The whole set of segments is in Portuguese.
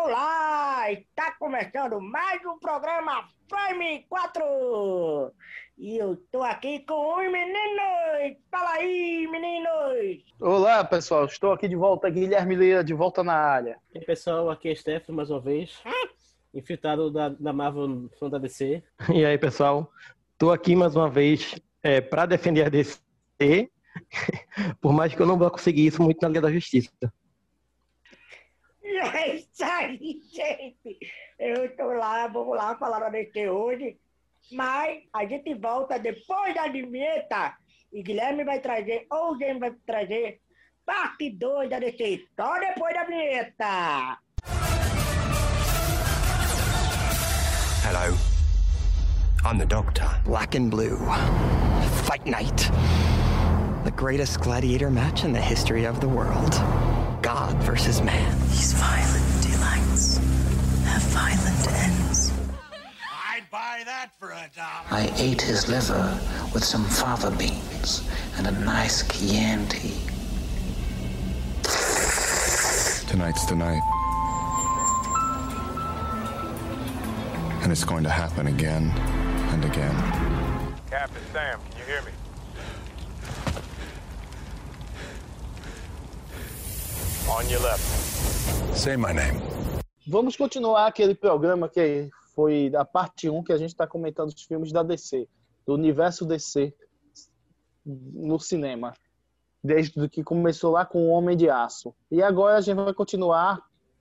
Olá! Está começando mais um programa Prime 4! E eu tô aqui com os meninos! Fala aí, meninos! Olá, pessoal. Estou aqui de volta, Guilherme Lira, de volta na área. E aí, pessoal, aqui é Stefano mais uma vez. Infiltrado da, da Marvel fã da DC. E aí, pessoal? Tô aqui mais uma vez é, para defender a DC, por mais que eu não vou conseguir isso muito na Liga da Justiça. É isso aí, gente! Eu tô lá, vamos lá falar da DC hoje, mas a gente volta depois da vinheta e Guilherme vai trazer, ou o James vai trazer, parte 2 da DC, só depois da vinheta! Hello. I'm the Doctor. Black and Blue. Fight Night. The greatest gladiator match in the history of the world. God versus man. These violent delights have violent ends. I'd buy that for a dollar. I ate his liver with some fava beans and a nice Chianti. Tonight's the night. And it's going to happen again and again. Captain Sam, can you hear me? On your left. Say my name. Vamos continuar aquele programa que foi a parte 1 que a gente está comentando os filmes da DC, do universo DC no cinema. Desde que começou lá com o Homem de Aço. E agora a gente vai continuar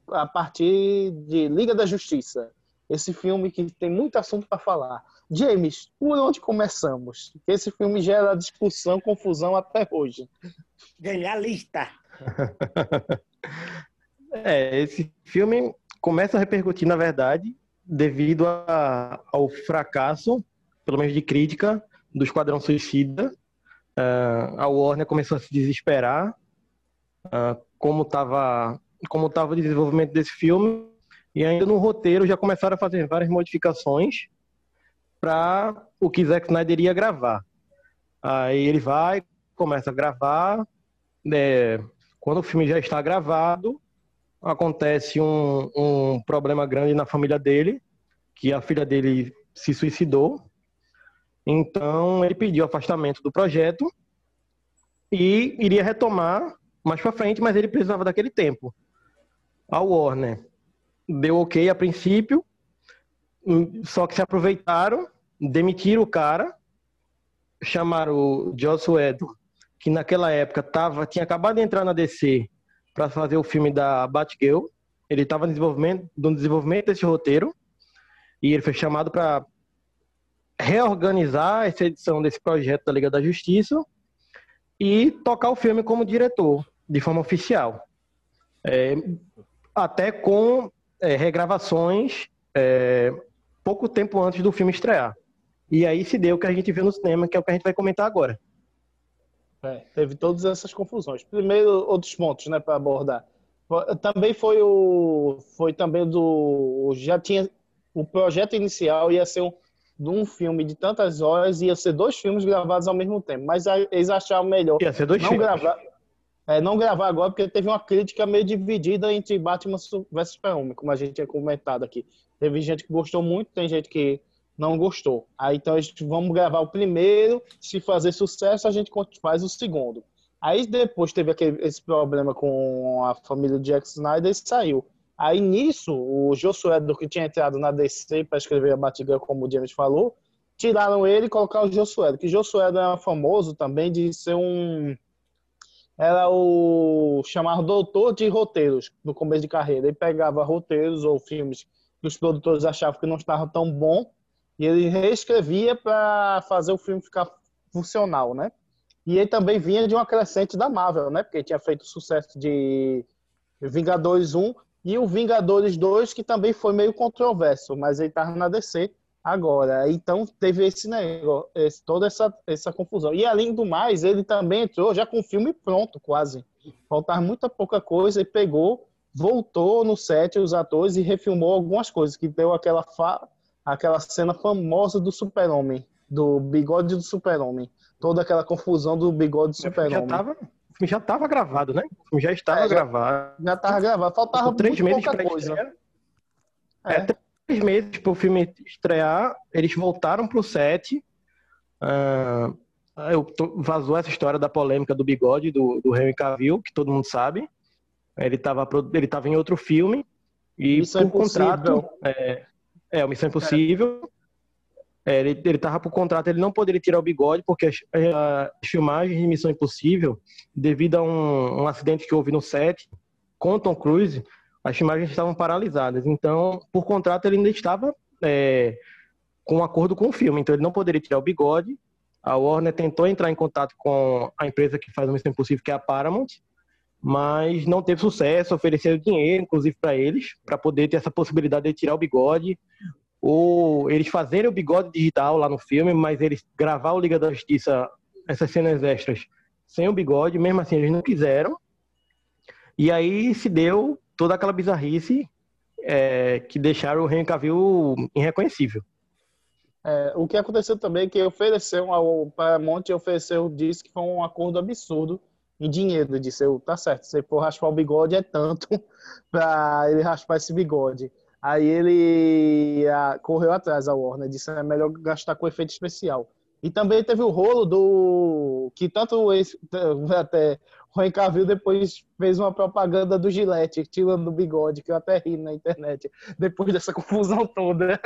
a partir de Liga da Justiça. Esse filme que tem muito assunto para falar. James, por onde começamos? Esse filme gera discussão, confusão até hoje. Ganhar lista! É, esse filme começa a repercutir, na verdade, devido a- ao fracasso, pelo menos de crítica, do Esquadrão Suicida. Ah, a Warner começou a se desesperar ah, como estava como tava o desenvolvimento desse filme e ainda no roteiro já começaram a fazer várias modificações para o que Zack Snyder iria gravar. Aí ele vai, começa a gravar, é, quando o filme já está gravado, acontece um, um problema grande na família dele, que a filha dele se suicidou. Então ele pediu afastamento do projeto e iria retomar mais para frente, mas ele precisava daquele tempo. A Warner deu ok a princípio, só que se aproveitaram, demitiram o cara, chamaram o Joss Whedon, que naquela época tava, tinha acabado de entrar na DC para fazer o filme da Batgirl. Ele estava no desenvolvimento, no desenvolvimento desse roteiro e ele foi chamado para reorganizar essa edição desse projeto da Liga da Justiça e tocar o filme como diretor, de forma oficial. É, até com é, regravações é, pouco tempo antes do filme estrear. E aí se deu o que a gente viu no cinema, que é o que a gente vai comentar agora. É, teve todas essas confusões. Primeiro, outros pontos, né, para abordar. Também foi o, foi também do, já tinha o projeto inicial ia ser um, de um filme de tantas horas, ia ser dois filmes gravados ao mesmo tempo. Mas eles acharam melhor Ia ser dois não filmes. gravar, é, não gravar agora porque teve uma crítica meio dividida entre Batman vs Superman, como a gente tinha comentado aqui. Teve gente que gostou muito, tem gente que não gostou. Aí então a gente vamos gravar o primeiro, se fazer sucesso a gente faz o segundo. Aí depois teve aquele, esse problema com a família de Jack Snyder e saiu. Aí nisso, o Josué Whedon, que tinha entrado na DC para escrever a Batgirl, como o James falou, tiraram ele e colocaram o Josué que Josué era famoso também de ser um era o chamado doutor de roteiros no começo de carreira. Ele pegava roteiros ou filmes que os produtores achavam que não estavam tão bom e ele reescrevia para fazer o filme ficar funcional, né? E ele também vinha de uma crescente da Marvel, né? Porque tinha feito sucesso de Vingadores 1 e o Vingadores 2, que também foi meio controverso, mas ele estava na DC agora. Então teve esse negócio, esse- toda essa, essa confusão. E além do mais, ele também entrou já com o filme pronto, quase. Faltava muita pouca coisa, ele pegou, voltou no set os atores e refilmou algumas coisas, que deu aquela, fa- aquela cena famosa do super-homem, do bigode do super-homem. Toda aquela confusão do bigode do Já super-homem. tava, já estava gravado, né? Já estava É, já- gravado. Já tava gravado, faltava Por três meses pouca para coisa. estreia, É, três meses para o filme estrear, eles voltaram pro set. eu tô- vazou essa história da polêmica do bigode do, do Henry Cavill, que todo mundo sabe. Ele estava ele tava em outro filme e Missão por Impossível. contrato é, é o Missão Impossível. É, ele, ele tava por contrato, ele não poderia tirar o bigode porque as, as filmagens de Missão Impossível, devido a um, um acidente que houve no set com Tom Cruise, as filmagens estavam paralisadas. Então, por contrato, ele ainda estava é, com um acordo com o filme, então ele não poderia tirar o bigode. A Warner tentou entrar em contato com a empresa que faz o Missão Impossível, que é a Paramount, mas não teve sucesso, ofereceram dinheiro, inclusive, para eles, para poder ter essa possibilidade de tirar o bigode, ou eles fazerem o bigode digital lá no filme, mas eles gravar o Liga da Justiça, essas cenas extras, sem o bigode, mesmo assim eles não quiseram. E aí se deu toda aquela bizarrice é, que deixaram o Henry Cavill irreconhecível. É, o que aconteceu também é que ofereceu ao Paramount ofereceu disse que foi um acordo absurdo em dinheiro. Disse, eu, tá certo, se for raspar o bigode é tanto para ele raspar esse bigode. Aí ele ah, correu atrás a Warner, disse é melhor gastar com efeito especial. E também teve o rolo do que tanto esse, até o Henry Cavill depois fez uma propaganda do Gillette tirando o bigode, que eu até ri na internet depois dessa confusão toda.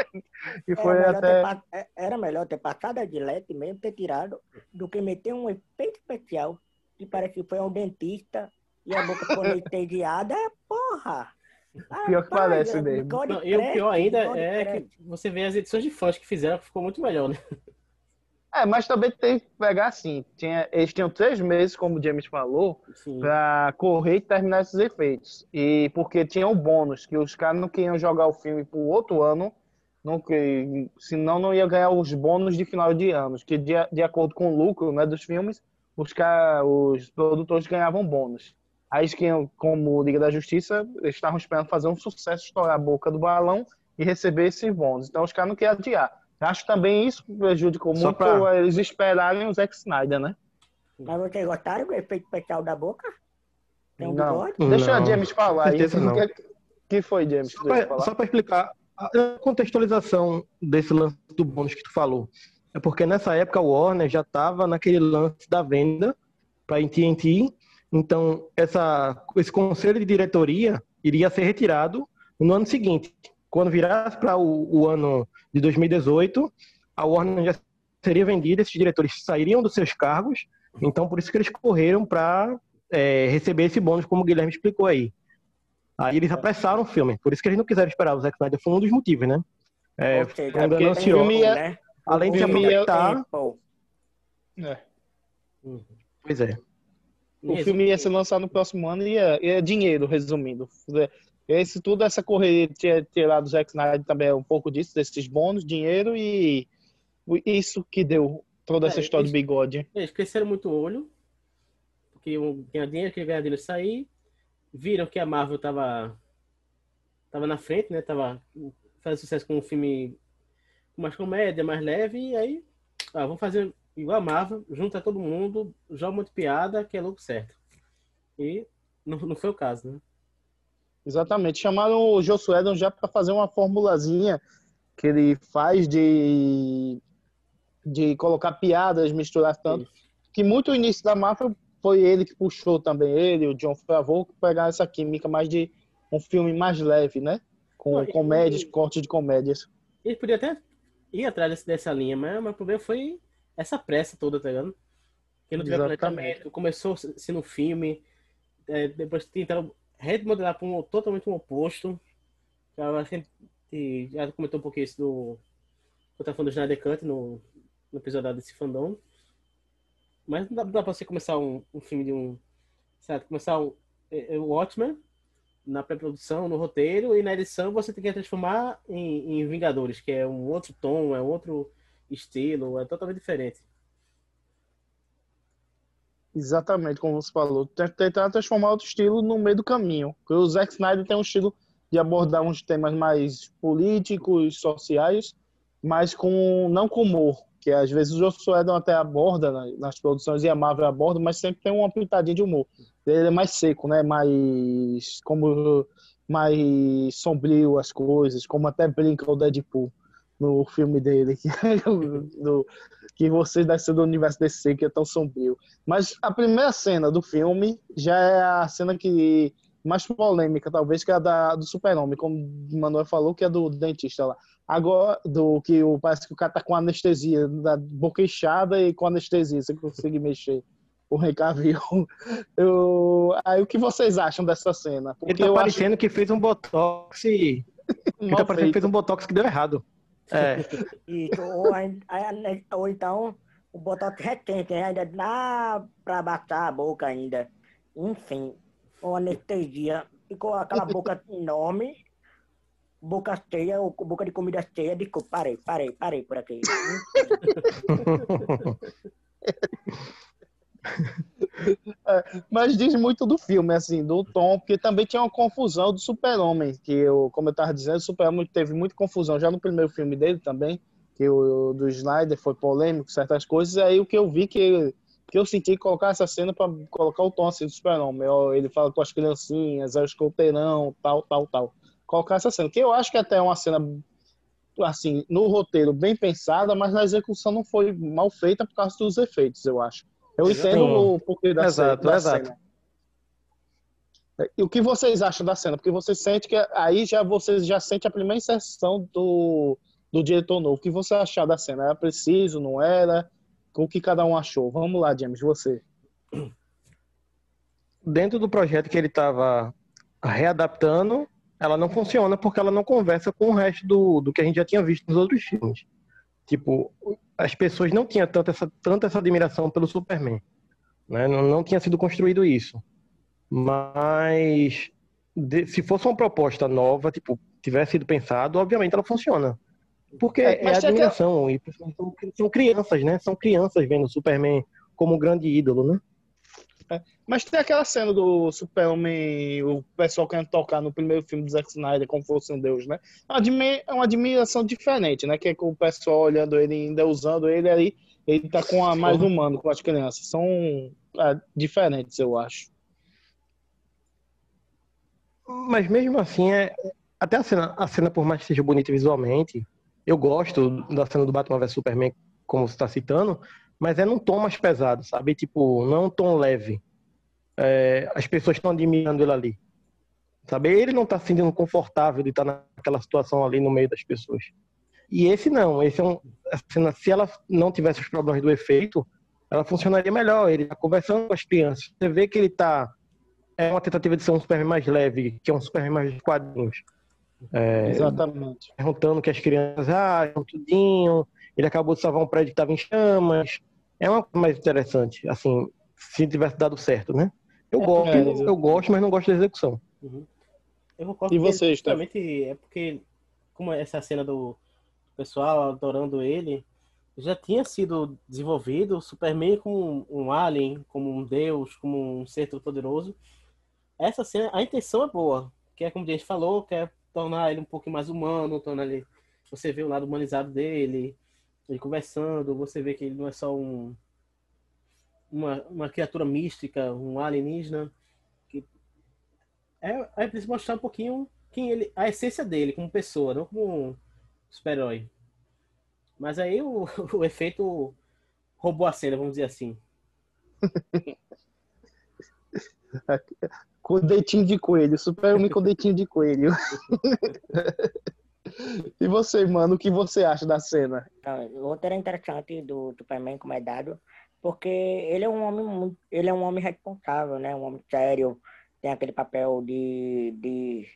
E Era foi melhor, até ter, é- era melhor ter passado a gilete mesmo, ter tirado, do que meter um efeito especial que parece que foi um dentista e a boca ficou anestesiada. É porra! Pior que parece é mesmo. Não, e o pior ainda é cresce. que você vê as edições de fãs que fizeram, que ficou muito melhor, né? É, mas também tem que pegar assim. Tinha, eles tinham três meses, como o James falou, Sim. pra correr e terminar esses efeitos. E porque tinha um bônus, que os caras não queriam jogar o filme pro outro ano, não, que, senão não ia ganhar os bônus de final de anos. Que de, de acordo com o lucro né, dos filmes, os, os produtores ganhavam bônus. Aí como Liga da Justiça, eles estavam esperando fazer um sucesso, estourar a boca do balão e receber esses bônus. Então os caras não queriam adiar. Acho que também isso prejudicou Só muito pra- eles esperarem o Zack Snyder, né? Mas vocês gostaram do efeito especial da boca? Tem um Não. bigode? Deixa Não, a James falar aí. não. O que, que foi, James? Que? Só para explicar a contextualização desse lance do bônus que tu falou. É porque nessa época a Warner já estava naquele lance da venda para a AT&T, então essa, esse conselho de diretoria iria ser retirado no ano seguinte. Quando virasse para o, o ano de 2018, a Warner já seria vendida, esses diretores sairiam dos seus cargos, então por isso que eles correram para receber esse bônus, como o Guilherme explicou aí. Aí eles apressaram o filme, por isso que eles não quiseram esperar. O Zack Snyder foi um dos motivos, né? É, porque ganancioso. filme ia- né? Além de aproveitar. Pô, É. Pois é. O filme ia ser lançado no próximo ano e é, é dinheiro, resumindo. Esse, tudo essa correria de ter tirado o Zack Snyder também é um pouco disso, desses bônus, dinheiro e isso que deu toda essa É, história eles- do bigode. Eles cresceram muito o olho, porque ganhar dinheiro, queria ganhar dinheiro sair, viram que a Marvel tava, tava na frente, né? Tava fazendo sucesso com um filme mais comédia, mais leve, e aí, ah, vamos fazer igual a Marvel, junta todo mundo, joga muito piada, que é louco certo. E não, não foi o caso, né? Exatamente. Chamaram o Whedon já para fazer uma formulazinha que ele faz de, de colocar piadas, misturar tanto. Que muito o início da Marvel foi ele que puxou também, ele, o John Favreau, que pegaram essa química mais de um filme mais leve, né? Com Não, comédias, e- corte de comédias. Ele podia até ir atrás desse- dessa linha, mas, mas o problema foi essa pressa toda, tá ligado? Que não teve planejamento, começou sendo um filme, é, depois tentaram remodelar para um totalmente um oposto. A gente já comentou um pouquinho isso do. Eu tava falando do Snyder Cut no, no episódio desse fandom. Mas não dá, dá pra você começar um, um filme de um. Certo? Começar um, é, é, o Watchmen na pré-produção, no roteiro, e na edição você tem que transformar em, em Vingadores, que é um outro tom, é outro estilo, é totalmente diferente. Exatamente, como você falou. Tentar transformar outro estilo no meio do caminho. Porque o Zack Snyder tem um estilo de abordar uns temas mais políticos, sociais, mas com não com humor. Que às vezes o Joss Whedon até aborda na- nas produções e a Marvel aborda, mas sempre tem uma pitadinha de humor. Ele é mais seco, né? Mais como mais sombrio as coisas, como até brinca o Deadpool no filme dele, que, do, que você desce do universo DC, que é tão sombrio. Mas a primeira cena do filme já é a cena que mais polêmica, talvez, que é a da, do super-homem, como o Manuel falou, que é do dentista lá. Agora, do que o, parece que o cara tá com anestesia, da boca inchada e com anestesia, você consegue mexer. O Cavill. Eu, aí o que vocês acham dessa cena? Porque Ele tá parecendo acho... que fez um botox e... Ele tá parecendo que fez um botox que deu errado. É. E, ou, ou então o botox retente, né? ainda dá pra baixar a boca ainda. Enfim, uma anestesia. Ficou aquela boca enorme, boca cheia, boca de comida cheia. Desculpa, parei, parei, parei por aqui. É, mas diz muito do filme, assim, do Tom, porque também tinha uma confusão do Super-Homem, que eu, como eu estava dizendo, o Super-Homem teve muita confusão já no primeiro filme dele também, que o do Snyder foi polêmico, certas coisas, aí o que eu vi que, que eu senti colocar essa cena para colocar o Tom assim do Super-Homem, ele fala com as criancinhas, é o escoteirão, tal, tal, tal. Colocar essa cena, que eu acho que até é uma cena assim, no roteiro bem pensada, mas na execução não foi mal feita por causa dos efeitos, eu acho. Eu entendo o porquê da, exato, da exato. cena. E o que vocês acham da cena? Porque você sente que aí já você já sente a primeira inserção do, do diretor novo. O que você achou da cena? Era preciso, não era? O que cada um achou? Vamos lá, James, você. Dentro do projeto que ele estava readaptando, ela não funciona porque ela não conversa com o resto do, do que a gente já tinha visto nos outros filmes. Tipo, as pessoas não tinham tanta essa, tanta essa admiração pelo Superman. Né? Não, não tinha sido construído isso. Mas de, se fosse uma proposta nova, tipo, tivesse sido pensado, obviamente ela funciona. Porque é, é admiração. Que... E são, crianças, né? São crianças vendo o Superman como um grande ídolo, né? É. Mas tem aquela cena do Super-Homem, o pessoal querendo tocar no primeiro filme do Zack Snyder como fosse um deus, né? É uma admiração diferente, né? Que é com o pessoal olhando ele ainda usando ele ali, ele tá com a mais humano com as crianças. São é, diferentes, eu acho. Mas mesmo assim, é, até a cena, a cena, por mais que seja bonita visualmente, eu gosto da cena do Batman vs Superman, como você está citando, mas é num tom mais pesado, sabe? Tipo, não é um tom leve. É, as pessoas estão admirando ele ali. Sabe? Ele não está se sentindo confortável de estar naquela situação ali no meio das pessoas. E esse não, esse é um, cena, se ela não tivesse os problemas do efeito, ela funcionaria melhor. Ele está conversando com as crianças. Você vê que ele está é uma tentativa de ser um Superman mais leve, que é um Superman mais de quadrinhos. É, Exatamente. Perguntando que as crianças, ah, tudinho, ele acabou de salvar um prédio que estava em chamas é uma coisa mais interessante, assim, se tivesse dado certo, né? Eu é, gosto, é, eu gosto, mas não gosto da execução. Uhum. Eu concordo e vocês, justamente é porque como essa cena do pessoal adorando ele já tinha sido desenvolvido o Superman como um alien, como um deus, como um ser todo poderoso. Essa cena, a intenção é boa, que é como a gente falou, que é tornar ele um pouco mais humano, tornar ele você vê o lado humanizado dele, ele conversando, você vê que ele não é só um uma, uma criatura mística, um alienígena. Que é, é preciso mostrar um pouquinho quem ele, a essência dele como pessoa, não como um super-herói. Mas aí o, o efeito roubou a cena, vamos dizer assim. com o de coelho, super-homem com o de coelho. E você, mano, o que você acha da cena? O roteiro é interessante do Superman como é dado, porque ele é um homem ele é um homem responsável, né? Um homem sério, tem aquele papel de, de,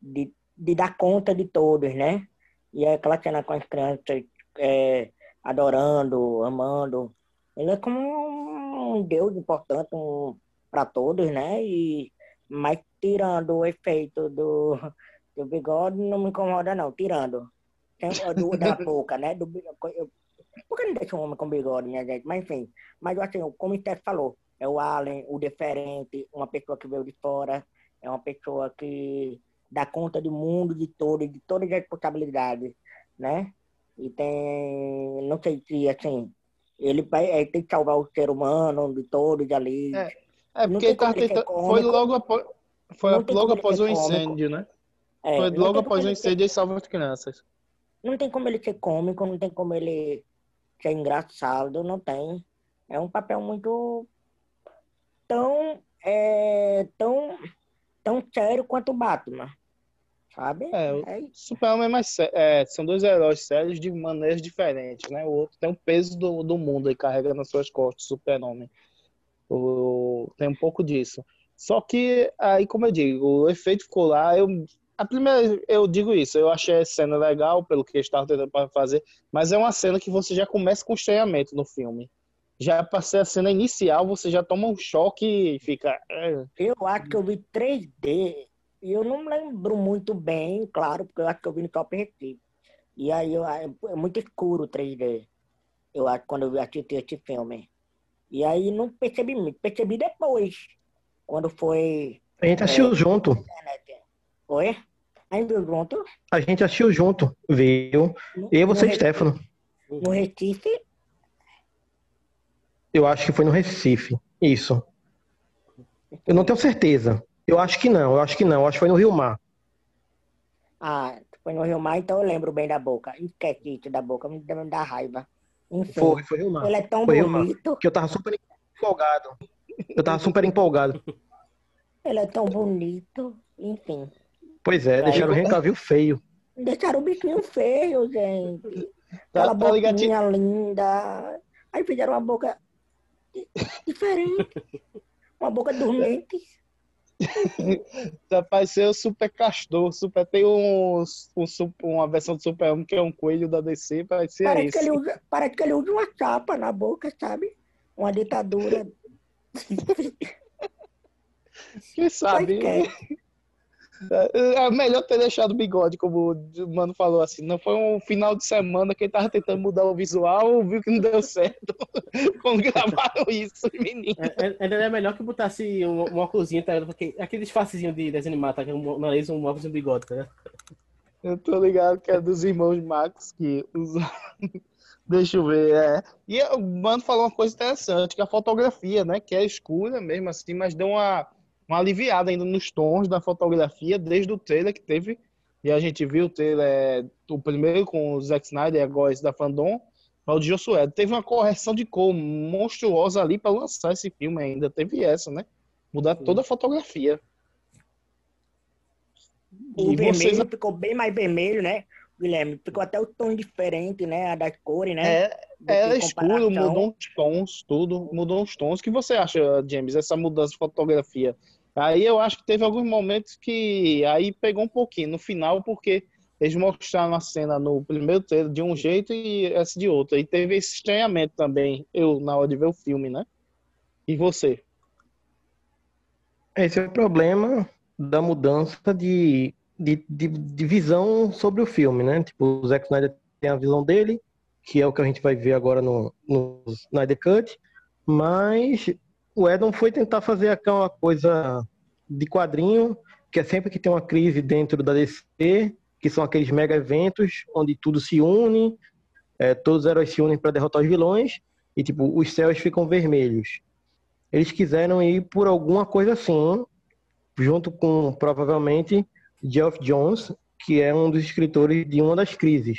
de, de dar conta de todos, né? E é aquela cena com as crianças é, adorando, amando. Ele é como um deus importante um, para todos, né? E, mas tirando o efeito do, o bigode não me incomoda, não, tirando. Tem, do, da boca, né? Do, eu, por que não deixa um homem com bigode, minha gente? Mas enfim. Mas assim, como o Steph falou, é o alien, o diferente, uma pessoa que veio de fora, é uma pessoa que dá conta do mundo, de todo, de todas as responsabilidades, né? E tem, não sei se, assim, ele ele tem que salvar o ser humano de todos ali. É, é porque ele tá tentando, foi logo após, foi logo após o incêndio, né? É, Foi logo após o incêndio e salva as crianças. Não tem como ele ser cômico, não tem como ele ser engraçado, não tem. É um papel muito tão, é, tão, tão sério quanto o Batman, sabe? É, o É. Superman é mais é, são dois heróis sérios de maneiras diferentes, né? O outro tem o peso do, do mundo e carrega nas suas costas, o Super-Homem. Tem um pouco disso. Só que aí, como eu digo, o efeito ficou lá. Eu, a primeira, eu digo isso, eu achei a cena legal pelo que eles estavam tentando fazer, mas é uma cena que você já começa com estranhamento no filme. Já passei a cena inicial, você já toma um choque e fica. é, Eu acho que eu vi 3D e eu não lembro muito bem, claro, porque eu acho que eu vi no Top Recife. E aí eu- é muito escuro o 3D. Eu acho quando eu assisti esse filme. E aí não percebi muito, percebi depois, quando foi. A gente assistiu junto. Oi? Ainda junto? A gente assistiu junto, viu? Eu, você e No- Stefano. No Recife? Eu acho que foi no Recife. Isso. Eu não tenho certeza. Eu acho que não, eu acho que não. Eu acho que foi no Rio Mar. Ah, foi no Rio Mar, então eu lembro bem da boca. Esqueci isso da boca, me dá, me Enfim, Foi, foi ele é tão Foi bonito, Que eu tava super empolgado. Eu tava super empolgado. ele é tão bonito, enfim. Pois é, deixaram o Cavill feio. Deixaram o bichinho feio, gente. Tá- Aquela tá ligadinho? boquinha linda. Aí fizeram uma boca di- diferente. Uma boca dormente. Já pareceu o Super Castor. Super, tem um, um, uma versão do Super-Homem que é um coelho da DC, Parece que, esse. ele usa, parece que ele usa uma chapa na boca, sabe? Uma ditadura. Quem sabe? Qualquer. É é melhor ter deixado o bigode, como o mano falou assim. Não foi um final de semana que ele tava tentando mudar o visual, viu que não deu certo. Quando gravaram isso, menino. É- é- Ainda é melhor que botasse um, um óculosinho, tá? Porque aquele disfarcezinho de desenho animado, tá? Que é um nariz, um óculos e um bigode, tá? Eu tô ligado que é dos irmãos Max que usaram. Deixa eu ver. É. E o mano falou uma coisa interessante, que a fotografia, né? Que é escura mesmo assim, mas deu uma, uma aliviada ainda nos tons da fotografia desde o trailer que teve. E a gente viu o trailer, o primeiro com o Zack Snyder e agora esse da Fandom, para o de Josué. Teve uma correção de cor monstruosa ali para lançar esse filme ainda. Teve essa, né? Mudar toda a fotografia. O E vermelho vocês ficou bem mais vermelho, né? Guilherme, ficou até o tom diferente, né? Das cores, né? É, que Era escuro, mudou uns tons, tudo, mudou uns tons. O que você acha, James, essa mudança de fotografia? Aí eu acho que teve alguns momentos que aí pegou um pouquinho no final, porque eles mostraram a cena no primeiro trailer de um jeito e essa de outro. E teve esse estranhamento também, eu, na hora de ver o filme, né? E você? Esse é o problema da mudança de, de, de, de visão sobre o filme, né? Tipo, o Zack Snyder tem a visão dele, que é o que a gente vai ver agora no, no Snyder Cut, mas o Edon foi tentar fazer aquela coisa de quadrinho, que é sempre que tem uma crise dentro da DC, que são aqueles mega eventos onde tudo se une, é, todos os heróis se unem para derrotar os vilões, e tipo, os céus ficam vermelhos eles quiseram ir por alguma coisa assim, junto com provavelmente Geoff Jones, que é um dos escritores de uma das crises.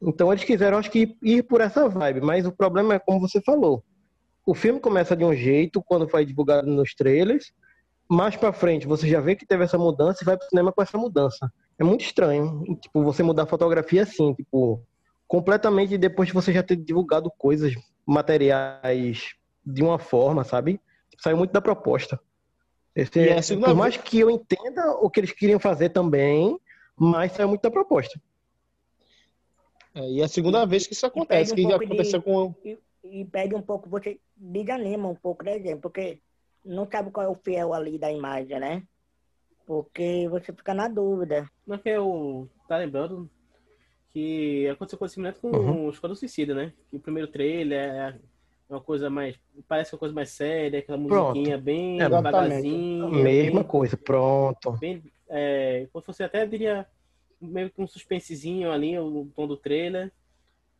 Então eles quiseram, acho que, ir por essa vibe, mas o problema é como você falou. O filme começa de um jeito quando foi divulgado nos trailers, mais pra frente você já vê que teve essa mudança e vai pro cinema com essa mudança. É muito estranho, tipo, você mudar a fotografia assim, tipo, completamente depois de você já ter divulgado coisas, materiais de uma forma, sabe? Saiu muito da proposta. Esse E é- a segunda por vez- mais que eu entenda o que eles queriam fazer também, mas saiu muito da proposta. É, e é a segunda vez que isso acontece, um que já pouco de- aconteceu com E, e perde um pouco, você desanima um pouco, né, gente? Porque não sabe qual é o fiel ali da imagem, né? Porque você fica na dúvida. Não é que eu tá lembrando que aconteceu com esse semelhante com Uhum. o Esquadrão Suicida, né? Que o primeiro trailer é uma coisa mais. Parece uma coisa mais séria, aquela Pronto. musiquinha bem É, devagarzinho. Mesma bem, coisa, pronto. bem é, como se fosse até diria meio que um suspensezinho ali, o tom do trailer.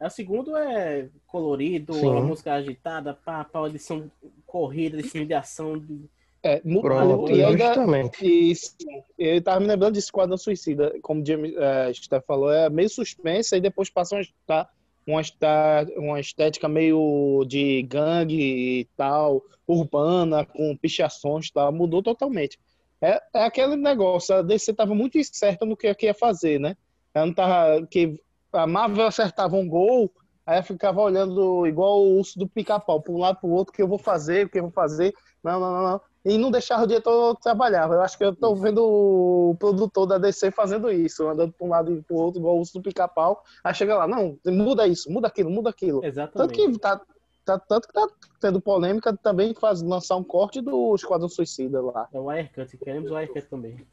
Aí o segundo é colorido, Sim. a música agitada, pá, pá, edição corrida, de filme de ação, de É, mu- Pronto, e ainda, justamente. Isso. Eu tava me lembrando de Esquadrão Suicida, como o James é, Steph falou, é meio suspense, e depois passa uma, esta- uma, esta- uma estética meio de gangue e tal, urbana, com pichações e tal, mudou totalmente. É, é aquele negócio, a DC tava muito incerta no que, que ia fazer, né? Ela não tava, que a Marvel acertava um gol, aí ficava olhando igual o urso do pica-pau, para um lado para o outro, o que eu vou fazer, o que eu vou fazer, não, não, não, não e não deixava o diretor trabalhar. Eu acho que eu tô vendo o produtor da DC fazendo isso, andando para um lado e para o outro, igual o urso do pica-pau. Aí chega lá, não, muda isso, muda aquilo, muda aquilo. Tanto Exatamente. que tá, tá- tanto que tá tendo polêmica também faz lançar um corte do Esquadrão Suicida lá. É o Wirecut, queremos o Wirecut também.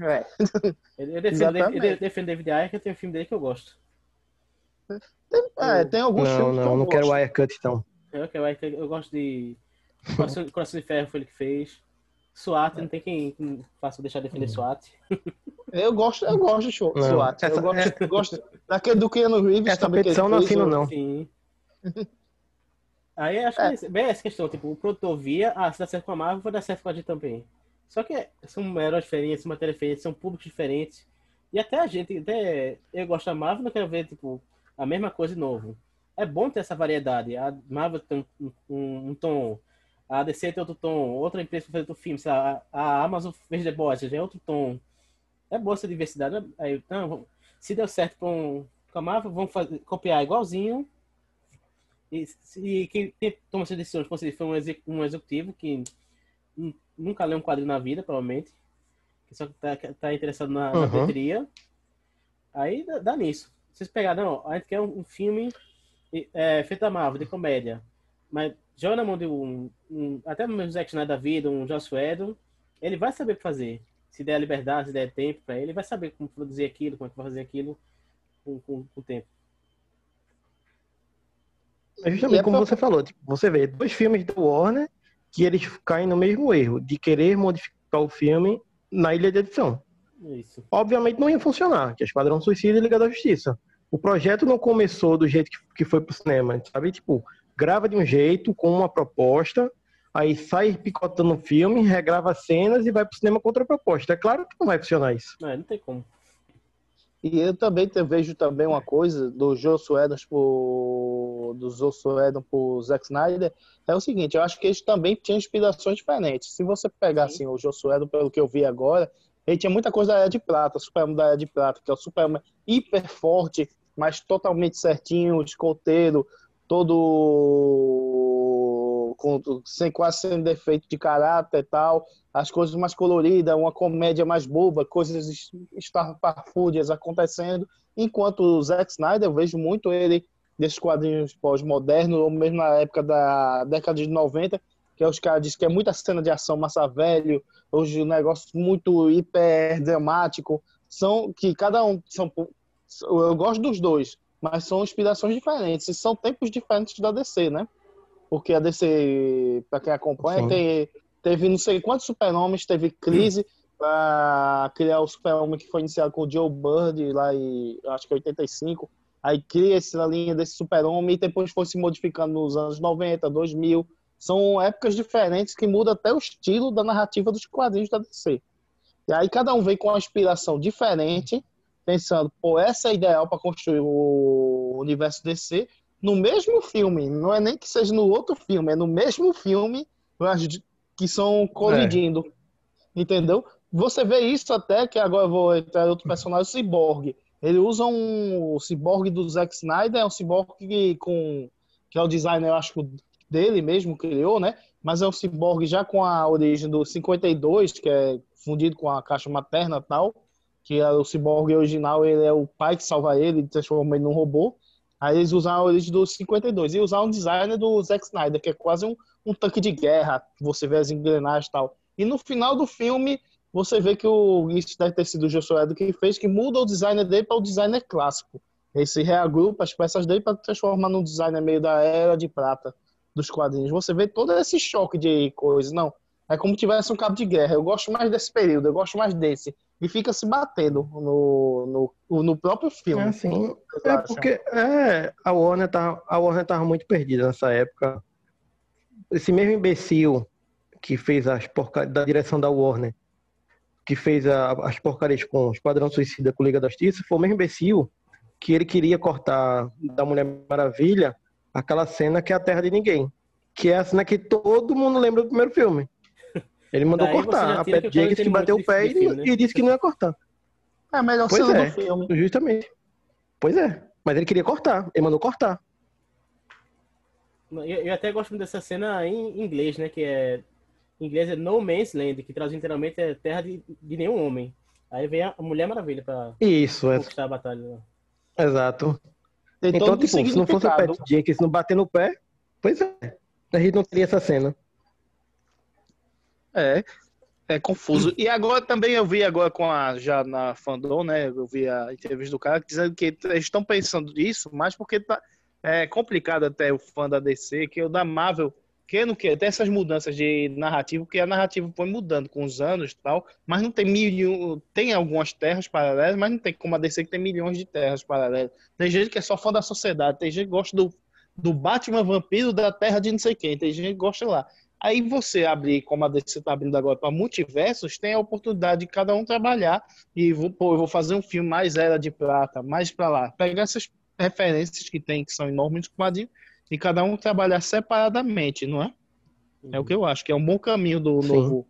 É. Eu, eu defendo, Exatamente. eu defendo David Ayer, que tem um filme dele que eu gosto. É, tem alguns Não, filmes que não, eu não quero gosto. Wirecut, então. Eu, que é o Wirecut, eu gosto de. Coração, Coração de Ferro foi ele que fez. SWAT, não tem quem, faça deixar de defender SWAT. Eu gosto, eu gosto de show, SWAT. essa- eu gosto, gosto daquele do Keanu Reeves Essa também. que ele petição não fez, assino, o- não. Sim. Aí acho que é bem essa questão, tipo, o produtor via, ah, se dá certo com a Marvel, vai dar certo com a gente também. Só que são heróis diferentes, matérias diferentes, são públicos diferentes. E até a gente, até eu gosto da Marvel, não quero ver, tipo, a mesma coisa de novo. É bom ter essa variedade. A Marvel tem um, um- um tom, a DC tem outro tom, outra empresa faz outro filme, lá, a Amazon fez The Boys, já é outro tom. É boa essa diversidade. né? Aí, então, se deu certo com, com a Marvel, vamos fazer, copiar igualzinho. E, e quem, quem toma essas decisões como se foi um, exec- executivo que nunca leu um quadrinho na vida, provavelmente. Que só tá, tá interessado na, na Uhum. bilheteria. Aí dá, dá nisso. Vocês pegaram, não, a gente quer um, um filme é, feito da Marvel, de comédia. Mas joga na mão de um, um até no Zack Snyder da vida, um Joss Whedon, ele vai saber o que fazer. Se der liberdade, se der tempo pra ele, ele vai saber como produzir aquilo, como é que vai fazer aquilo com, com, com o tempo. É justamente E é como pra- você falou, tipo, você vê dois filmes do Warner que eles caem no mesmo erro, de querer modificar o filme na ilha de edição. Isso. Obviamente não ia funcionar, que é Esquadrão Suicida e Liga da Justiça. O projeto não começou do jeito que, foi pro cinema, sabe? Tipo, grava de um jeito, com uma proposta, aí sai picotando o filme, regrava cenas e vai pro cinema com outra proposta. É claro que não vai funcionar isso. Não, não tem como. E eu também te- vejo também uma coisa do Whedon pro do pro Zack Snyder é o seguinte, eu acho que eles também tinham inspirações diferentes. Se você pegar assim o Whedon pelo que eu vi agora, ele tinha muita coisa da Era de Prata, Superman da Era de Prata, que é o Superman hiper forte, mas totalmente certinho, escoteiro, todo com, sem quase sem defeito de caráter e tal, as coisas mais coloridas, uma comédia mais boba, coisas es- estarpafúrdias acontecendo, enquanto o Zack Snyder, eu vejo muito ele desses quadrinhos pós-modernos, ou mesmo na época da década de 90, que é os caras dizem que é muita cena de ação massa velho, hoje um negócio muito hiper dramático, são que cada um são eu gosto dos dois, mas são inspirações diferentes e são tempos diferentes da DC, né? Porque a DC, para quem acompanha, tem, teve não sei quantos super-homens, teve crise para criar o super-homem que foi iniciado com o Joe Bird lá em, acho que 85. Aí cria essa linha desse super-homem e depois foi se modificando nos anos 90, 2000. São épocas diferentes que muda até o estilo da narrativa dos quadrinhos da DC. E aí cada um vem com uma inspiração diferente, pensando, pô, essa é ideal para construir o universo DC no mesmo filme. Não é nem que seja no outro filme, é no mesmo filme que são colidindo. Entendeu? Você vê isso até que agora eu vou entrar outro personagem, o Cyborg. Ele usa um o Cyborg do Zack Snyder, é um Cyborg com, que é o designer, eu acho, dele mesmo criou, né? Mas é um Cyborg já com a origem do 52, que é fundido com a caixa materna tal, que é o Cyborg original, ele é o pai que salva ele transforma ele num robô. Aí eles usaram a origem do 52 e usaram um designer do Zack Snyder, que é quase um, um tanque de guerra, você vê as engrenagens e tal. E no final do filme, você vê que o, isso deve ter sido o Whedon que fez, que muda o designer dele para o designer clássico. Ele se reagrupa as peças dele para transformar num designer meio da era de prata dos quadrinhos. Você vê todo esse choque de coisas. Não, é como se tivesse um cabo de guerra. Eu gosto mais desse período, eu gosto mais desse. E fica se batendo no, no, no próprio filme. É assim, é porque é, a Warner tá, a Warner tava muito perdida nessa época. Esse mesmo imbecil que fez as porcarias da direção da Warner, que fez a- as porcarias com o Esquadrão Suicida com Liga da Justiça, foi o mesmo imbecil que ele queria cortar da Mulher Maravilha aquela cena que é a Terra de Ninguém, que é a cena que todo mundo lembra do primeiro filme. Ele mandou Daí cortar. A Pat Jenkins que bateu o pé e, filme, né? e disse que não ia cortar. É a melhor Pois cena é, do filme. justamente. Pois é. Mas ele queria cortar. Ele mandou cortar. Eu, eu até gosto muito dessa cena em inglês, né? Que é. Em inglês é No Man's Land, que traduz literalmente é terra de, de nenhum homem. Aí vem a Mulher Maravilha pra Isso, é. conquistar a batalha. né? Exato. Tem Então, tipo, se não fosse o Pat. Jenkins não bater no pé, pois é. A gente não teria essa cena. É, é confuso. E agora também eu vi agora com a já na Fandom, né? Eu vi a entrevista do cara dizendo que eles estão pensando nisso, mas porque tá é complicado até o fã da DC, que o da Marvel, que não quer, tem essas mudanças de narrativa, porque a narrativa foi mudando com os anos e tal, mas não tem mil, tem algumas terras paralelas, mas não tem como a DC que tem milhões de terras paralelas. Tem gente que é só fã da sociedade, tem gente que gosta do, do Batman vampiro da terra de não sei quem, tem gente que gosta lá. Aí você abrir, como a DC está abrindo agora para multiversos, tem a oportunidade de cada um trabalhar e vou, pô, eu vou fazer um filme mais Era de Prata, mais para lá. Pegar essas referências que tem, que são enormes, e cada um trabalhar separadamente, não é? É o que eu acho, que é um bom caminho do Sim. novo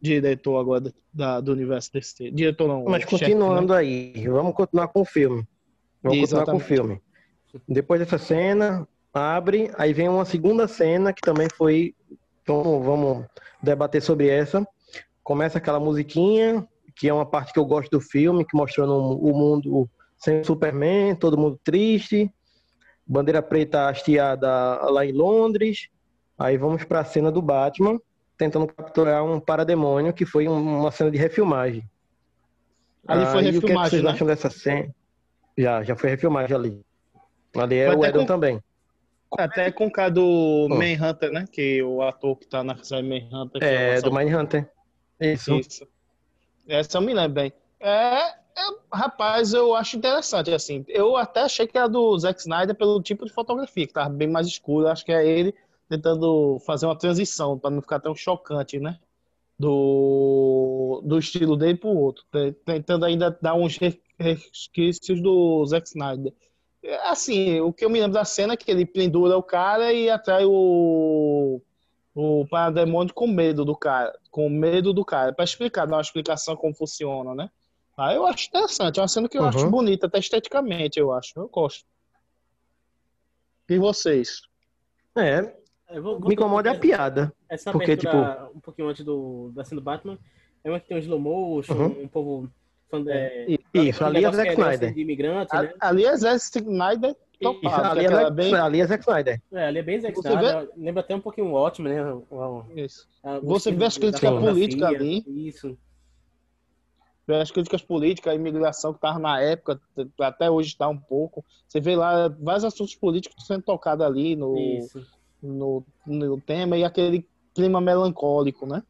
diretor agora da, do universo DC. Diretor não, Mas chefe, continuando né? aí, vamos continuar com o filme. Vamos continuar com o Exatamente. filme. Depois dessa cena, abre, aí vem uma segunda cena que também foi. Vamos, vamos debater sobre essa. Começa aquela musiquinha, que é uma parte que eu gosto do filme, que mostrando o mundo sem Superman, todo mundo triste, bandeira preta hasteada lá em Londres. Aí vamos para a cena do Batman, tentando capturar um parademônio, que foi um- uma cena de refilmagem. Ali foi Aí, o que, é que refilmagem, vocês né? acham dessa cena? Já, já foi refilmagem ali. Ali é Foi o Edon com- também. Até com o cara do Manhunter, né? Que o ator que tá na série Manhunter. É, lançou- do Mindhunter. Isso. Isso. Essa eu me lembro bem. É, é, rapaz, eu acho interessante, assim. Eu até achei que era do Zack Snyder pelo tipo de fotografia, que tava bem mais escuro. Acho que é ele tentando fazer uma transição, para não ficar tão chocante, né? Do, do estilo dele pro outro. Te- Tentando ainda dar uns re- resquícios do Zack Snyder. É, Assim, o que eu me lembro da cena é que ele pendura o cara e atrai o, o parademônio com medo do cara. Com medo do cara. Pra explicar, dar uma explicação como funciona, né? Aí eu acho interessante. É uma cena que eu Uhum. acho bonita, até esteticamente, eu acho. Eu gosto. E vocês? É, Eu vou- vou- me incomoda é a piada. Essa Porque, tipo, um pouquinho antes do, da cena do Batman, é uma que tem um slow motion, Uhum. um povo... fã- É, Isso, ali é Zack negócio Snyder. De imigrante, né? Ali é Zack Snyder Isso, topado. ali, é bem... ali é Zack Snyder. É, ali é bem Zack Snyder. Lembra até um pouquinho o Watchmen, né? O- o- Isso. a- o Você vê as críticas políticas ali. Isso. as críticas políticas, a imigração que estava na época, até hoje está um pouco. Você vê lá vários assuntos políticos sendo tocados ali no, Isso. no, no tema e aquele clima melancólico, né?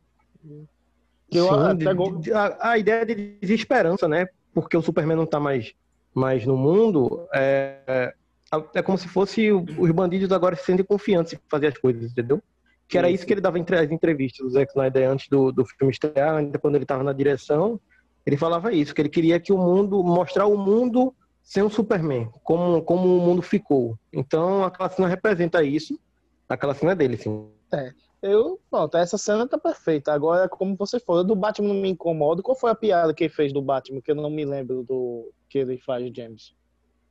Sim, até de- a, a ideia de desesperança, né? Porque o Superman não tá mais, mais no mundo, é, é, é como se fosse os bandidos agora se sentem confiantes em fazer as coisas, entendeu? Que era isso que ele dava entre as entrevistas do Zack Snyder antes do, do filme estrear, ainda quando ele estava na direção, ele falava isso, que ele queria que o mundo, mostrar o mundo sem o Superman, como, como o mundo ficou. Então, aquela cena representa isso, aquela cena dele, sim. Eu, pronto, essa cena tá perfeita. Agora, como você falou, do Batman não me incomoda. Qual foi a piada que ele fez do Batman? Que eu não me lembro do que ele faz, James.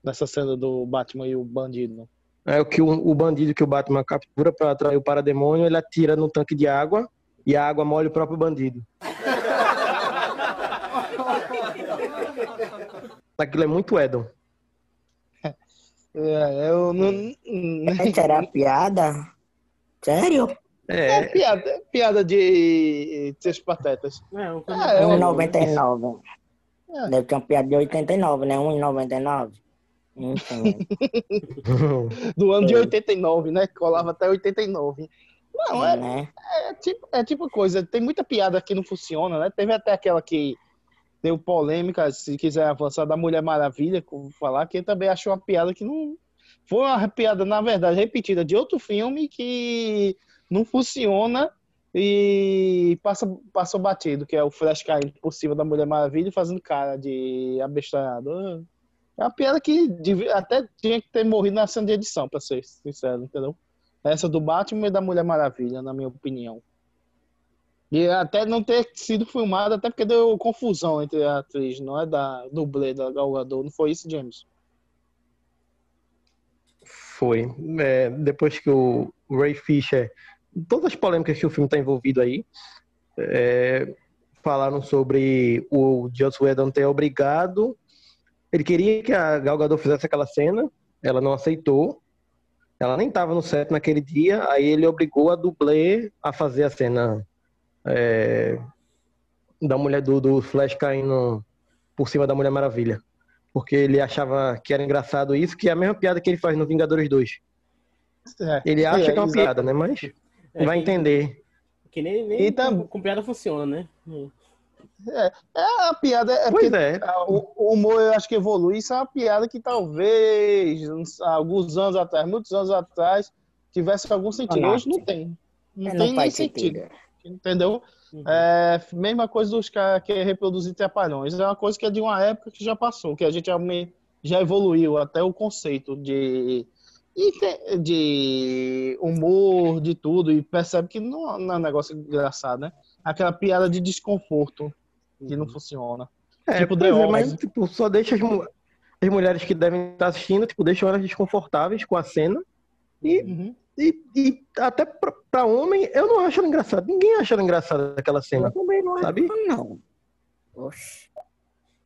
Nessa cena do Batman e o bandido. É o que o, o bandido que o Batman captura para atrair o parademônio, ele atira no tanque de água e a água molha o próprio bandido. Aquilo é muito Edon. É, eu não. Essa era a piada? Sério? É É, piada, piada de seus patetas. É, um Ah, é uma- 1,99. É. Deve ter uma piada de 89, né? 1,99. Enfim. Do ano de 89, né? Colava até 89. Não, é, né? é tipo, é tipo coisa, tem muita piada que não funciona, né? Teve até aquela que deu polêmica, se quiser avançar, da Mulher Maravilha, vou falar, que também achou uma piada que não. Foi uma piada, na verdade, repetida de outro filme que não funciona e passa, passou batido, que é o Flash caindo por cima da Mulher Maravilha fazendo cara de abestalhado. É uma piada que até tinha que ter morrido na cena de edição, pra ser sincero, entendeu? Essa do Batman e da Mulher Maravilha, na minha opinião. E até não ter sido filmada, até porque deu confusão entre a atriz, não é da dublê da Gal Gadot, não foi isso, James? Foi. É, depois que o Ray Fisher. Todas as polêmicas que o filme está envolvido aí. é, falaram sobre o Joss Whedon ter obrigado. Ele queria que a Gal Gadot fizesse aquela cena. Ela não aceitou. Ela nem estava no set naquele dia. Aí ele obrigou a dublê a fazer a cena é, da mulher do, do Flash caindo por cima da Mulher Maravilha porque ele achava que era engraçado isso, que é a mesma piada que ele faz no Vingadores 2. É, Ele acha que é uma piada, né? Mas É, vai que- entender. Que nem, nem E tam- com, com piada funciona, né? É, é a piada. É Pois é. O, o humor eu acho que evolui. Isso é uma piada que talvez, uns- alguns anos atrás, muitos anos atrás, tivesse algum sentido. Hoje não tem. Não É, tem não nem sentido. sentido. Entendeu? Uhum. É, mesma coisa dos caras que reproduzir trapalhões. É uma coisa que é de uma época que já passou, que a gente já evoluiu até o conceito de, inte- de humor, de tudo, e percebe que não, não é um negócio engraçado, né? Aquela piada de desconforto que não funciona. É, Tipo é, mas tipo, só deixa as, as mulheres que devem estar assistindo, tipo, deixam elas desconfortáveis com a cena. E, Uhum. e, e até pra, pra homem, eu não acho ela engraçada. Ninguém acha ela engraçada aquela cena. Eu também não Sabe? acho, não. Oxe.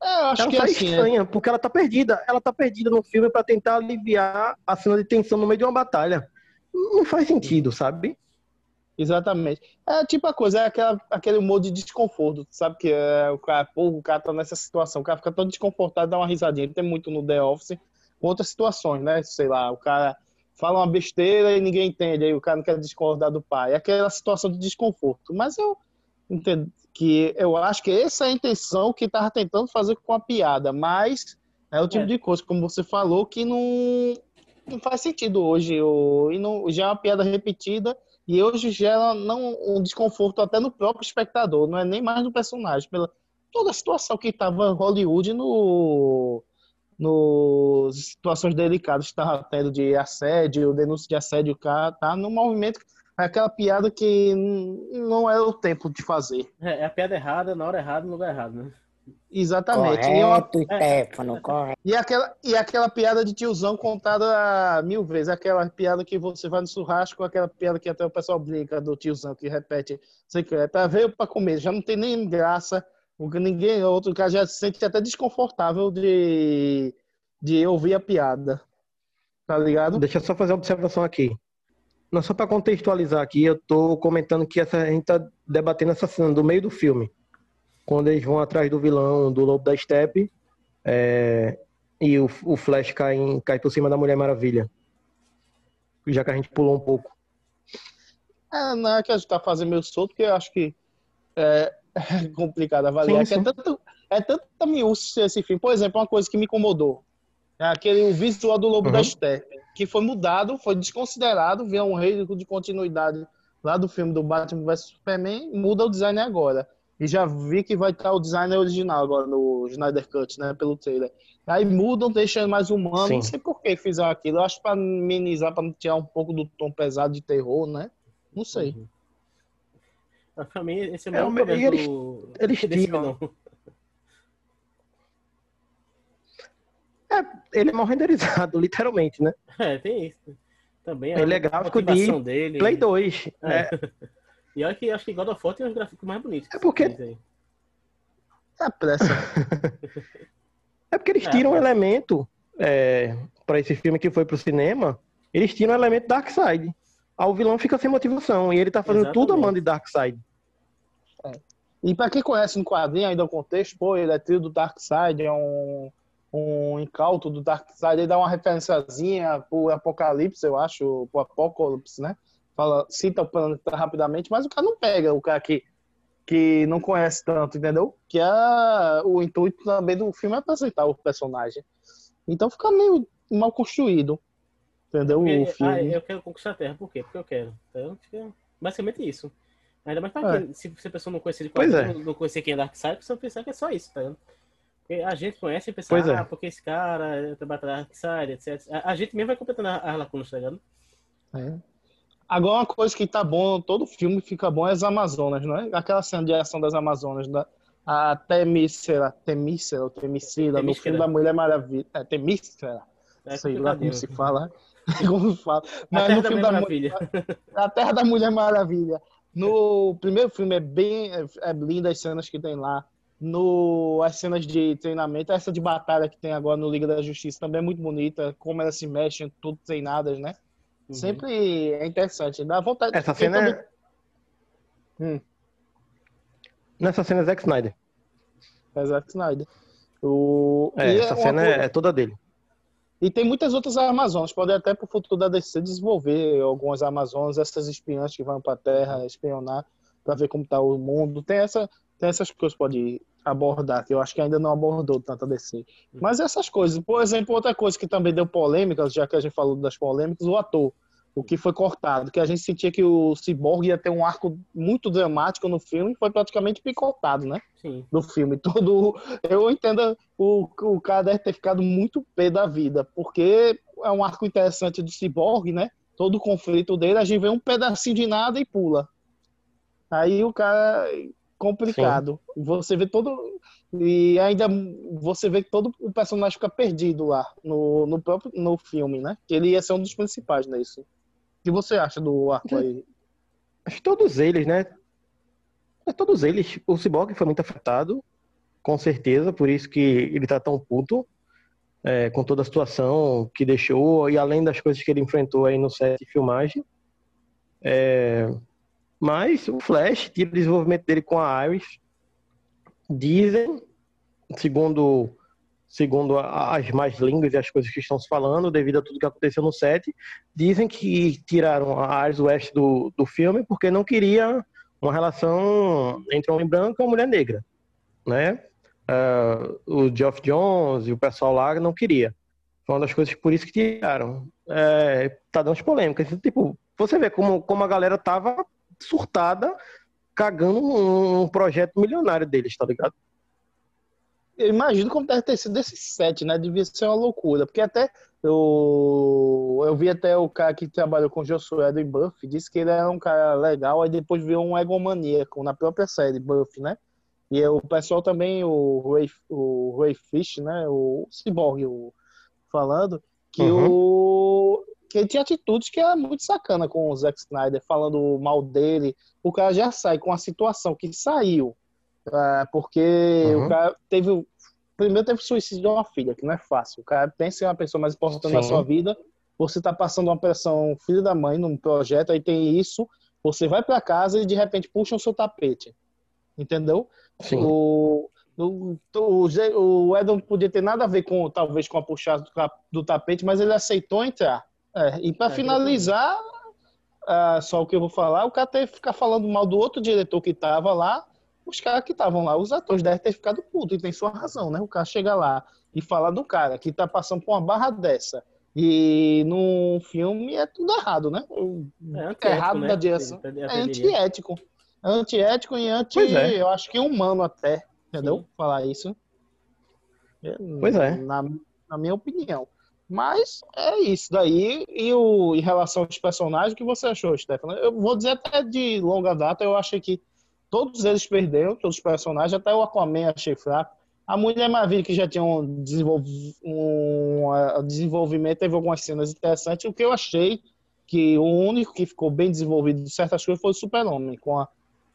É, eu acho ela que tá assim, é- estranha, porque ela tá perdida. Ela tá perdida no filme pra tentar aliviar a cena de tensão no meio de uma batalha. Não faz sentido, sabe? Exatamente. É tipo a coisa, é aquela, aquele humor de desconforto, sabe? Que é, o cara, pô, o cara tá nessa situação, o cara fica todo desconfortado, dá uma risadinha. Tem muito no The Office, com outras situações, né? Sei lá, o cara fala uma besteira e ninguém entende, aí o cara não quer discordar do pai. É aquela situação de desconforto. Mas eu entendo que eu acho que essa é a intenção que tava tentando fazer com a piada, mas é o tipo É. de coisa, como você falou, que não, não faz sentido hoje. E não, já é uma piada repetida. E hoje gera não, um desconforto até no próprio espectador, não é nem mais no personagem, pela toda a situação que estava Hollywood no nos situações delicadas que estava tendo de assédio, denúncia de assédio, cara tá num movimento, é aquela piada que não é o tempo de fazer. É, é a piada errada, na hora errada, no lugar errado, né? Exatamente. E, é uma- Correto, Stefano, correto. e aquela, e aquela piada de tiozão contada mil vezes. Aquela piada que você vai no churrasco, aquela piada que até o pessoal brinca do tiozão que repete, sei que é pra ver ou pra comer. Já não tem nem graça. o que Ninguém, outro cara já se sente até desconfortável de, de ouvir a piada. Tá ligado? Deixa eu só fazer uma observação aqui. Não só para contextualizar aqui, eu tô comentando que essa, a gente tá debatendo essa cena do meio do filme. Quando eles vão atrás do vilão do Lobo da Steppe é, e o, o Flash cai, em- cai por cima da Mulher Maravilha. Já que a gente pulou um pouco. É, não é que a gente tá fazendo meio solto, porque eu acho que é, é complicado avaliar. Sim, que É, tanto, é tanta miúça esse filme. Por exemplo, uma coisa que me incomodou. É aquele o visual do Lobo Uhum. da Steppe, que foi mudado, foi desconsiderado, veio um risco de continuidade lá do filme do Batman vs Superman, muda o design agora. E já vi que vai estar o design original agora no Snyder Cut, né, pelo trailer. Aí mudam, deixando mais humano. Sim. Não sei por que fizeram aquilo. Eu acho para amenizar, para tirar um pouco do tom pesado de terror, né? Não sei. Mas Pra mim, esse é o É, maior mas problema eles- do... eles tiram. Vilão. Ele é mal renderizado, literalmente, né? É, tem isso. Também Ele a é gráfico de dele. Play 2. É. É, E olha que acho que God of War tem uns gráficos mais bonitos. É porque- aí. É pressa. É porque eles É, tiram um mas- elemento é, para esse filme que foi pro cinema, eles tiram o elemento Darkseid. Aí o vilão fica sem motivação e ele tá fazendo tudo a Exatamente. mão de Darkseid. E para quem conhece no quadrinho ainda o contexto, pô, ele é trio do Darkseid, é um, um incauto do Darkseid, ele dá uma referenciazinha pro Apocalipse, eu acho, pro Apocalipse, né? Fala, cita o planeta rapidamente, mas o cara não pega, o cara que, que não conhece tanto, entendeu? Que é o intuito também do filme é apresentar o personagem. Então fica meio mal construído, entendeu? O Porque, ah, filme. eu quero conquistar a Terra. Por quê? Porque eu quero. Então, fica basicamente isso. Ainda mais pra É. quem, se, se a pessoa não conhecer de quadrinho, é. não, conhecer quem é Darkseid, a pessoa pensar que é só isso, tá? Porque a gente conhece e pensa, Pois é. ah, porque esse cara trabalha pra Darkseid, etc. A, a gente mesmo vai completando a- as lacunas, tá ligado? É. Agora, uma coisa que tá bom, todo filme fica bom é as Amazonas, não é? Aquela cena de ação das Amazonas, da, a Temícera, Temícera Temicida, no filme da Mulher Maravilha. É, Temícera, É sei lá como complicadinho. se fala. como fala. A Mas Terra no da filme Mulher da, Maravilha. A Terra da Mulher Maravilha. No primeiro filme é bem é, é linda as cenas que tem lá. No, as cenas de treinamento, essa de batalha que tem agora no Liga da Justiça também é muito bonita, como elas se mexem, tudo treinadas, né? Uhum. Sempre é interessante, dá vontade Essa cena também- é... Hum. Nessa cena é Zack Snyder. É Zack Snyder. O... É, e essa uma cena coisa- é, é toda dele. E tem muitas outras Amazonas. Podem até pro futuro da DC desenvolver algumas Amazonas, essas espiãs que vão pra Terra espionar para ver como tá o mundo. Tem, essa, tem essas coisas que pode abordar, que eu acho que ainda não abordou tanto a DC. Mas essas coisas, por exemplo, outra coisa que também deu polêmica, já que a gente falou das polêmicas, o ator. O que foi cortado, que a gente sentia que o Cyborg ia ter um arco muito dramático no filme foi praticamente picotado, né? Sim. do filme. Todo, eu entendo o, o cara deve ter ficado muito pé da vida, porque é um arco interessante do Cyborg, né? Todo o conflito dele, a gente vê um pedacinho de nada e pula. Aí o cara complicado. Você vê todo e ainda você vê que todo o personagem fica perdido lá no, no próprio no filme, né? Que ele ia ser um dos principais nisso. O que você acha do arco aí? Acho que todos eles, né? Todos eles. O Cyborg foi muito afetado, com certeza, por isso que ele tá tão puto é, com toda a situação que deixou e além das coisas que ele enfrentou aí no set de filmagem. É, mas o Flash tira o desenvolvimento dele com a Iris. Dizem, segundo segundo as mais línguas e as coisas que estão se falando, devido a tudo que aconteceu no set, dizem que tiraram a Iris West do, do filme porque não queria uma relação entre homem branco e uma mulher negra, né? Ah, o Geoff Jones e o pessoal lá não queria. Foi uma das coisas por isso que tiraram. É, tá dando as polêmicas. Tipo, você vê como, como a galera tava surtada, cagando um, projeto milionário deles, tá ligado? Eu imagino como deve ter sido esse set, né? Devia ser uma loucura. Porque até eu, eu vi até o cara que trabalhou com o Josué do Buff, disse que ele era um cara legal, aí depois viu um egomaníaco na própria série Buff, né? E o pessoal também, o Ray, o Ray Fish, né? O Cyborg o, falando, que Uhum. o que ele tinha atitudes que era muito sacana com o Zack Snyder, falando mal dele. O cara já sai com a situação que saiu. É, porque Uhum. o cara teve. Primeiro teve suicídio de uma filha, que não é fácil. O cara pensa em uma pessoa mais importante na Sim. sua vida. Você tá passando uma pressão, filho da mãe, num projeto, aí tem isso. Você vai para casa e de repente puxam o seu tapete. Entendeu? Sim. O, o, o, o Edon podia ter nada a ver com, talvez, com a puxada do, do tapete, mas ele aceitou entrar. É, e para É, finalizar, ah, só o que eu vou falar, o cara teve que ficar falando mal do outro diretor que tava lá, os caras que estavam lá, os atores devem ter ficado putos, e tem sua razão, né? O cara chega lá e fala do cara que tá passando por uma barra dessa. E num filme é tudo errado, né? É É antiético, errado né? da direção. É antiético. Antiético e anti, é. eu acho que humano até, entendeu? Sim. Falar isso. Pois é. Na, na minha opinião. Mas é isso daí. E o, em relação aos personagens, o que você achou, Stefano? Eu vou dizer até de longa data, eu achei que todos eles perderam, todos os personagens, até o Aquaman achei fraco. A Mulher Maravilha, que já tinha um, desenvolv- um ah, desenvolvimento, teve algumas cenas interessantes. O que eu achei que o único que ficou bem desenvolvido de certas coisas foi o Super-Homem, com a,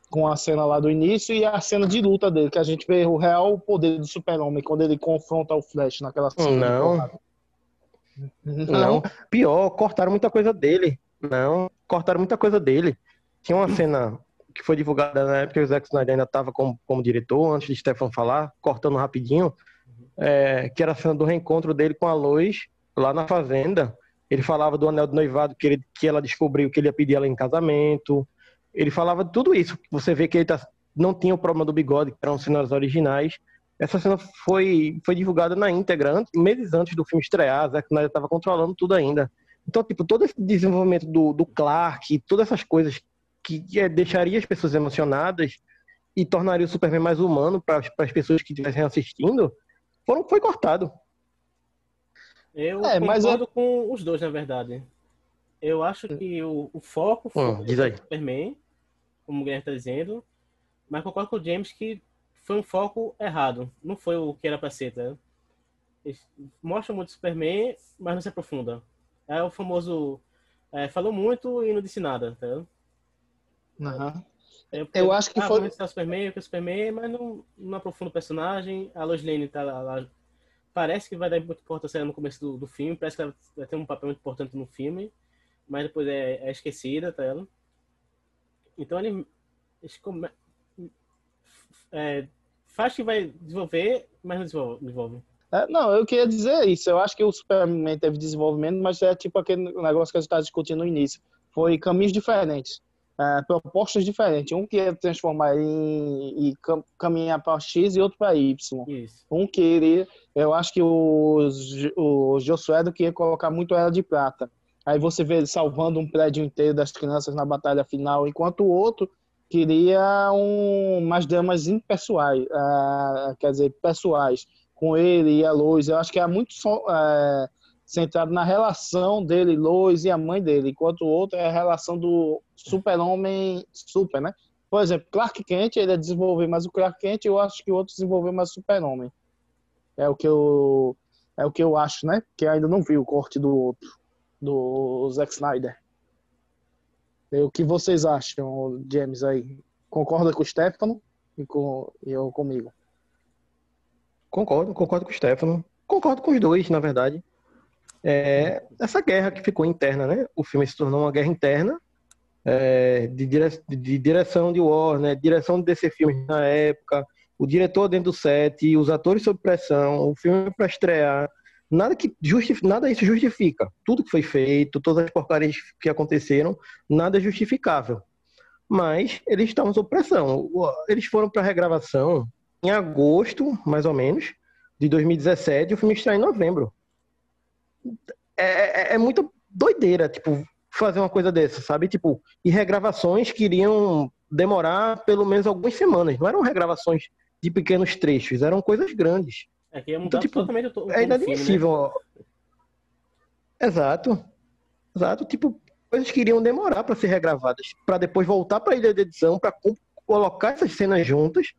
com a cena lá do início e a cena de luta dele, que a gente vê o real poder do Super-Homem quando ele confronta o Flash naquela cena. de Não. Não, pior, cortaram muita coisa dele. Não, cortaram muita coisa dele. Tinha uma cena que foi divulgada na época que o Zack Snyder ainda estava como, como diretor, antes de Stefan falar, cortando rapidinho, é, que era a cena do reencontro dele com a Lois lá na fazenda. Ele falava do anel de noivado que, ele, que ela descobriu que ele ia pedir ela em casamento. Ele falava de tudo isso. Você vê que ele tá- não tinha o problema do bigode, que eram cenas originais. Essa cena foi, foi divulgada na íntegra, antes, meses antes do filme estrear. Zack Snyder estava controlando tudo ainda. Então, tipo, todo esse desenvolvimento do, do Clark, todas essas coisas que é, deixaria as pessoas emocionadas e tornaria o Superman mais humano para as pessoas que estivessem assistindo, foram, foi cortado. Eu É, mas concordo com os dois, na verdade. Eu acho que o, o foco foi Hum, aí. o Superman, como o Guilherme está dizendo, mas concordo com o James que foi um foco errado. Não foi o que era para ser, tá? Eles mostram muito Superman, mas não se aprofunda. É o famoso. é, falou muito e não disse nada, tá? Aham. É, Eu acho que ah, foi- vamos o Superman, o Superman, mas não, não aprofunda o personagem. A Lois Lane tá lá, lá- Parece que vai dar muita importância no começo do, do filme, parece que ela vai ter um papel muito importante no filme, mas depois é, é esquecida, tá ela? Então ele, eles come- é, faz que vai desenvolver, mas não desenvolve. desenvolve. É, não, eu queria dizer isso. Eu acho que o Superman teve desenvolvimento, mas é tipo aquele negócio que a gente estava discutindo no início. Foi caminhos diferentes, é, propostas diferentes. Um queria transformar em, e cam- caminhar para X e outro para Y. Isso. Um queria, eu acho que o, o Josué queria colocar muito Era de Prata. Aí você vê ele salvando um prédio inteiro das crianças na batalha final, enquanto o outro queria um, mais dramas impessoais, ah, quer dizer, pessoais, com ele e a Lois. Eu acho que é muito é, centrado na relação dele, Lois e a mãe dele, enquanto o outro é a relação do super-homem super, né? Por exemplo, Clark Kent, ele é desenvolver mais o Clark Kent, eu acho que o outro desenvolveu mais o super-homem. É o que eu é o que eu acho, né? Que ainda não vi o corte do outro, do Zack Snyder. E o que vocês acham, James aí? Concorda com o Stefano e com eu comigo? Concordo, concordo com o Stefano. Concordo com os dois, na verdade. É, essa guerra que ficou interna, né? O filme se tornou uma guerra interna é, de, dire- de direção de Warner, direção de DC Filmes na época, o diretor dentro do set, os atores sob pressão, o filme para estrear. Nada que nada isso justifica. Tudo que foi feito, todas as porcarias que aconteceram, nada é justificável. Mas eles estavam sob pressão. Eles foram para a regravação em agosto, mais ou menos, de 2017, e o filme estreia em novembro. É, é, é muita doideira, tipo, fazer uma coisa dessa, sabe? Tipo, e regravações que iriam demorar pelo menos algumas semanas. Não eram regravações de pequenos trechos, eram coisas grandes. É ia mudar Então, tipo, totalmente o, É tom do filme, né? inadmissível. Exato. Exato. Tipo, coisas que iriam demorar para ser regravadas, para depois voltar para a ilha de edição, para colocar essas cenas juntas,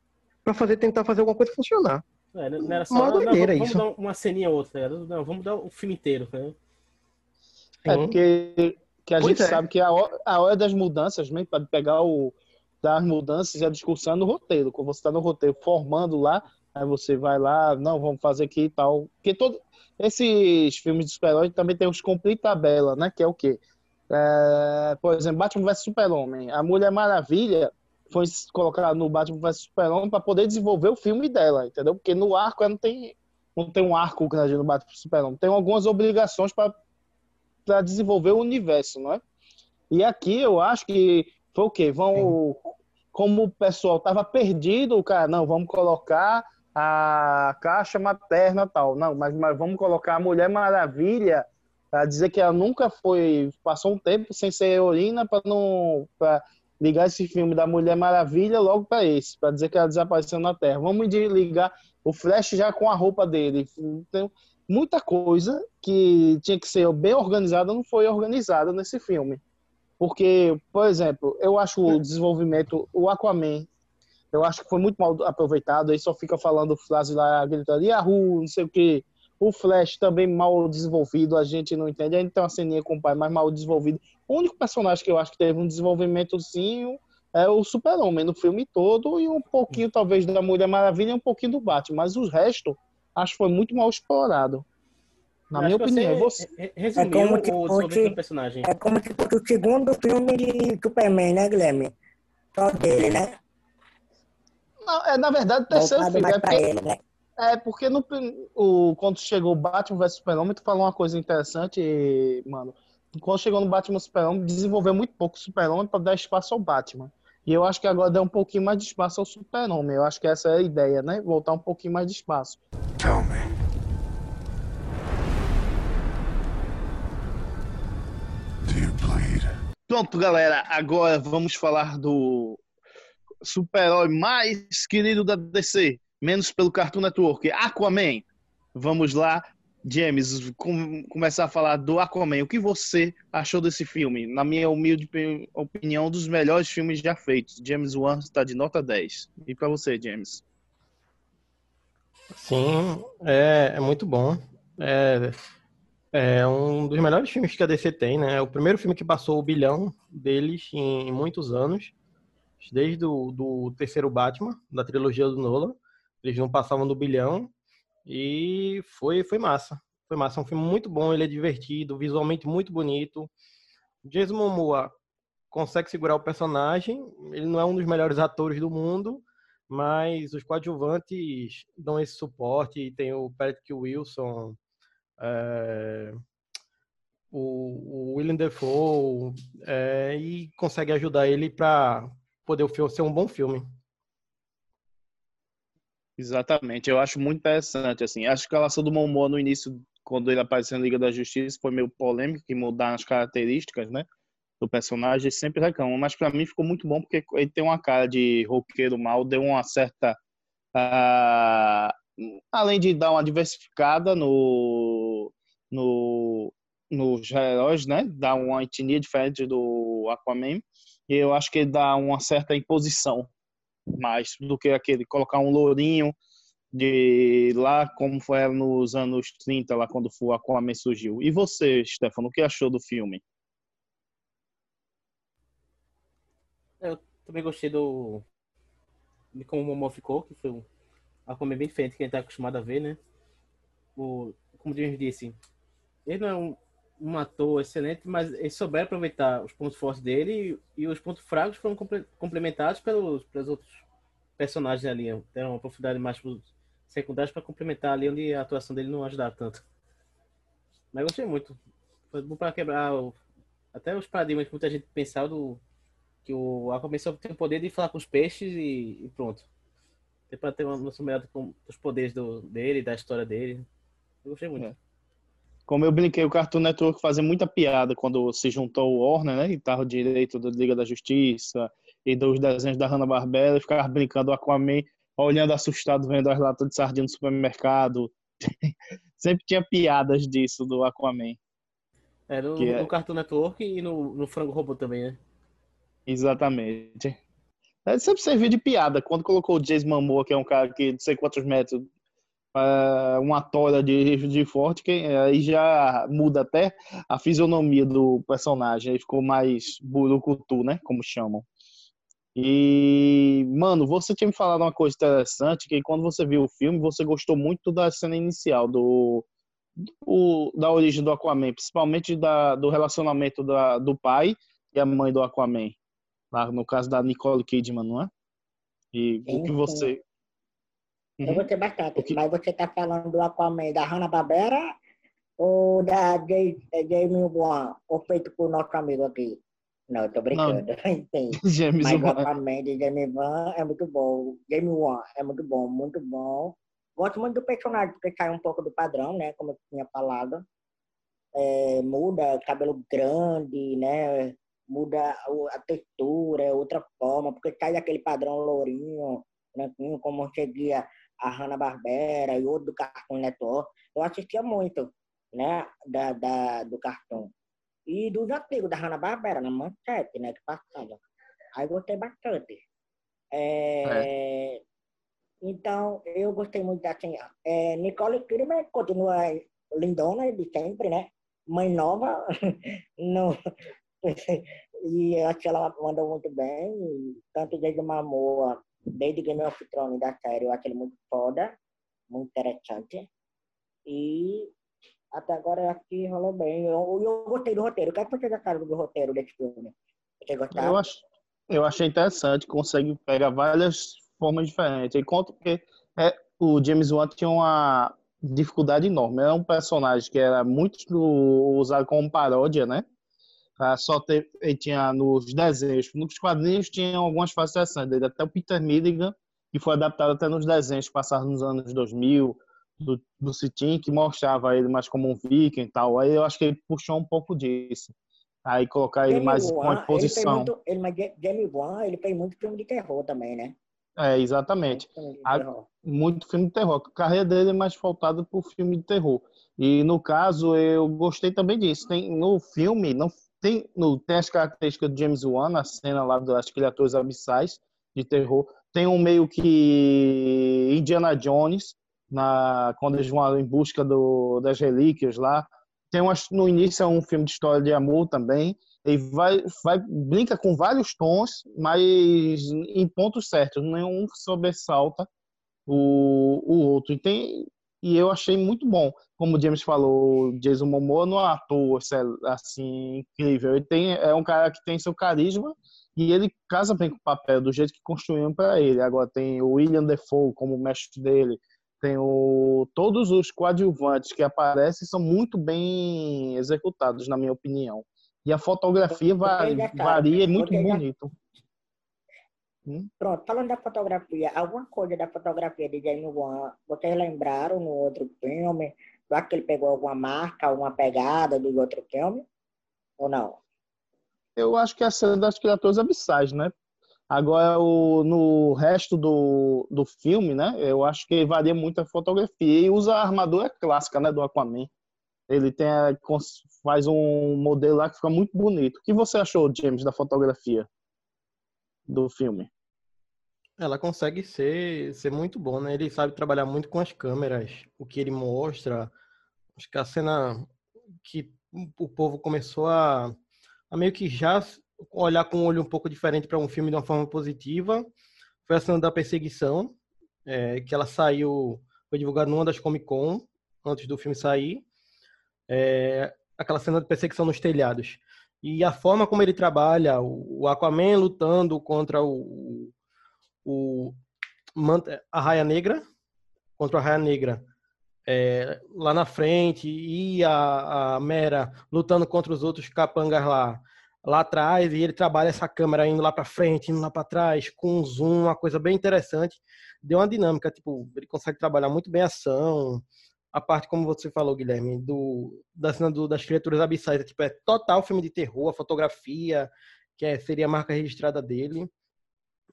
para fazer tentar fazer alguma coisa funcionar. É, não era só, Uma não, doideira vamos isso. dar uma ceninha ou outra, tá? Não, vamos dar o filme inteiro, né? É porque que a Pois gente é. sabe que a hora, a hora das mudanças, mesmo para pegar o das mudanças e a discussão é no roteiro. Quando você está no roteiro formando lá, aí você vai lá, não, vamos fazer aqui e tal. Porque todo, esses filmes de super-herói também tem os cumprir tabela, né? Que é o quê? É, por exemplo, Batman vs Super-Homem. A Mulher Maravilha foi colocada no Batman vs Super-Homem para poder desenvolver o filme dela, entendeu? Porque no arco ela não tem, não tem um arco grande no Batman vs Super-Homem. Tem algumas obrigações para desenvolver o universo, não é? E aqui eu acho que foi o quê? Vão, como o pessoal tava perdido, o cara, não, vamos colocar a caixa materna tal. Não, mas, mas vamos colocar a Mulher Maravilha para dizer que ela nunca foi, passou um tempo sem ser heroína para não para ligar esse filme da Mulher Maravilha logo para esse, para dizer que ela desapareceu na Terra. Vamos ligar o Flash já com a roupa dele. Então, muita coisa que tinha que ser bem organizada não foi organizada nesse filme. Porque, por exemplo, eu acho o desenvolvimento, o Aquaman, eu acho que foi muito mal aproveitado, aí só fica falando frase lá, gritando, Yahoo, não sei o que. O Flash também mal desenvolvido, a gente não entende. A gente tem uma ceninha com o pai, mas mal desenvolvido. O único personagem que eu acho que teve um desenvolvimentozinho é o Super-Homem no filme todo e um pouquinho, talvez, da Mulher Maravilha e um pouquinho do Batman. Mas o resto, acho que foi muito mal explorado. Na Eu minha opinião. Você Você... resumiu como o que desenvolvimento fosse- do personagem. É como se fosse o segundo filme de Superman, né, Guilherme? Só dele, né? Não, é, na verdade, o terceiro filme. mais É pra porque, ele, né? é porque no, o, quando chegou o Batman vs Super-Homem, tu falou uma coisa interessante, mano. Quando chegou no Batman vs Super-Homem, desenvolveu muito pouco o Super-Homem para dar espaço ao Batman. E eu acho que agora deu um pouquinho mais de espaço ao Super-Homem. Eu acho que essa é a ideia, né? Voltar um pouquinho mais de espaço. Tell me. Do you bleed? Pronto, galera, agora vamos falar do super-herói mais querido da DC, menos pelo Cartoon Network, Aquaman. Vamos lá, James, com, começar a falar do Aquaman. O que você achou desse filme? Na minha humilde opinião, um dos melhores filmes já feitos. James Wan está de nota 10. E para você, James? Sim, é, é muito bom. É, é um dos melhores filmes que a DC tem, né? É o primeiro filme que passou o bilhão deles em, muitos anos. Desde o do terceiro Batman, da trilogia do Nolan. Eles não passavam do bilhão. E foi, foi massa. Foi massa. É um filme muito bom, ele é divertido, visualmente muito bonito. Jason Momoa consegue segurar o personagem. Ele não é um dos melhores atores do mundo, mas os coadjuvantes dão esse suporte. E tem o Patrick Wilson, é, o, o Willem Dafoe, é, e consegue ajudar ele para poder ser um bom filme. Exatamente, eu acho muito interessante, assim, a escalação do Momoa no início, quando ele apareceu na Liga da Justiça, foi meio polêmico, que mudaram as características, né, do personagem, sempre reclamam, mas para mim ficou muito bom, porque ele tem uma cara de roqueiro mal, deu uma certa, uh, além de dar uma diversificada no, no, nos heróis, né, dá uma etnia diferente do Aquaman, eu acho que ele dá uma certa imposição mais do que aquele colocar um lourinho de lá como foi nos anos 30, lá quando o Aquaman surgiu. E você, Stefano, o que achou do filme? Eu também gostei do de como o Momo ficou, que foi um Aquaman bem diferente que a gente tá acostumado a ver, né? O, como o James disse, ele não é um, um ator excelente, mas ele souber aproveitar os pontos fortes dele e, e os pontos fracos foram comple complementados pelos, pelos outros personagens ali. Deram uma profundidade mais para secundários para complementar ali onde a atuação dele não ajudava tanto. Mas gostei muito. Foi bom para quebrar o, até os paradigmas que muita gente pensava do que o Aquaman só tem o poder de falar com os peixes e, e pronto. Tem para ter uma noção melhor dos poderes do, dele, da história dele. Eu gostei muito. É como eu brinquei, o Cartoon Network fazia muita piada quando se juntou o Warner, né? E tava direito da Liga da Justiça e dos desenhos da Hanna-Barbera e ficava brincando o Aquaman, olhando assustado, vendo as latas de sardinha no supermercado. Sempre tinha piadas disso do Aquaman. É, no, no é... Cartoon Network e no, no Frango Robô também, né? Exatamente. É, sempre serviu de piada. Quando colocou o Jason Momoa, que é um cara que não sei quantos metros uh, uma tola de, de forte, que aí já muda até a fisionomia do personagem, aí ficou mais burucutu, né, como chamam. E, mano, você tinha me falado uma coisa interessante, que quando você viu o filme, você gostou muito da cena inicial, do, do da origem do Aquaman, principalmente da, do relacionamento da, do pai e a mãe do Aquaman. Lá no caso da Nicole Kidman, não é? E sim, o que você Uhum. Eu gostei bastante. Okay. Mas você está falando do Aquaman da Hanna-Barbera ou da Jamie Wan, ou feito por nosso amigo aqui? Não, eu tô brincando. James Mas o Aquaman de Jamie Wan é muito bom. Jamie Wan é muito bom, muito bom. Gosto muito do personagem, porque sai um pouco do padrão, né? Como eu tinha falado. É, muda, cabelo grande, né? Muda a textura, é outra forma, porque sai daquele padrão lourinho, branquinho, como seguia a Hanna-Barbera e outro do Cartoon Network. Eu assistia muito, né, da, da, do cartão. E dos antigos da Hanna-Barbera, na manchete, né, que passava. Aí gostei bastante. É, é. Então, eu gostei muito da assim, é, Nicole Kidman continua lindona de sempre, né? Mãe nova, no, e acho que ela mandou muito bem, tanto desde Mamoa desde Game of Thrones da série, eu acho ele muito foda, muito interessante. E até agora eu acho que rolou bem. Eu, eu gostei do roteiro. O que, é que acharam do roteiro desse filme? Eu, ach, eu achei interessante, consegue pegar várias formas diferentes. Enquanto que é, o James Wan tinha uma dificuldade enorme. Era um personagem que era muito usado como paródia, né? Ah, só teve, ele tinha nos desenhos, nos quadrinhos tinha algumas fases interessantes, até o Peter Milligan, que foi adaptado até nos desenhos passados nos anos 2000, do, do Citim, que mostrava ele mais como um viking e tal. Aí eu acho que ele puxou um pouco disso. Aí colocar ele Jamie mais com Wan, a ele posição. muito, ele, Jamie Wan, ele fez muito filme de terror também, né? É, exatamente. Muito filme de A- terror. muito filme de terror. A carreira dele é mais voltada para o filme de terror. E no caso, eu gostei também disso. Tem, no filme, não tem, no, tem as características de James Wan, na cena lá das criaturas abissais de terror. Tem um meio que Indiana Jones, na, quando eles vão em busca do, das relíquias lá. Tem umas, no início é um filme de história de amor também. E vai, vai, brinca com vários tons, mas em pontos certos. Nenhum sobressalta o, o outro. E, tem, e eu achei muito bom. Como o James falou, o Jason Momoa não é um ator assim, incrível. Ele tem, é um cara que tem seu carisma e ele casa bem com o papel, do jeito que construíram para ele. Agora tem o William Defoe como mestre dele, tem o, todos os coadjuvantes que aparecem são muito bem executados, na minha opinião. E a fotografia tá, varia, é muito porque bonito. Pronto, falando da fotografia, alguma coisa da fotografia de James Wan, vocês lembraram no outro filme? Será que ele pegou alguma marca, alguma pegada do outro filme? Ou não? Eu acho que é a cena das criaturas abissais, né? Agora, o, no resto do, do filme, né? Eu acho que varia muito a fotografia. E usa a armadura clássica, né? Do Aquaman. Ele tem a- cons- faz um modelo lá que fica muito bonito. O que você achou, James, da fotografia do filme? Ela consegue ser, ser muito bom, né? Ele sabe trabalhar muito com as câmeras, o que ele mostra. Acho que a cena que o povo começou a, a meio que já olhar com um olho um pouco diferente para um filme de uma forma positiva foi a cena da perseguição, é, que ela saiu, foi divulgada numa das Comic Con, antes do filme sair. É, aquela cena de perseguição nos telhados. E a forma como ele trabalha, o Aquaman lutando contra o, o a Raia Negra, contra a Raia Negra, é, lá na frente, e a, a Mera lutando contra os outros capangas lá, lá atrás, e ele trabalha essa câmera indo lá para frente, indo lá para trás, com um zoom, uma coisa bem interessante. Deu uma dinâmica, tipo, ele consegue trabalhar muito bem a ação, a parte, como você falou, Guilherme, do, da cena do, das criaturas abissais, é, tipo, é total filme de terror, a fotografia, que é, seria a marca registrada dele.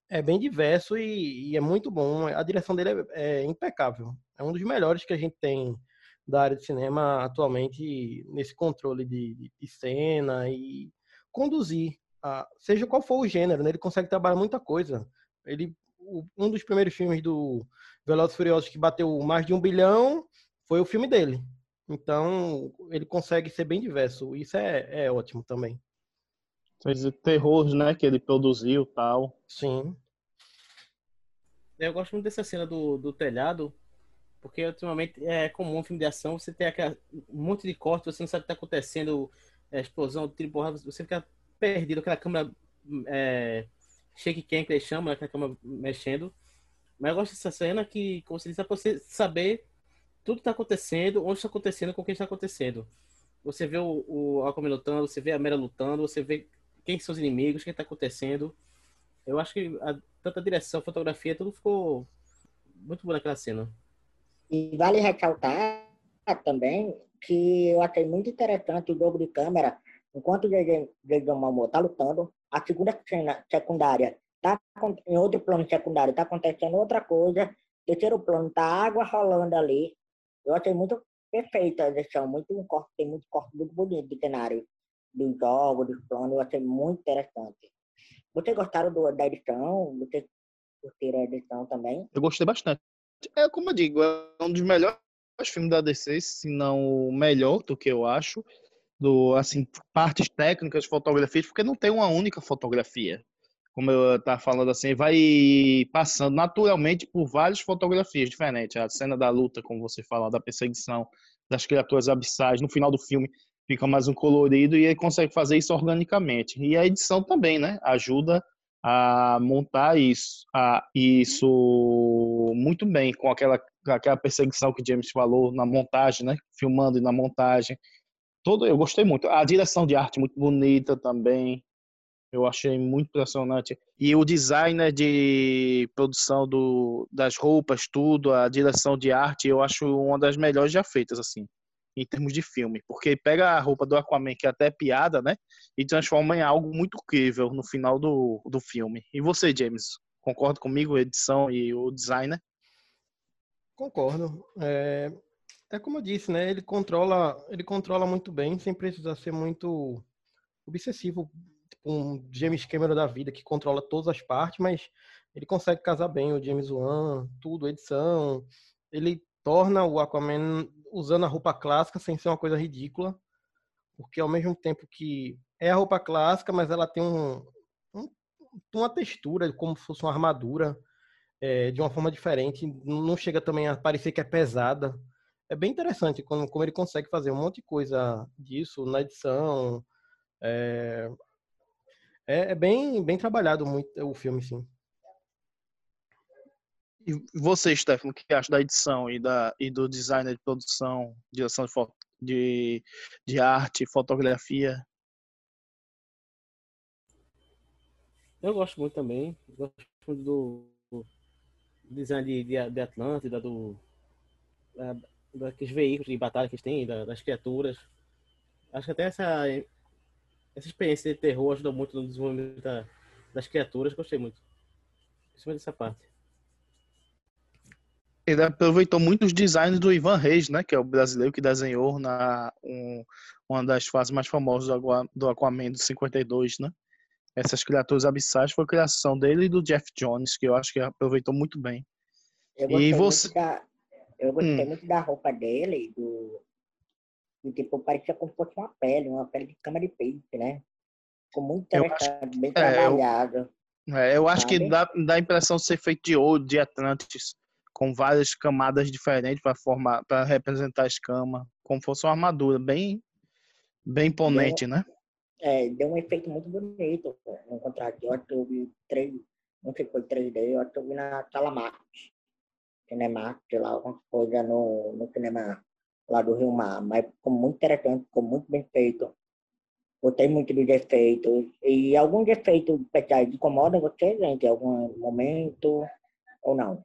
É bem diverso e, e é muito bom. A direção dele é, é impecável. É um dos melhores que a gente tem da área de cinema atualmente nesse controle de, de, cena e conduzir, a, seja qual for o gênero, né? ele consegue trabalhar muita coisa. Ele, um dos primeiros filmes do Velozes e Furiosos que bateu mais de um bilhão foi o filme dele. Então, ele consegue ser bem diverso. Isso é, é ótimo também. Fez terror, né? Que ele produziu tal. Sim. Eu gosto muito dessa cena do, do telhado, porque ultimamente é comum um filme de ação você ter aquela, um monte de corte, você não sabe o que está acontecendo, é, explosão, tiro, porrada, você fica perdido, aquela câmera é, shake cam que eles chamam, né, aquela câmera mexendo. Mas eu gosto dessa cena que, como você disse, é pra você saber tudo que está acontecendo, onde está acontecendo, com quem está acontecendo. Você vê o, o Aquaman lutando, você vê a Mera lutando, você vê quem são os inimigos, o que está acontecendo. Eu acho que a, tanto a direção, a fotografia, tudo ficou muito bom naquela cena. E vale ressaltar também que eu achei muito interessante o jogo de câmera. Enquanto o Jason Momoa está lutando, a segunda cena secundária tá acon- em outro plano secundário está acontecendo outra coisa. Terceiro plano tá água rolando ali. Eu achei muito perfeita a edição, muito um corte, tem muito corte muito bonito de cenário, do jogo, dos planos. Eu achei muito interessante. Vocês gostaram do, da edição? Vocês curtiram a edição também? Eu gostei bastante. É como eu digo, é um dos melhores filmes da DC, se não o melhor do que eu acho. Do, assim, partes técnicas, fotografias, porque não tem uma única fotografia. Como eu estava falando assim, vai passando naturalmente por várias fotografias diferentes. A cena da luta, como você falou, da perseguição das criaturas abissais, no final do filme fica mais um colorido e ele consegue fazer isso organicamente. E a edição também, né? Ajuda a montar isso, a, isso muito bem com aquela, aquela perseguição que James falou na montagem, né? Filmando e na montagem. Todo, eu gostei muito. A direção de arte muito bonita também. Eu achei muito impressionante. E o designer de produção do, das roupas, tudo, a direção de arte, eu acho uma das melhores já feitas, assim. Em termos de filme, porque pega a roupa do Aquaman, que é até piada, né? E transforma em algo muito crível no final do, do filme. E você, James, concorda comigo, edição e o designer? Concordo. É, é como eu disse, né? Ele controla, ele controla muito bem, sem precisar ser muito obsessivo, tipo um James Cameron da vida que controla todas as partes, mas ele consegue casar bem o James Wan, tudo, edição. Ele torna o Aquaman usando a roupa clássica sem ser uma coisa ridícula, porque ao mesmo tempo que é a roupa clássica, mas ela tem um, um uma textura como se fosse uma armadura é, de uma forma diferente, não chega também a parecer que é pesada. É bem interessante como, como ele consegue fazer um monte de coisa disso na edição. É, é, é bem, bem trabalhado muito o filme, sim. E você, Stefano, o que acha da edição e, da, e do design de produção, direção de, foto, de, de arte, fotografia? Eu gosto muito também. Gosto muito do design de, de, de Atlântida, do, da, daqueles veículos de batalha que eles têm, da, das criaturas. Acho que até essa, essa experiência de terror ajudou muito no desenvolvimento da, das criaturas. Gostei muito. Principalmente dessa parte ele aproveitou muitos designs do Ivan Reis, né, que é o brasileiro que desenhou na um, uma das fases mais famosas do, do Aquaman do 52, né? Essas criaturas abissais foi a criação dele e do Jeff Jones, que eu acho que aproveitou muito bem. Eu gostei, e você... muito, da, eu gostei hum. muito da roupa dele, do, do tipo, parecia como se fosse uma pele, uma pele de cama de peito, né? Ficou muito interessante, bem trabalhado. É, eu, é, eu acho que dá, dá a impressão de ser feito de ouro, de Atlantis com várias camadas diferentes para formar, para representar a escama, como fosse uma armadura bem, bem imponente, deu, né? É, deu um efeito muito bonito no contrato. Eu vi três, não sei se foi 3D, eu vi na sala Max, Cinemax, lá, alguma coisa no, no cinema lá do Rio Mar, mas ficou muito interessante, ficou muito bem feito. Gostei muito dos efeitos. E alguns efeitos especiais incomodam você, gente, em algum momento ou não?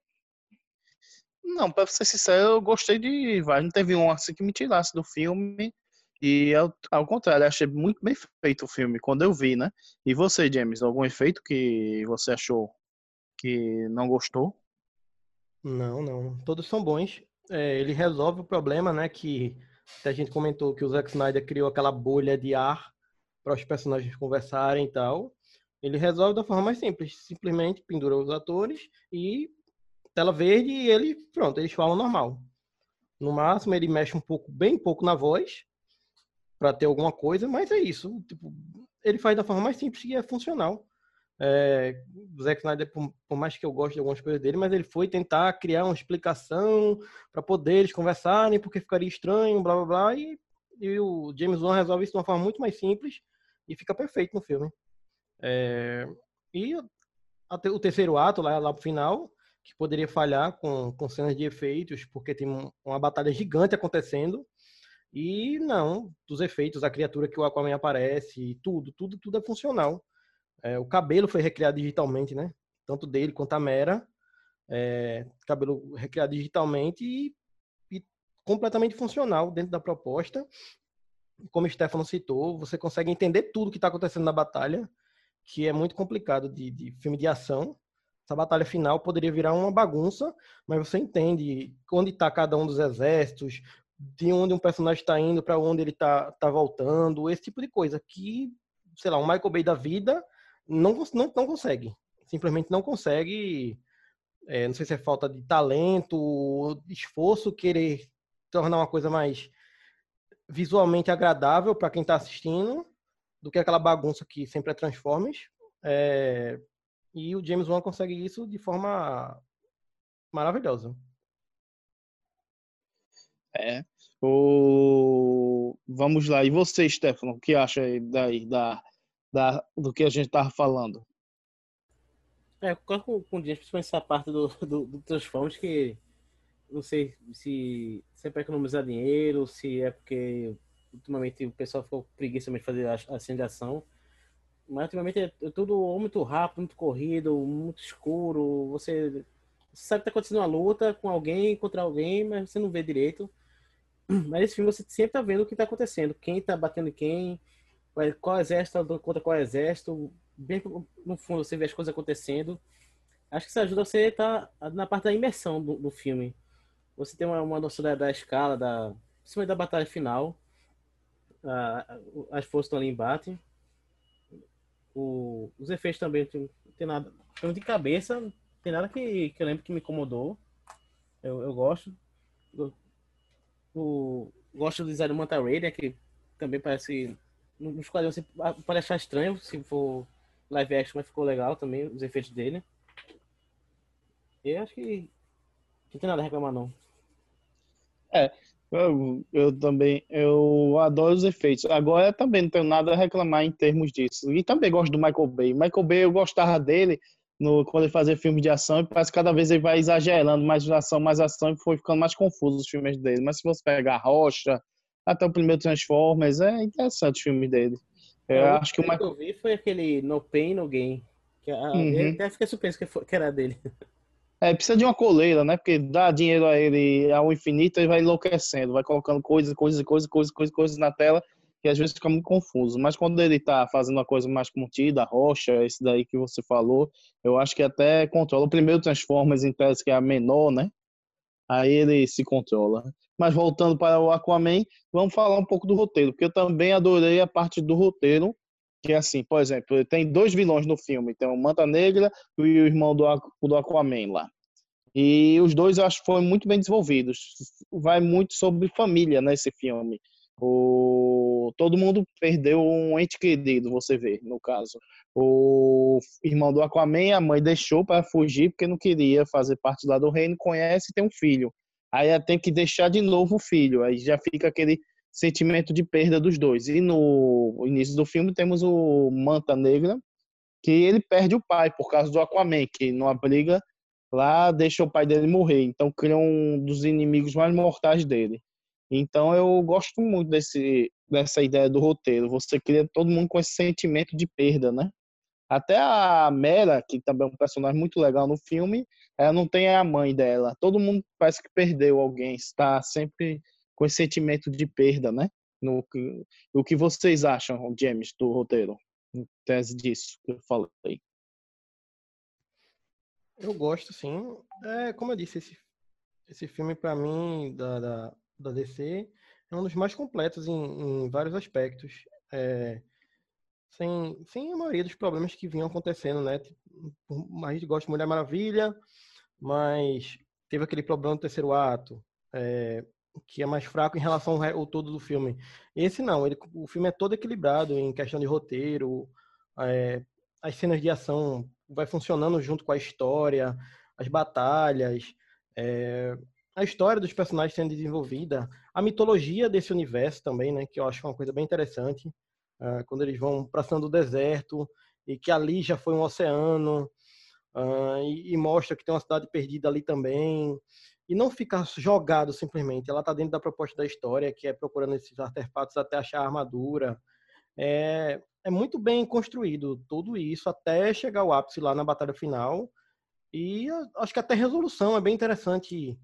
Não, pra ser sincero, eu gostei de vários. Não teve um assim que me tirasse do filme. E ao, ao contrário, achei muito bem feito o filme quando eu vi, né? E você, James, algum efeito que você achou que não gostou? Não, não. Todos são bons. É, ele resolve o problema, né? Que a gente comentou que o Zack Snyder criou aquela bolha de ar para os personagens conversarem e tal. Ele resolve da forma mais simples. Simplesmente pendura os atores e tela verde e ele, pronto, eles falam normal. No máximo, ele mexe um pouco, bem pouco na voz, para ter alguma coisa, mas é isso. Tipo, ele faz da forma mais simples e é funcional. É, o Zack Snyder, por, por, mais que eu goste de algumas coisas dele, mas ele foi tentar criar uma explicação para poder eles conversarem, porque ficaria estranho, blá blá blá, e, e o James Wan resolve isso de uma forma muito mais simples e fica perfeito no filme. É, e até o terceiro ato, lá, lá pro final, que poderia falhar com, com cenas de efeitos, porque tem uma batalha gigante acontecendo. E não, dos efeitos, a criatura que o Aquaman aparece, tudo, tudo, tudo é funcional. É, o cabelo foi recriado digitalmente, né? Tanto dele quanto a Mera. É, cabelo recriado digitalmente e, e, completamente funcional dentro da proposta. Como o Stefano citou, você consegue entender tudo que está acontecendo na batalha, que é muito complicado de, de filme de ação essa batalha final poderia virar uma bagunça, mas você entende onde está cada um dos exércitos, de onde um personagem está indo, para onde ele está tá voltando, esse tipo de coisa que, sei lá, um Michael Bay da vida não, não, não consegue. Simplesmente não consegue. É, não sei se é falta de talento, esforço, querer tornar uma coisa mais visualmente agradável para quem está assistindo do que aquela bagunça que sempre é Transformers. É, e o James Wan consegue isso de forma maravilhosa. É. O... Vamos lá. E você, Stefano, o que acha daí da, da, do que a gente estava falando? É, concordo com, com o James, principalmente essa parte do, do, do Transformers, que não sei se, se é para economizar dinheiro, se é porque ultimamente o pessoal ficou preguiça de fazer a, a ação. Mas ultimamente é, é tudo muito rápido, muito corrido, muito escuro. Você, sabe que tá acontecendo uma luta com alguém contra alguém, mas você não vê direito. Mas esse filme você sempre tá vendo o que tá acontecendo. Quem tá batendo em quem, qual- exército tá contra qual exército. Bem no fundo você vê as coisas acontecendo. Acho que isso ajuda você a estar na parte da imersão do, do filme. Você tem uma, uma noção da, da escala, da, principalmente da batalha final. Ah, as forças estão ali em embate. O- os efeitos também tem, tem nada. Filme de cabeça, não tem nada que, que eu lembro que me incomodou. Eu, eu gosto. O, gosto do design do Manta Ray, né, que também parece. Nos quadrinhos você pode achar estranho se for live action, mas ficou legal também, os efeitos dele. Eu acho que não tem nada a reclamar, não. Eu, eu também, eu adoro os efeitos. Agora também não tenho nada a reclamar em termos disso. E também gosto do Michael Bay. Michael Bay, eu gostava dele no, quando ele fazia filmes de ação e parece que cada vez ele vai exagerando mais ação, mais ação e foi ficando mais confuso os filmes dele. Mas se você pegar Rocha, até o primeiro Transformers, é interessante os filmes dele. Eu É, o acho que o Michael... que eu vi foi aquele No Pain, No Gain. Que, ah, Uhum. eu até fiquei surpreso que, foi- que era dele. É, precisa de uma coleira, né? Porque dá dinheiro a ele ao infinito e vai enlouquecendo, vai colocando coisas, coisas, coisas, coisas, coisas, coisas na tela que às vezes fica muito confuso. Mas quando ele tá fazendo uma coisa mais contida, rocha, esse daí que você falou, eu acho que até controla. O primeiro Transformers em tese que é a menor, né? Aí ele se controla. Mas voltando para o Aquaman, vamos falar um pouco do roteiro, porque eu também adorei a parte do roteiro, que é assim, por exemplo, tem dois vilões no filme, tem o Manta Negra e o irmão do, do Aquaman lá. E os dois eu acho foram muito bem desenvolvidos. Vai muito sobre família nesse filme. O... Todo mundo perdeu um ente querido, você vê, no caso. O irmão do Aquaman, a mãe deixou para fugir porque não queria fazer parte lá do reino, conhece e tem um filho. Aí ela tem que deixar de novo o filho. Aí já fica aquele sentimento de perda dos dois. E no início do filme temos o Manta Negra, que ele perde o pai por causa do Aquaman, que numa briga lá deixa o pai dele morrer. Então cria um dos inimigos mais mortais dele. Então eu gosto muito desse, dessa ideia do roteiro. Você cria todo mundo com esse sentimento de perda, né? Até a Mera, que também é um personagem muito legal no filme, ela não tem a mãe dela. Todo mundo parece que perdeu alguém, está sempre com esse sentimento de perda, né? No, que- o que vocês acham, James, do roteiro? Em tese disso que eu falei. Eu gosto, sim. É, como eu disse, esse, esse filme, para mim, da, da, da DC, é um dos mais completos em, em vários aspectos. É, sem, sem a maioria dos problemas que vinham acontecendo, né? Tipo, mais que goste de Mulher Maravilha, mas teve aquele problema no terceiro ato, é, que é mais fraco em relação ao, todo do filme. Esse não, ele, o filme é todo equilibrado em questão de roteiro, é, as cenas de ação vai funcionando junto com a história, as batalhas, é, a história dos personagens sendo desenvolvida, a mitologia desse universo também, né, que eu acho uma coisa bem interessante, ah, quando eles vão para São do Deserto e que ali já foi um oceano ah, e, e mostra que tem uma cidade perdida ali também e não fica jogado simplesmente, ela está dentro da proposta da história, que é procurando esses artefatos até achar a armadura. É, é muito bem construído tudo isso até chegar ao ápice lá na batalha final. E acho que até a resolução é bem interessante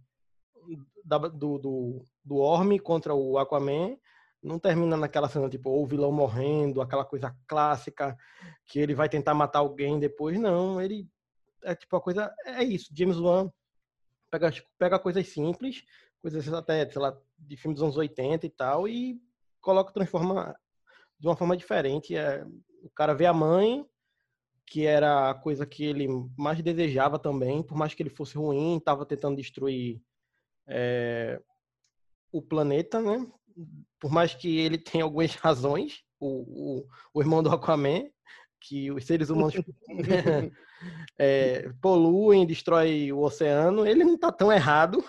da- do, do, do Orme contra o Aquaman. Não termina naquela cena, tipo, o vilão morrendo, aquela coisa clássica, que ele vai tentar matar alguém depois. Não, ele é tipo a coisa. É isso. James Wan pega, pega coisas simples, coisas até, sei lá, de filmes dos anos 80 e tal, e coloca, transforma de uma forma diferente. É, o cara vê a mãe, que era a coisa que ele mais desejava também, por mais que ele fosse ruim, estava tentando destruir é, o planeta, né? Por mais que ele tenha algumas razões, o, o, o irmão do Aquaman, que os seres humanos é, poluem, destrói o oceano, ele não está tão errado,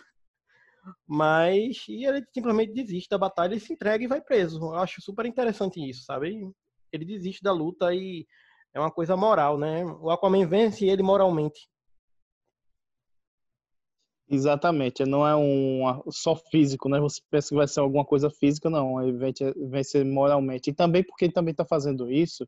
mas e ele simplesmente desiste da batalha e se entrega e vai preso. Eu acho super interessante isso, sabe? Ele desiste da luta e é uma coisa moral, né? O Aquaman vence ele moralmente. Exatamente, não é um só físico, né? Você pensa que vai ser alguma coisa física, não, ele vence, vence moralmente. E também porque ele também está fazendo isso,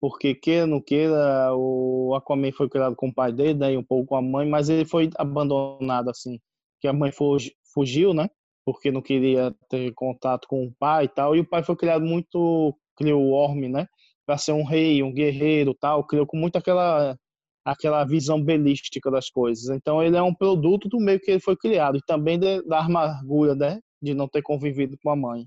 porque queira não queira, o Aquaman foi criado com o pai dele, né, e um pouco com a mãe, mas ele foi abandonado assim, que a mãe fugi- fugiu, né? porque não queria ter contato com o pai e tal. E o pai foi criado muito, criou o Orme, né? Para ser um rei, um guerreiro tal. Criou com muito aquela, aquela visão belística das coisas. Então ele é um produto do meio que ele foi criado. E também de, da amargura, né? De não ter convivido com a mãe.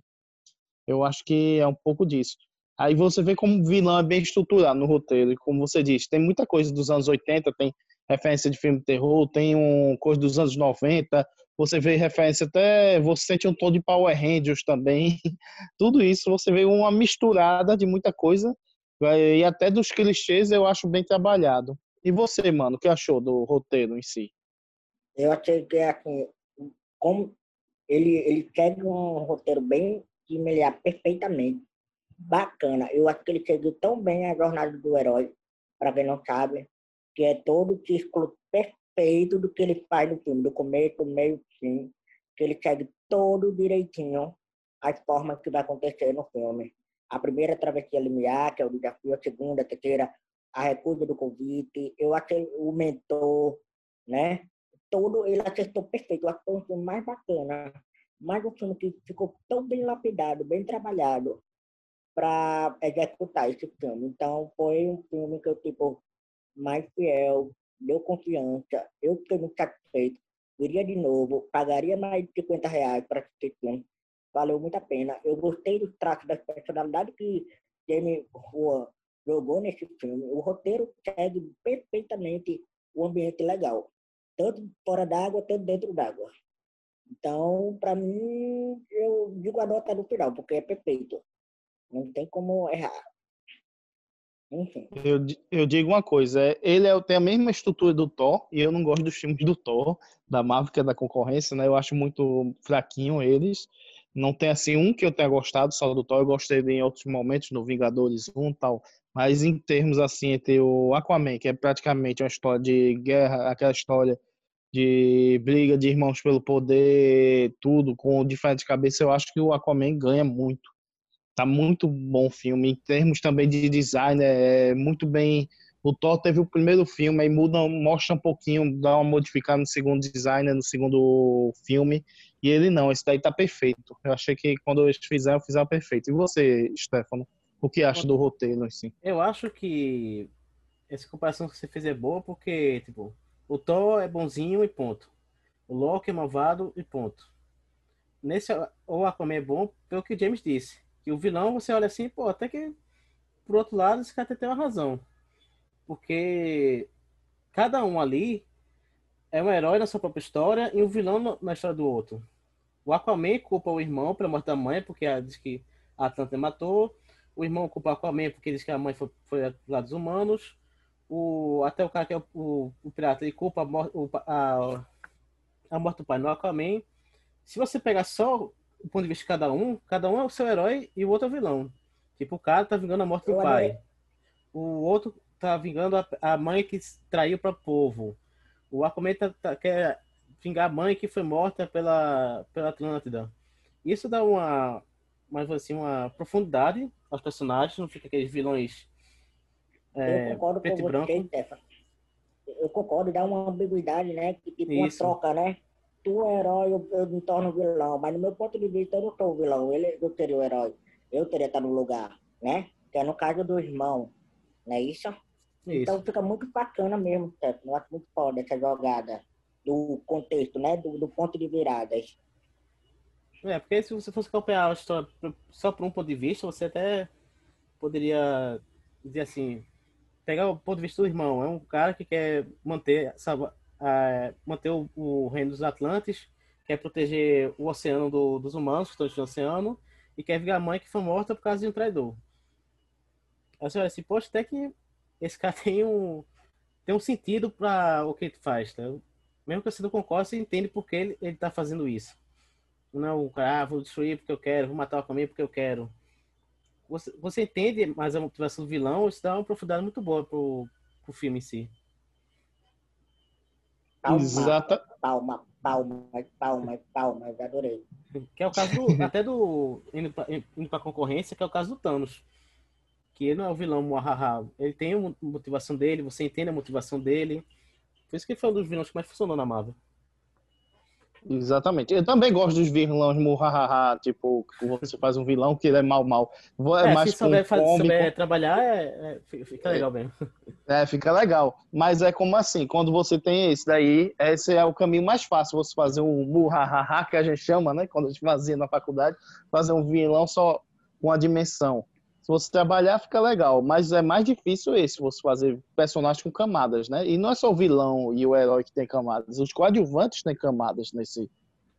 Eu acho que é um pouco disso. Aí você vê como o vilão é bem estruturado no roteiro. E como você disse, tem muita coisa dos anos 80, tem referência de filme de terror, tem um coisa dos anos 90, você vê referência até, você sente um tom de Power Rangers também. Tudo isso você vê uma misturada de muita coisa e até dos clichês eu acho bem trabalhado. E você, mano, o que achou do roteiro em si? Eu achei que é assim, como ele ele segue um roteiro bem que me perfeitamente bacana. Eu acho que ele seguiu tão bem a jornada do herói, para quem não sabe, que é todo o círculo perfeito do que ele faz no filme, do começo, meio, fim, que ele segue todo direitinho as formas que vai acontecer no filme. A primeira travessia limiar, que é o desafio, a segunda, a terceira, a recusa do convite, eu achei o mentor, né? Todo, ele acertou perfeito. Eu acho que foi um filme mais bacana, mais um filme que ficou tão bem lapidado, bem trabalhado para executar esse filme. Então, foi um filme que eu, tipo, mais fiel, deu confiança, eu fiquei muito satisfeito, iria de novo, pagaria mais de 50 reais para assistir filme, valeu muito a pena. Eu gostei do traço da personalidade que Jamie Rua jogou nesse filme. O roteiro segue perfeitamente o ambiente legal, tanto fora d'água, tanto dentro d'água. Então, para mim, eu digo a nota no final, porque é perfeito. Não tem como errar. Eu, eu digo uma coisa, é, ele é, tem a mesma estrutura do Thor, e eu não gosto dos filmes do Thor, da Marvel, que é da concorrência, né? Eu acho muito fraquinho eles. Não tem assim um que eu tenha gostado só do Thor, eu gostei em outros momentos, no Vingadores 1 e tal. Mas em termos assim, entre o Aquaman, que é praticamente uma história de guerra, aquela história de briga de irmãos pelo poder, tudo, com diferentes cabeças, eu acho que o Aquaman ganha muito Tá muito bom o filme. Em termos também de design, é muito bem. O Thor teve o primeiro filme, aí muda, mostra um pouquinho, dá uma modificada no segundo design, no segundo filme. E ele não, esse daí tá perfeito. Eu achei que quando eles fizeram, fizeram perfeito. E você, Stefano, o que acha do roteiro assim? Eu acho que essa comparação que você fez é boa porque, tipo, o Thor é bonzinho e ponto. O Loki é malvado e ponto. Nesse, o Aquaman é bom pelo que o James disse. Que o vilão, você olha assim, pô, até que por outro lado, esse cara tem uma razão. Porque cada um ali é um herói na sua própria história e um vilão na história do outro. O Aquaman culpa o irmão pela morte da mãe, porque diz que a Atlanta matou. O irmão culpa o Aquaman porque diz que a mãe foi, foi lá dos humanos. O, até o cara que é o, o, o pirata, ele culpa a, a, a morte do pai no Aquaman. Se você pegar só o ponto de vista de cada um, cada um é o seu herói e o outro é o vilão. Tipo, o cara tá vingando a morte do pai. O outro tá vingando a, a mãe que traiu para o povo. O Aquaman tá, tá, quer vingar a mãe que foi morta pela, pela Atlântida. Isso dá uma, mais assim, uma profundidade aos personagens, não fica aqueles vilões é, eu concordo preto com e branco. Eu concordo, dá uma ambiguidade, né? Tipo uma troca, né? Tu é herói, eu, eu me torno vilão. Mas no meu ponto de vista, eu não sou o vilão. Ele, eu teria o herói. Eu teria estar no lugar, né? Que é no caso do irmão, não é isso? isso. Então fica muito bacana mesmo, certo? Eu acho muito foda essa jogada do contexto, né? Do, do ponto de viradas. É, porque se você fosse acompanhar a história só por um ponto de vista, você até poderia dizer assim, pegar o ponto de vista do irmão. É um cara que quer manter, é, manter o, o, reino dos Atlantes, quer proteger o oceano do, dos humanos que estão no oceano, e quer vingar a mãe que foi morta por causa de um traidor. Aí você olha assim, poxa, até que esse cara tem um, tem um sentido para o que ele faz, tá? Mesmo que você não concorde, você entende por que ele, ele tá fazendo isso. Não é cara, ah, vou destruir porque eu quero, vou matar o caminho porque eu quero. Você, você entende mais a motivação do vilão, isso dá uma profundidade muito boa pro, pro filme em si. Palma, Exata. palma, palma, palma, palma, adorei. Que é o caso do, até do indo pra, indo pra concorrência, que é o caso do Thanos. Que ele não é o vilão Muahaha. Ele tem a motivação dele, você entende a motivação dele. Por isso que ele foi um dos vilões que mais funcionou na Marvel. Exatamente. Eu também gosto dos vilões murrahaha, tipo, você faz um vilão que ele é mal mal. É, É, mais se souber, com fazer, souber trabalhar, é, é, fica legal mesmo. É, fica legal. Mas é como assim, quando você tem esse daí, esse é o caminho mais fácil, você fazer um murrahaha, que a gente chama, né? Quando a gente fazia na faculdade, fazer um vilão só com a dimensão. Você trabalhar, fica legal. Mas é mais difícil esse, você fazer personagens com camadas, né? E não é só o vilão e o herói que tem camadas. Os coadjuvantes têm camadas nesse,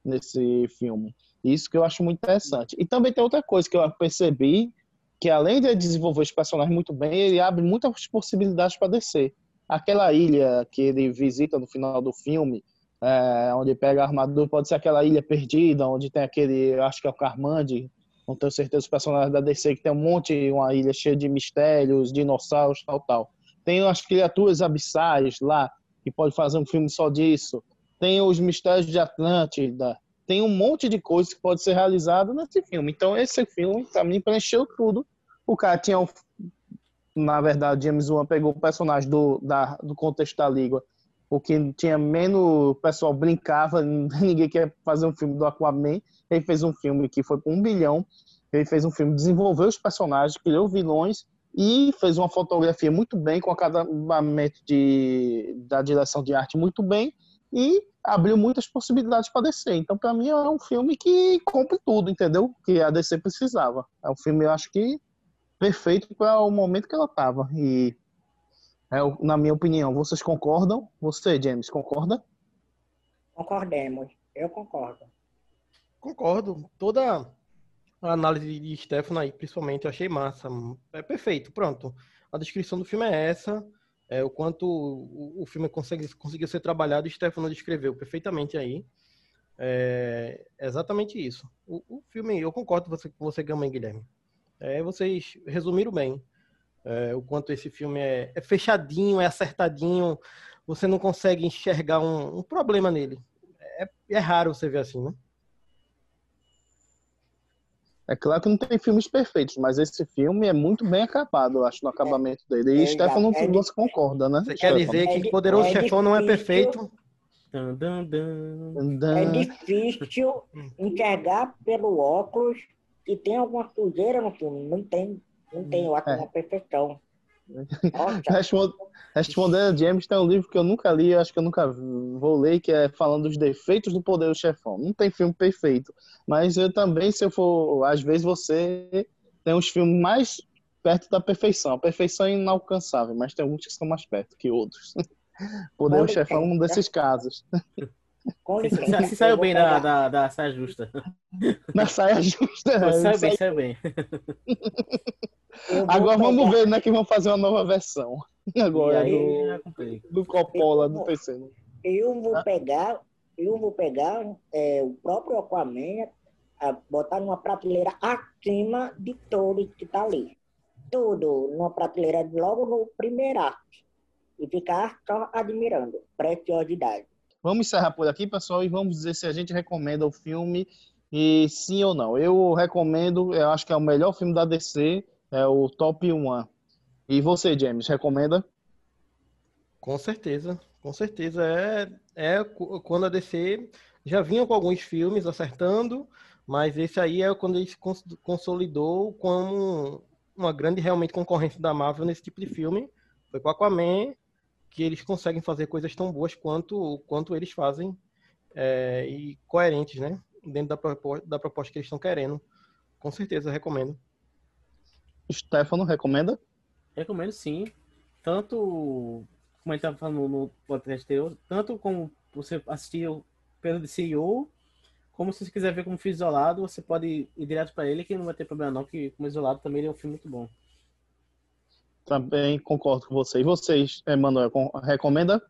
nesse filme. Isso que eu acho muito interessante. E também tem outra coisa que eu percebi, que além de desenvolver os personagens muito bem, ele abre muitas possibilidades para descer. Aquela ilha que ele visita no final do filme, é, onde pega a armadura, pode ser aquela ilha perdida, onde tem aquele, acho que é o Carmande, não tenho certeza, os personagens da DC, que tem um monte, uma ilha cheia de mistérios, dinossauros, tal, tal. Tem as criaturas abissais lá, que pode fazer um filme só disso. Tem os mistérios de Atlântida. Tem um monte de coisas que pode ser realizado nesse filme. Então, esse filme, pra mim, preencheu tudo. O cara tinha, um, na verdade, James Wan pegou o personagem do, da, do contexto da Liga, o que tinha menos, o pessoal brincava, ninguém quer fazer um filme do Aquaman. Ele fez um filme que foi por um bilhão. Ele fez um filme, desenvolveu os personagens, criou vilões e fez uma fotografia muito bem, com acabamento de, da direção de arte muito bem e abriu muitas possibilidades para DC. Então, para mim, é um filme que cumpre tudo, entendeu? Que a DC precisava. É um filme, eu acho que perfeito para o momento que ela estava. E, é, na minha opinião, vocês concordam? Você, James, concorda? Concordemos. Eu concordo. Concordo. Toda a análise de Stefano aí, principalmente, eu achei massa. É perfeito, pronto. A descrição do filme é essa. É, o quanto o, filme consegue, conseguiu ser trabalhado, Stefano descreveu perfeitamente aí. É exatamente isso. O, o filme, eu concordo com você, com você Gama e Guilherme. É, vocês resumiram bem é, o quanto esse filme é, é fechadinho, é acertadinho. Você não consegue enxergar um, um problema nele. É, é raro você ver assim, né? É claro que não tem filmes perfeitos, mas esse filme é muito bem acabado, eu acho, no acabamento dele. E É, Stefano, é você concorda, né? Você quer dizer É que di- Poderoso é Chefão não é perfeito? Dun, dun, dun. É difícil enxergar pelo óculos que tem alguma sujeira no filme. Não tem. Não tem, eu acho É. uma perfeição. Nossa, Respond- Respondendo a James, tem um livro que eu nunca li, acho que eu nunca vou ler, que é falando dos defeitos do Poder do Chefão. Não tem filme perfeito, mas eu também, se eu for, às vezes você tem uns filmes mais perto da perfeição. A perfeição é inalcançável, mas tem alguns que são mais perto que outros. Poder do Chefão é um cara. desses casos. com Se, licença, se- se saiu bem da, da, da saia justa. Na saia justa. Pô, saiu bem, saiu bem. Agora vamos pegar- ver, né, que vão fazer uma nova versão. Agora, aí do, do Coppola, do terceiro. Eu vou pegar, eu vou pegar é, o próprio Aquaman, a, botar numa prateleira acima de todos que tá ali. Tudo numa prateleira logo no primeiro ato. E ficar só admirando. Preciosidade. Vamos encerrar por aqui, pessoal, e vamos dizer se a gente recomenda o filme e sim ou não. Eu recomendo, eu acho que é o melhor filme da DC, é o Top 1. E você, James, recomenda? Com certeza, com certeza. É, é quando a DC já vinha com alguns filmes acertando, mas esse aí é quando ele se cons- consolidou como uma grande realmente concorrência da Marvel nesse tipo de filme. Foi com Aquaman que eles conseguem fazer coisas tão boas quanto, quanto eles fazem é, e coerentes, né? Dentro da proposta, da proposta que eles estão querendo. Com certeza, recomendo. Stefano, recomenda? Recomendo sim. Tanto, como a gente estava falando no podcast anterior, tanto como você assistir pelo CEO, como se você quiser ver como filme isolado, você pode ir direto para ele, que não vai ter problema não, que como isolado também ele é um filme muito bom. Também concordo com você. E vocês, Emanuel, com- recomenda?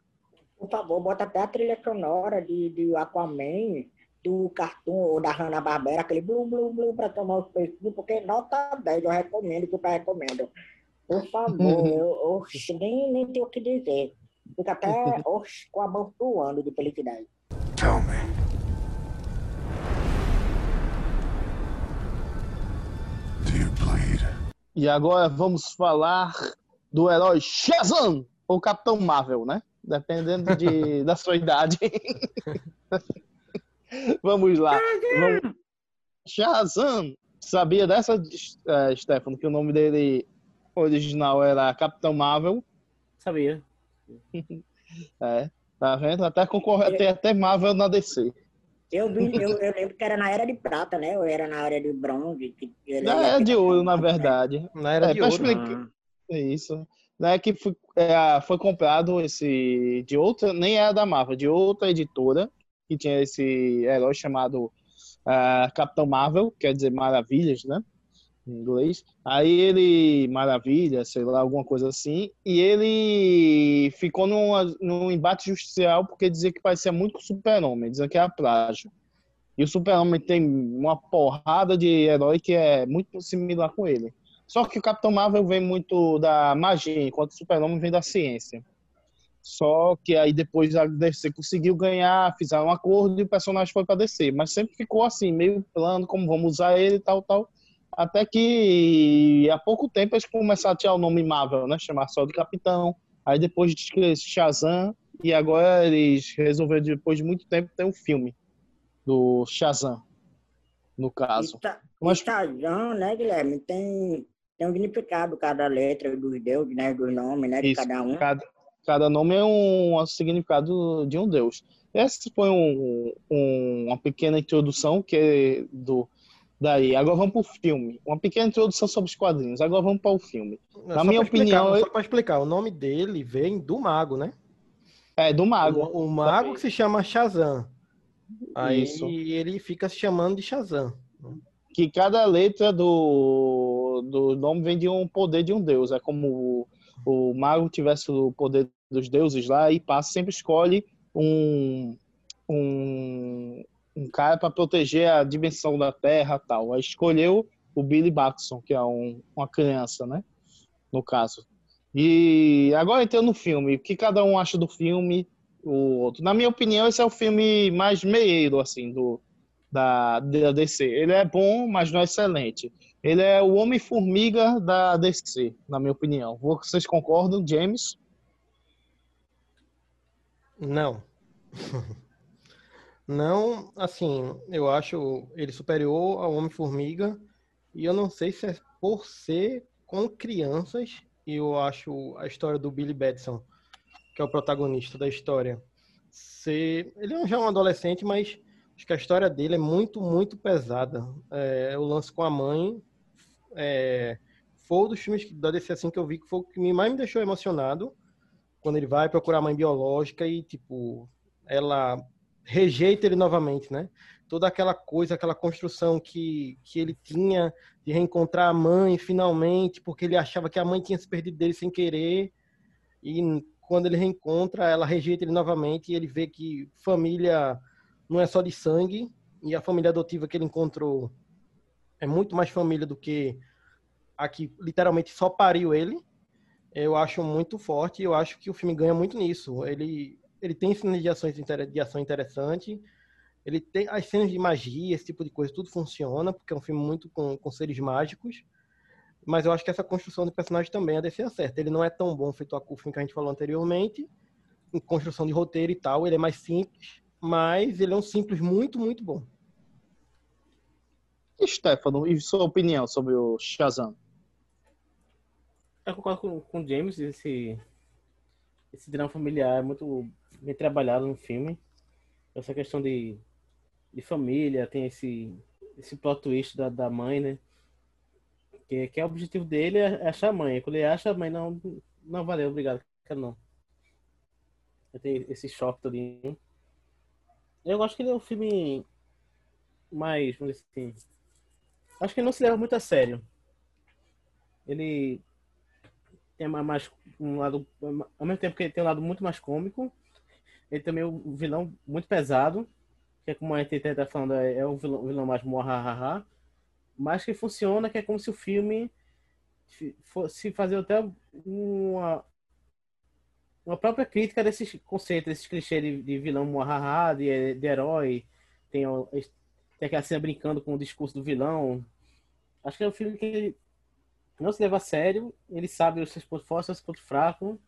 Por favor, bota até a trilha sonora de, de Aquaman, do cartoon ou da Hanna-Barbera, aquele blum, blum, blum, para tomar os peixes, porque nota 10, eu recomendo, super recomendo. Por favor, eu, oxe, nem, nem tenho o que dizer. Fica até oxe, com a mão suando de felicidade. Tell me. E agora vamos falar do herói Shazam, ou Capitão Marvel, né? Dependendo de, da sua idade. Vamos lá. Vamos... Shazam. Sabia dessa, uh, Stefano, que o nome dele original era Capitão Marvel? Sabia. é, tá vendo? Até concorre... tem até Marvel na DC. Eu, vi, eu, eu, lembro que era na era de prata, né? Ou era na era de bronze? Que na era de ouro, na verdade. Na era é, de ouro. Explicar... Ah. Isso. Né, que foi, é, foi comprado esse de outra, nem era da Marvel, de outra editora, que tinha esse herói chamado uh, Capitão Marvel, quer dizer Maravilhas, né? Em inglês. Aí ele, Maravilha, sei lá, alguma coisa assim, e ele ficou num, embate judicial porque dizia que parecia muito com o Super-Homem, dizia que era plágio. E o Super-Homem tem uma porrada de herói que é muito similar com ele. Só que o Capitão Marvel vem muito da magia, enquanto o Super-Homem vem da ciência. Só que aí depois a DC conseguiu ganhar, fizeram um acordo e o personagem foi para DC. Mas sempre ficou assim, meio plano, como vamos usar ele tal, tal. Até que há pouco tempo eles começaram a tirar o nome Marvel, né? Chamar só de Capitão. Aí depois de Shazam. E agora eles resolveram, depois de muito tempo, ter um filme do Shazam, no caso. Tá, Mas... Shazam, né, Guilherme? Tem tem um significado cada letra dos deuses, né? Dos nomes, né? De Isso, cada um. Cada, cada nome é um, significado de um deus. Essa foi um, um, uma pequena introdução que é do daí. Agora vamos para o filme. Uma pequena introdução sobre os quadrinhos. Agora vamos para o filme. Na só minha opinião, explicar, só para explicar, o nome dele vem do mago, né? É do mago. O, o mago que se chama Shazam. Aí Isso. ele fica se chamando de Shazam. Que cada letra do do, nome vem de um poder de um deus. É como o, o mago tivesse o poder dos deuses lá e passa sempre escolhe um cara para proteger a dimensão da Terra tal. Aí escolheu o Billy Batson, que é um, uma criança, né? No caso. E agora entrando no filme, o que cada um acha do filme, o outro. Na minha opinião, esse é o filme mais meio assim, do, da, da DC. Ele é bom, mas não é excelente. Ele é o Homem-Formiga da DC, na minha opinião. Vocês concordam, James? Não. não, assim, eu acho ele superior ao Homem-Formiga. E eu não sei se é por ser com crianças. E eu acho a história do Billy Batson, que é o protagonista da história, ser. Ele é já um adolescente, mas acho que a história dele é muito, muito pesada. É, o lance com a mãe é, foi um dos filmes da DC assim que eu vi que foi o que mais me deixou emocionado quando ele vai procurar a mãe biológica e tipo ela rejeita ele novamente, né? Toda aquela coisa, aquela construção que, que ele tinha de reencontrar a mãe finalmente, porque ele achava que a mãe tinha se perdido dele sem querer. E quando ele reencontra, ela rejeita ele novamente e ele vê que família não é só de sangue e a família adotiva que ele encontrou é muito mais família do que a que literalmente só pariu ele. Eu acho muito forte e eu acho que o filme ganha muito nisso. Ele, ele tem cenas de, ações, de ação interessante, ele tem as cenas de magia, esse tipo de coisa, tudo funciona, porque é um filme muito com, com seres mágicos. Mas eu acho que essa construção de personagem também a DC acerta. Ele não é tão bom feito a filme que a gente falou anteriormente, em construção de roteiro e tal, ele é mais simples, mas ele é um simples muito, muito bom. E Stefano, e sua opinião sobre o Shazam? Eu concordo com, com o James, esse, esse drama familiar é muito bem trabalhado no filme. Essa questão de, de família, tem esse, esse plot twist da, da mãe, né? Que, que é o objetivo dele é achar a mãe. Quando ele acha a mãe, não, não valeu, obrigado, quero não. Tem esse choque todinho. Eu gosto que ele é um filme mais, vamos dizer assim, Acho que ele não se leva muito a sério. Ele tem mais um lado, ao mesmo tempo que ele tem um lado muito mais cômico, ele também é um vilão muito pesado, que é como a gente está falando, é, é o vilão, vilão mais morra, mas que funciona, que é como se o filme fosse fazer até uma uma própria crítica desses conceitos, desses clichês de, de vilão morra, de, de herói, tem tem aquela cena brincando com o discurso do vilão. Acho que é um filme que não se leva a sério, ele sabe os seus pontos fortes, os seus pontos fracos.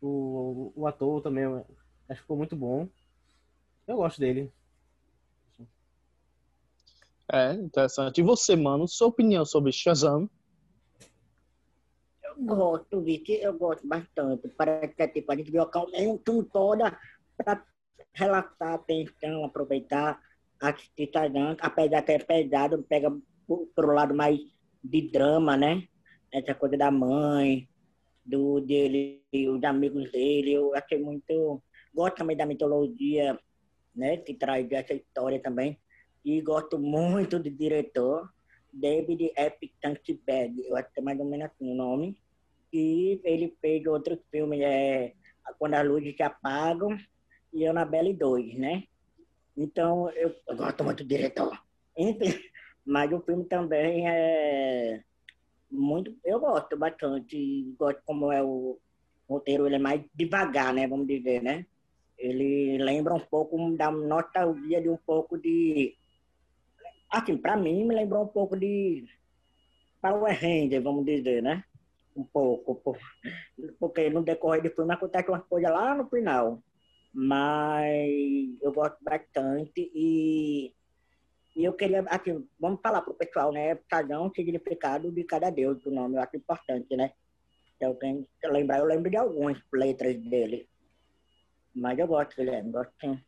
O, o ator também acho que ficou muito bom. Eu gosto dele. É, interessante. E você, mano, sua opinião sobre Shazam? Eu gosto, Vicky, eu gosto bastante. Parece que é tipo, a gente viu a um toda para relaxar a atenção, aproveitar, assistir Shazam, apesar que é pesado, pega pro lado mais de drama, né? Essa coisa da mãe, do dele, os amigos dele, eu achei muito. Gosto também da mitologia, né? Que traz essa história também. E gosto muito do diretor, David F. Tankbed, eu acho que é mais ou menos assim o nome. E ele fez outros filmes, é, Quando as Luzes Se Apagam e Annabelle 2, né? Então, eu, eu gosto muito do diretor. Enfim, mas o filme também é muito. Eu gosto bastante. Gosto como é o roteiro, ele é mais devagar, né? Vamos dizer, né? Ele lembra um pouco da nostalgia de um pouco de. Assim, para mim, me lembrou um pouco de Power Ranger, vamos dizer, né? Um pouco. Porque no decorrer do filme acontece umas coisas lá no final. Mas eu gosto bastante e e eu queria, assim, vamos falar para o pessoal, né? Cada um significado de cada deus do nome, eu acho importante, né? Eu tenho que lembrar, eu lembro de algumas letras dele. Mas eu gosto, Guilherme, gosto sim.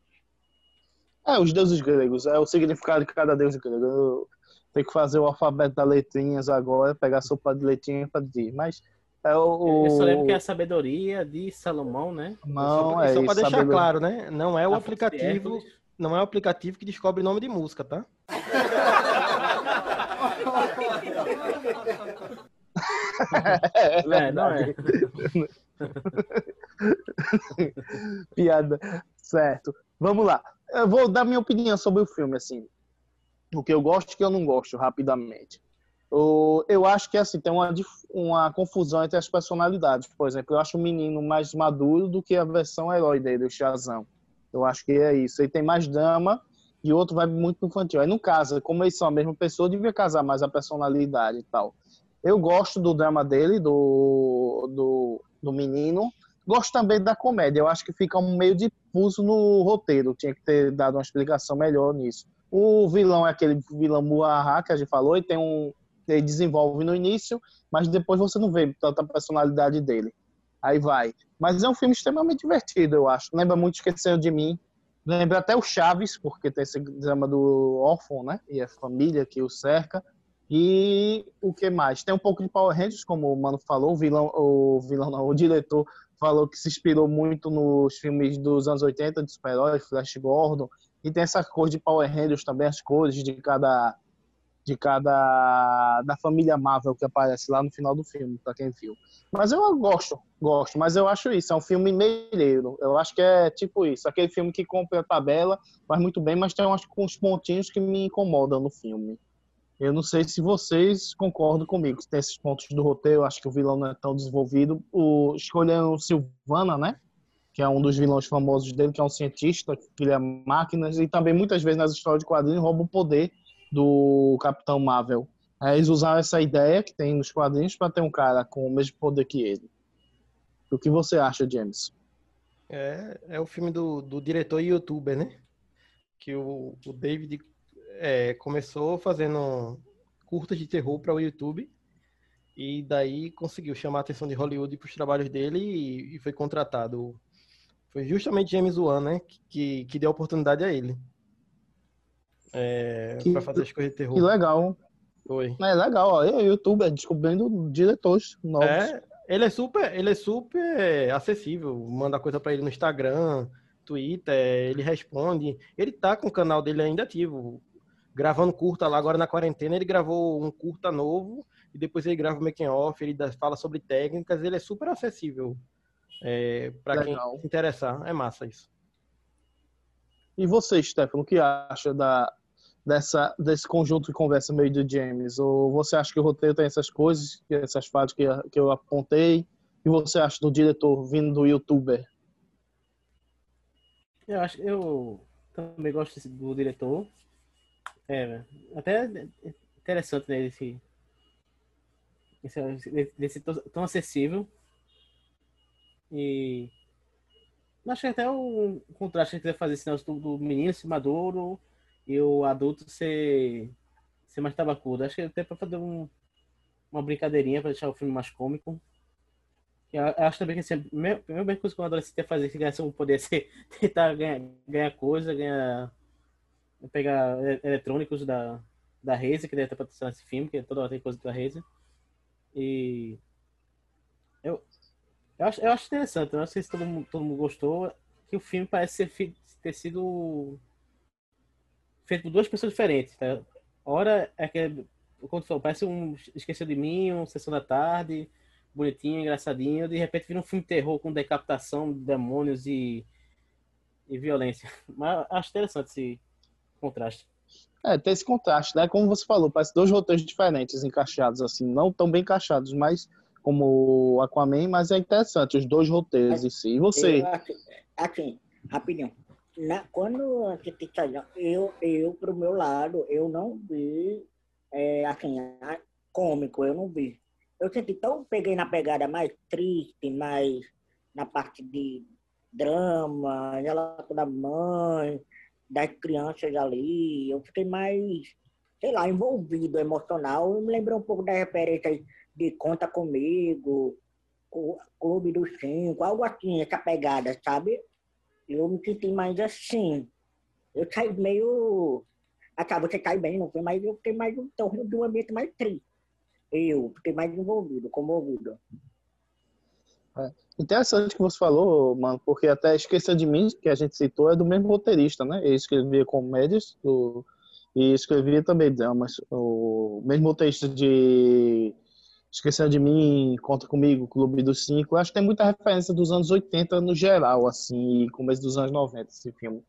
É, os deuses gregos, é o significado de cada deus grego. Eu tenho que fazer o alfabeto das letrinhas agora, pegar a sopa de letrinha para dizer. Mas é o. Eu só lembro que é a sabedoria de Salomão, né? Não, só, é só para deixar sabedoria. claro, né? Não é o A aplicativo, não é o aplicativo que descobre nome de música, tá? É, não é. Piada. Certo. Vamos lá. Eu vou dar minha opinião sobre o filme, assim. O que eu gosto e o que eu não gosto, rapidamente. Eu acho que, assim, tem uma, uma confusão entre as personalidades. Por exemplo, eu acho o menino mais maduro do que a versão herói dele, o Shazam. Eu acho que é isso. Ele tem mais drama e o outro vai muito infantil. Aí, no caso, como eles são a mesma pessoa, devia casar mais a personalidade e tal. Eu gosto do drama dele, do, do, do menino. Gosto também da comédia. Eu acho que fica um meio difuso no roteiro. Tinha que ter dado uma explicação melhor nisso. O vilão é aquele vilão Muaha que a gente falou, e tem um. Ele desenvolve no início, mas depois você não vê tanta personalidade dele. Aí vai. Mas é um filme extremamente divertido, eu acho. Lembra muito Esquecendo de Mim. Lembra até o Chaves, porque tem esse drama do órfão, né? E a família que o cerca. E o que mais? Tem um pouco de Power Rangers, como o Mano falou, o vilão, o vilão não, o diretor falou que se inspirou muito nos filmes dos anos 80 de super-heróis, Flash Gordon, e tem essa cor de Power Rangers também, as cores de cada de cada da família Marvel que aparece lá no final do filme, para quem viu. Mas eu gosto, gosto, mas eu acho isso, é um filme meio Eu acho que é tipo isso, aquele filme que compra a tabela, faz muito bem, mas tem uns pontinhos que me incomodam no filme. Eu não sei se vocês concordam comigo. Tem esses pontos do roteiro, acho que o vilão não é tão desenvolvido. O escolheram Silvana, né? Que é um dos vilões famosos dele, que é um cientista, que cria máquinas e também muitas vezes nas histórias de quadrinhos rouba o poder do Capitão Marvel. Aí eles usaram essa ideia que tem nos quadrinhos para ter um cara com o mesmo poder que ele. O que você acha, James? É, é o filme do, do diretor e youtuber, né? Que o, o David é, começou fazendo curtas de terror para o YouTube e daí conseguiu chamar a atenção de Hollywood para os trabalhos dele e, e foi contratado. Foi justamente James Wan, né? Que, que deu a oportunidade a ele. É, para fazer as coisas de terror. Que legal. Foi. É legal, ó. Eu, youtuber, descobrindo diretores novos. É, ele é super, ele é super acessível. Manda coisa pra ele no Instagram, Twitter, ele responde. Ele tá com o canal dele ainda ativo, gravando curta lá agora na quarentena. Ele gravou um curta novo e depois ele grava o making off. Ele fala sobre técnicas. Ele é super acessível. É, para quem se interessar, é massa isso. E você, Stefano, o que acha da, dessa, desse conjunto de conversa meio do James? Ou você acha que o roteiro tem essas coisas, essas fatos que, que eu apontei? E você acha do diretor vindo do youtuber? Eu acho, eu também gosto desse- do diretor. É, até interessante né, esse, esse, desse tão acessível. E acho que até o contraste que quiser fazer esse negócio do, menino ser maduro e o adulto ser ser mais tabacudo. Acho que até pra fazer um, uma brincadeirinha pra deixar o filme mais cômico. Eu acho também que assim, a primeira coisa que um adolescente ia fazer se ganhasse um poder ser tentar ganhar, ganhar coisa, ganhar. Pegar ele- eletrônicos da, da Razer, que deve ter patrocinado esse filme, que toda hora tem coisa da Razer. E. Eu, eu, acho, eu acho interessante, eu não sei se todo mundo, todo mundo gostou, que o filme parece ser, fi- ter sido feito por duas pessoas diferentes, tá? Ora é que, como tu falou, parece um Esqueceu de Mim, um Sessão da Tarde, bonitinho, engraçadinho, de repente vira um filme de terror com decapitação, demônios e, e violência. Mas acho interessante esse contraste. É, tem esse contraste, né? Como você falou, parece dois roteiros diferentes encaixados, assim, não tão bem encaixados, mas como o Aquaman, mas é interessante, os dois roteiros em si. E você? Eu, assim, assim, rapidinho. Na, quando a gente saiu, eu, eu, pro meu lado, eu não vi, é, assim, a- cômico, eu não vi. Eu senti tão, peguei na pegada mais triste, mais na parte de drama, ela da mãe, das crianças ali, eu fiquei mais, sei lá, envolvido emocional. Eu me lembrei um pouco da referência aí de Conta Comigo, Clube dos Cinco, algo assim, essa pegada, sabe? Eu me senti mais assim. Eu saí meio. Tá, você cai bem, não foi, mas eu fiquei mais em torno de um ambiente mais triste. Eu fiquei mais envolvido, comovido. Interessante que você falou, mano, porque até Esqueça de Mim, que a gente citou, é do mesmo roteirista, né? Ele escrevia comédias do... e escrevia também dramas. O mesmo roteirista de Esqueça de Mim, Conta Comigo, Clube dos Cinco. Eu acho que tem muita referência dos anos 80 no geral, assim, e começo dos anos 90, esse filme.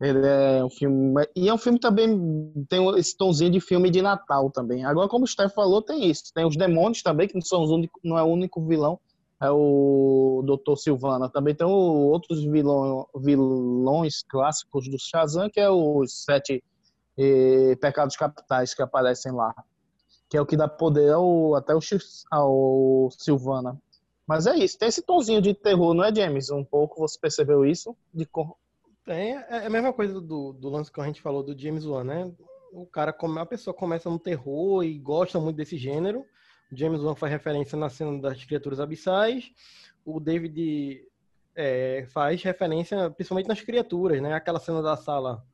Ele é um filme. E é um filme também. Tem esse tomzinho de filme de Natal também. Agora, como o Steph falou, tem isso. Tem os demônios também, que não, são os únicos, não é o único vilão é o Dr. Silvana. Também tem outros vilão, vilões clássicos do Shazam, que é os sete eh, pecados capitais que aparecem lá. Que é o que dá poder ao, até o, ao Silvana. Mas é isso, tem esse tomzinho de terror, não é, James? Um pouco, você percebeu isso? De cor- É, é a mesma coisa do, do lance que a gente falou do James Wan, né? O cara, a pessoa começa no terror e gosta muito desse gênero. James Wan faz referência na cena das criaturas abissais. O David é, faz referência principalmente nas criaturas, né? Aquela cena da sala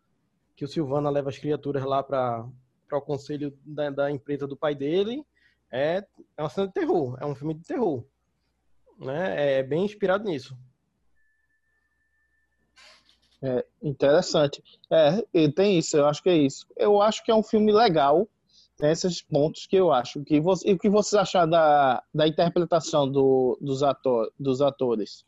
que o Silvana leva as criaturas lá para o conselho da, da empresa do pai dele. É, é uma cena de terror, é um filme de terror. Né? É bem inspirado nisso. É, interessante. É, tem isso, eu acho que é isso. Eu acho que é um filme legal, esses pontos que eu acho. Que você, e o que vocês acharam da, da interpretação do, dos, ator, dos atores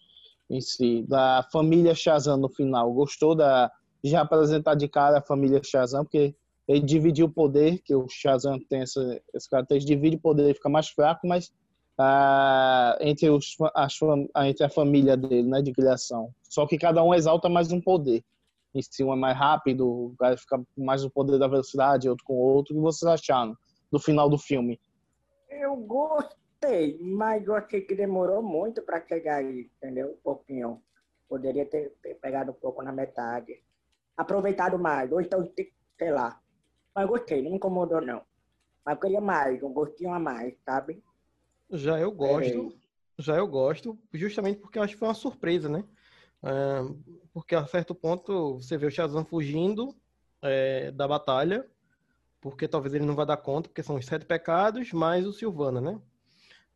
em si, da família Shazam no final? Gostou da, de apresentar de cara a família Shazam? Porque ele dividiu o poder, que o Shazam tem essa, esse característica, divide o poder, ele fica mais fraco, mas ah, entre, os, entre a família dele, né, de criação. Só que cada um exalta mais um poder. E se um é mais rápido, vai ficar com mais o poder da velocidade, outro com outro. O que vocês acharam do final do filme? Eu gostei, mas eu achei que demorou muito para chegar aí, entendeu? Um pouquinho. Poderia ter, pegado um pouco na metade. Aproveitado mais, ou então, sei lá. Mas gostei, não me incomodou não. Mas eu queria mais, um gostinho a mais, sabe? Já eu gosto, Esperei. já eu gosto, justamente porque eu acho que foi uma surpresa, né? É, porque a certo ponto você vê o Shazam fugindo é, da batalha, porque talvez ele não vá dar conta, porque são os sete pecados, mais o Silvana, né?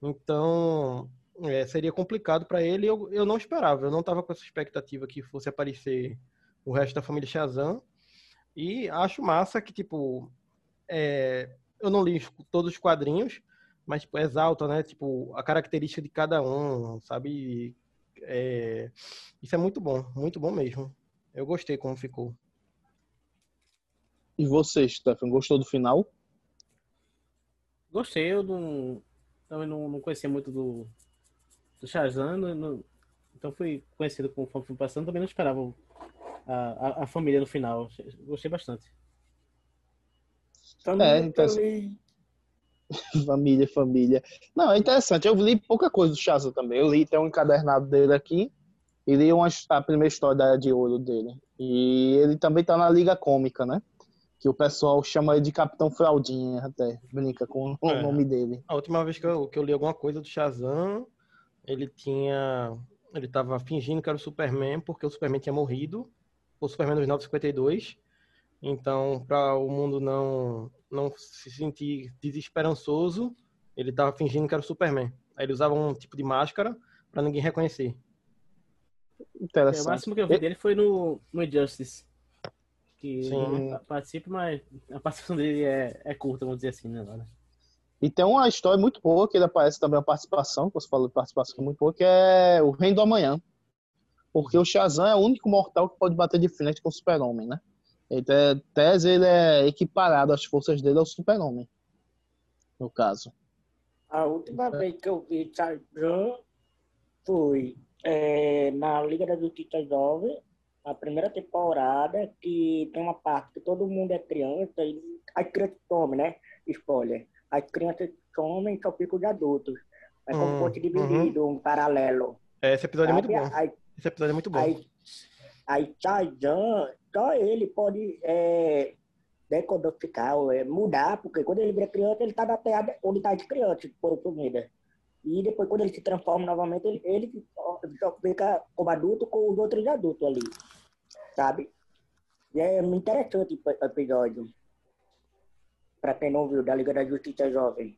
Então é, seria complicado para ele. Eu, eu não esperava, eu não estava com essa expectativa que fosse aparecer o resto da família Shazam. E acho massa que, tipo, é, eu não li os- todos os quadrinhos, mas tipo, exalta, né? Tipo, a característica de cada um, sabe? É, Isso é muito bom, muito bom mesmo. Eu gostei como ficou. E você, Stefan, gostou do final? Gostei, eu não, também não, não conhecia muito do, do Shazam, não- então fui conhecido conforme o filme passando, também não esperava a, a, a família no final. Gostei bastante. É, então, família, família. Não, é interessante. Eu li pouca coisa do Shazam também. Eu li, tem um encadernado dele aqui. E li uma, a primeira história da de Ouro dele. E ele também tá na Liga Cômica, né? Que o pessoal chama ele de Capitão Fraldinha, até brinca com o É. nome dele. A última vez que eu, que eu li alguma coisa do Shazam, ele tinha. Ele tava fingindo que era o Superman, porque o Superman tinha morrido. O Superman dos 952. Então, para o mundo não, não se sentir desesperançoso, ele tava fingindo que era o Superman. Aí ele usava um tipo de máscara para ninguém reconhecer. É, o Interessante. máximo que eu vi dele foi no, no Injustice. Que participa, mas a participação dele é, é curta, vamos dizer assim, né? Agora. E tem uma história muito boa que ele aparece também, uma participação, que você falou de participação muito boa, que é o Reino do Amanhã. Porque o Shazam é o único mortal que pode bater de frente com o Super-Homem, né? Então, em tese, ele é equiparado às forças dele ao Super-Homem. No caso. A última vez que eu vi Shazam foi é, na Liga da Justiça Jovem, a primeira temporada, que tem uma parte que todo mundo é criança e as crianças somem, né? Spoiler. As crianças somem e só ficam de adultos. É como Hum, se fosse dividido, um paralelo. É, Esse episódio é muito sabe? bom. Aí, Esse episódio é muito bom. aí, aí Shazam, só ele pode é, decodificar, é, mudar, porque quando ele vira criança, ele tá na terra onde tá de criança, por comida. E depois, quando ele se transforma novamente, ele, ele só, fica como adulto com os outros adultos ali, sabe? E é muito interessante o episódio. Pra quem não viu, da Liga da Justiça Jovem.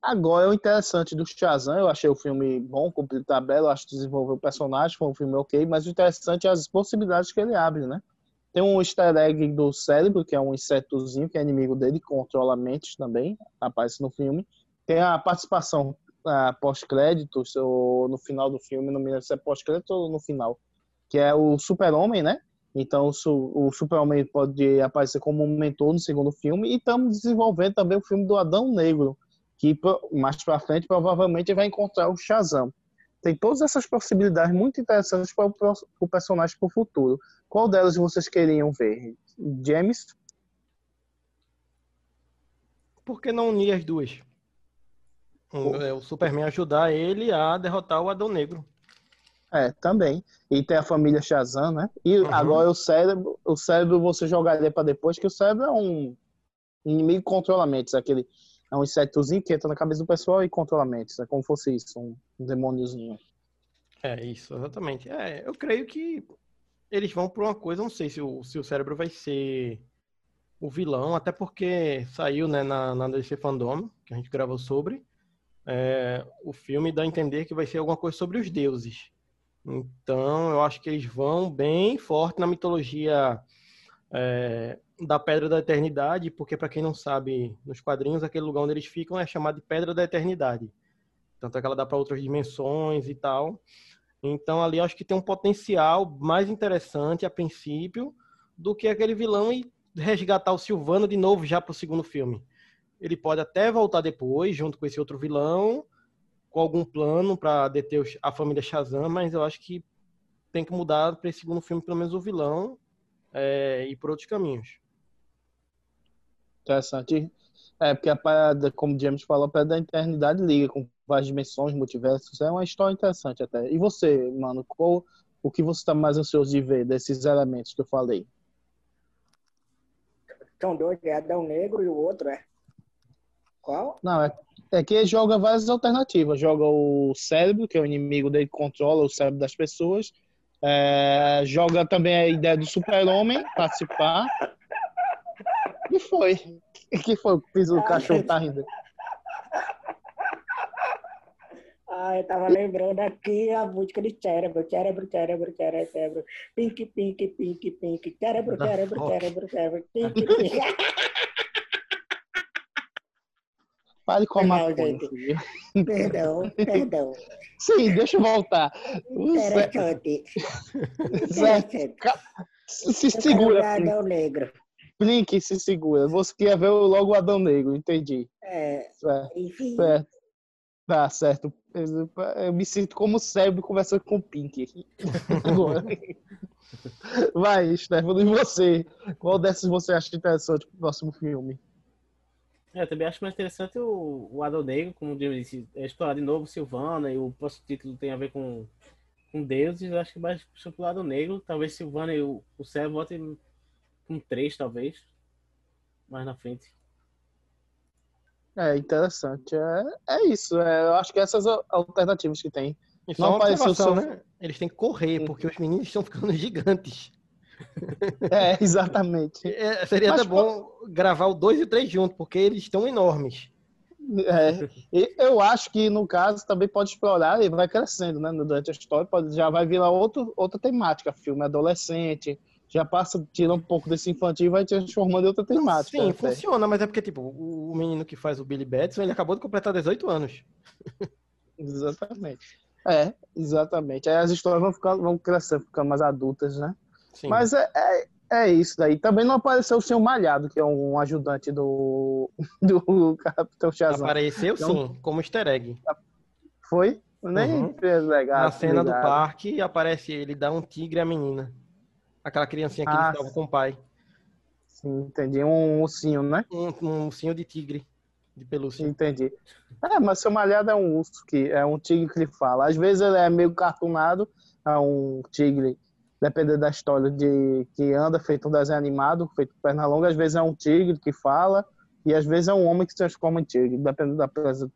Agora, o interessante do Shazam, eu achei o filme bom, cumpriu tabela, acho que desenvolveu o personagem, foi um filme ok, mas o interessante é as possibilidades que ele abre, né? Tem um easter egg do cérebro, que é um insetozinho, que é inimigo dele, controla mentes também, aparece no filme. Tem a participação ah, pós-créditos, ou no final do filme, não me lembro se é pós-crédito ou no final, que é o Super-Homem, né? Então, o Super-Homem pode aparecer como um mentor no segundo filme, e estamos desenvolvendo também o filme do Adão Negro, que mais pra frente provavelmente vai encontrar o Shazam. Tem todas essas possibilidades muito interessantes para o o personagem para o futuro. Qual delas vocês queriam ver? James? Por que não unir as duas? Um, é, o Superman ajudar ele a derrotar o Adão Negro. É, também. E tem a família Shazam, né? E Uhum. agora o cérebro, o cérebro você jogaria para depois, que o cérebro é um inimigo que controla mentes, aquele é um insetozinho que entra na cabeça do pessoal e controla mentes, é como fosse isso, um, um demôniozinho. É isso, exatamente. É, eu creio que eles vão por uma coisa, não sei se o, se o cérebro vai ser o vilão, até porque saiu né, na, na DC Fandom, que a gente gravou sobre, é, o filme dá a entender que vai ser alguma coisa sobre os deuses. Então, eu acho que eles vão bem forte na mitologia é, da Pedra da Eternidade, porque, para quem não sabe, nos quadrinhos, aquele lugar onde eles ficam é chamado de Pedra da Eternidade. Tanto é que ela dá para outras dimensões e tal. Então, ali acho que tem um potencial mais interessante, a princípio, do que aquele vilão e resgatar o Silvano de novo já para o segundo filme. Ele pode até voltar depois, junto com esse outro vilão, com algum plano para deter a família Shazam, mas eu acho que tem que mudar para esse segundo filme, pelo menos o vilão, é, e por outros caminhos. Interessante. É, porque a parada, como o James falou, a parada da eternidade liga com várias dimensões, multiversos. É uma história interessante até. E você, mano, qual, o que você está mais ansioso de ver desses elementos que eu falei? São dois, é Adão Negro e o outro é. Qual? Não, é, é que joga várias alternativas. Joga o cérebro, que é o inimigo dele, controla o cérebro das pessoas. É, joga também a ideia do super-homem participar. E foi. que foi? O piso do cachorro tá rindo. Ah, eu tava lembrando aqui a música de cérebro, cérebro, cérebro, cérebro, cérebro, pink, pink, pink, pink, cérebro, cérebro, cérebro, cérebro, pink, pink. Pare com a maconha. Perdão, perdão. Sim, deixa eu voltar. O Interessante. Zé, Interessante. se, se segura, ver Negro. Blink, se segura. Você quer ver logo o Adão Negro, entendi. É, Certo. enfim, certo. Tá certo. Eu me sinto como cérebro conversando com o Pink aqui. Agora. Vai, Stefano, e você? Qual dessas você acha interessante pro próximo filme? É, eu também acho mais interessante o, o Adão Negro, como eu disse, é explorar de novo Silvana, e o próximo título tem a ver com, com deuses, eu acho que mais puxa pro lado negro, talvez Silvana e o, o céu voltem um 3, talvez. Mais na frente. É interessante. É, é isso. É, eu acho que essas al- alternativas que tem. E só Não observação, seu- né? Eles têm que correr, porque os meninos estão ficando gigantes. É, exatamente. É, seria Mas, até bom gravar o 2 e o 3 junto, porque eles estão enormes. É, e eu acho que no caso também pode explorar e vai crescendo, né? Durante a história, pode, já vai virar outro, outra temática, filme adolescente, já passa, tira um pouco desse infantil e vai transformando em outra temática. Sim, até. funciona, mas é porque, tipo, o menino que faz o Billy Batson, ele acabou de completar 18 anos. Exatamente. É, exatamente. Aí as histórias vão, ficar, vão crescendo, ficando mais adultas, né? Sim. Mas é, é, é isso daí. Também não apareceu o Senhor Malhado, que é um ajudante do, do Capitão Shazam. Apareceu Então- sim, como easter egg. Foi? Nem Uhum. fez legal. Na cena do parque aparece ele, dá um tigre à menina. Aquela criancinha que Ah, ele estava com o pai. Sim, entendi. Um ursinho, né? Um, um ursinho de tigre, de pelúcia. Entendi. É, mas seu malhado é um urso, que é um tigre que ele fala. Às vezes ele é meio cartunado, é um tigre, dependendo da história, de que anda feito um desenho animado, feito com perna longa. Às vezes é um tigre que fala, e às vezes é um homem que se transforma em tigre, dependendo da,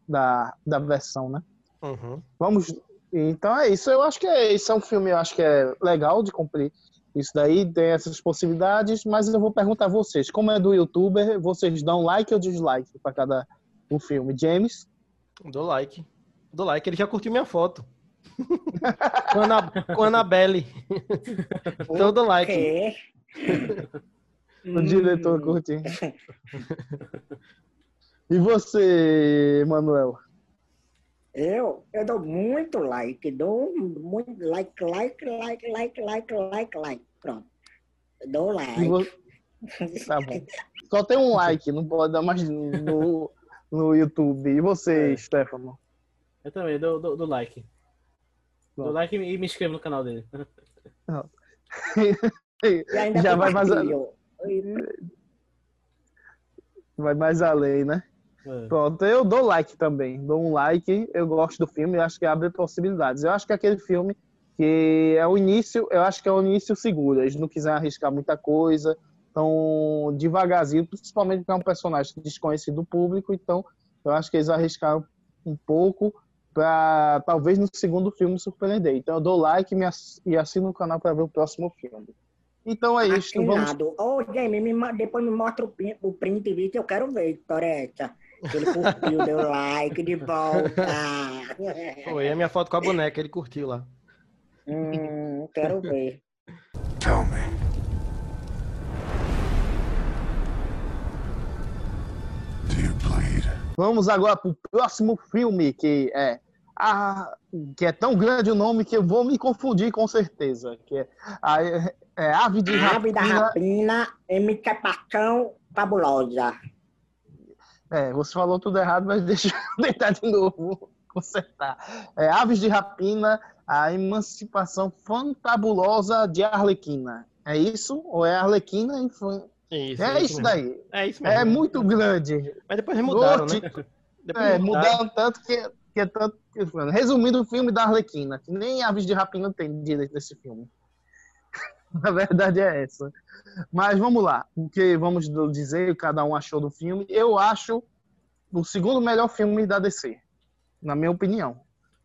da, da versão, né? Uhum. Vamos. Então é isso. Eu acho que é, esse é um filme, eu acho que é legal de cumprir isso daí, tem essas possibilidades, mas eu vou perguntar a vocês, como é do youtuber, vocês dão like ou dislike para cada um filme? James? Dou like. Dou like, ele já curtiu minha foto. com, a Ana, com a Anabelle. então eu dou like. O diretor curtiu. E você, Manuel? Eu, eu dou muito like, dou muito like, like, like, like, like, like, like. Pronto. Eu dou like. vo- Tá bom. Só tem um like, não pode dar mais no, no YouTube. E você, Stefano? Eu também dou, dou, dou like. Dou Bom. like e me inscrevo no canal dele. E ainda Já vai mais, a- compartilho. vai mais além, né? É. Pronto, eu dou like também. Dou um like, eu gosto do filme, eu acho que abre possibilidades. Eu acho que é aquele filme que é o início, eu acho que é o início seguro. Eles não quiseram arriscar muita coisa, então devagarzinho, principalmente porque é um personagem desconhecido do público, então eu acho que eles arriscaram um pouco para talvez no segundo filme surpreender. Então eu dou like e me ass- e assino o canal para ver o próximo filme. Então é isso, vamos Assinado. Ô, Jamie, me depois me mostra o print, o print vídeo, eu quero ver, história essa. Ele curtiu, deu like de volta. Foi a minha foto com a boneca, ele curtiu lá. Hum, quero ver. Tell me. Do you bleed? Vamos agora para o próximo filme, que é a, que é tão grande o nome que eu vou me confundir com certeza. Que é, a, é Ave de Ave da Rapina. rapina, imitação fabulosa. É, você falou tudo errado, mas deixa eu tentar de novo consertar. É Aves de Rapina, a emancipação fantabulosa de Arlequina. É isso? Ou é Arlequina? Infan- Isso, É isso mesmo. daí. É isso mesmo. É muito grande. Mas depois mudaram, né? Depois É, eles mudaram tanto que, que é tanto. que- Resumindo, o filme da Arlequina, que nem Aves de Rapina tem direito desse filme. Na verdade é essa. Mas vamos lá, o que vamos dizer, o que cada um achou do filme. Eu acho o segundo melhor filme da DC, na minha opinião.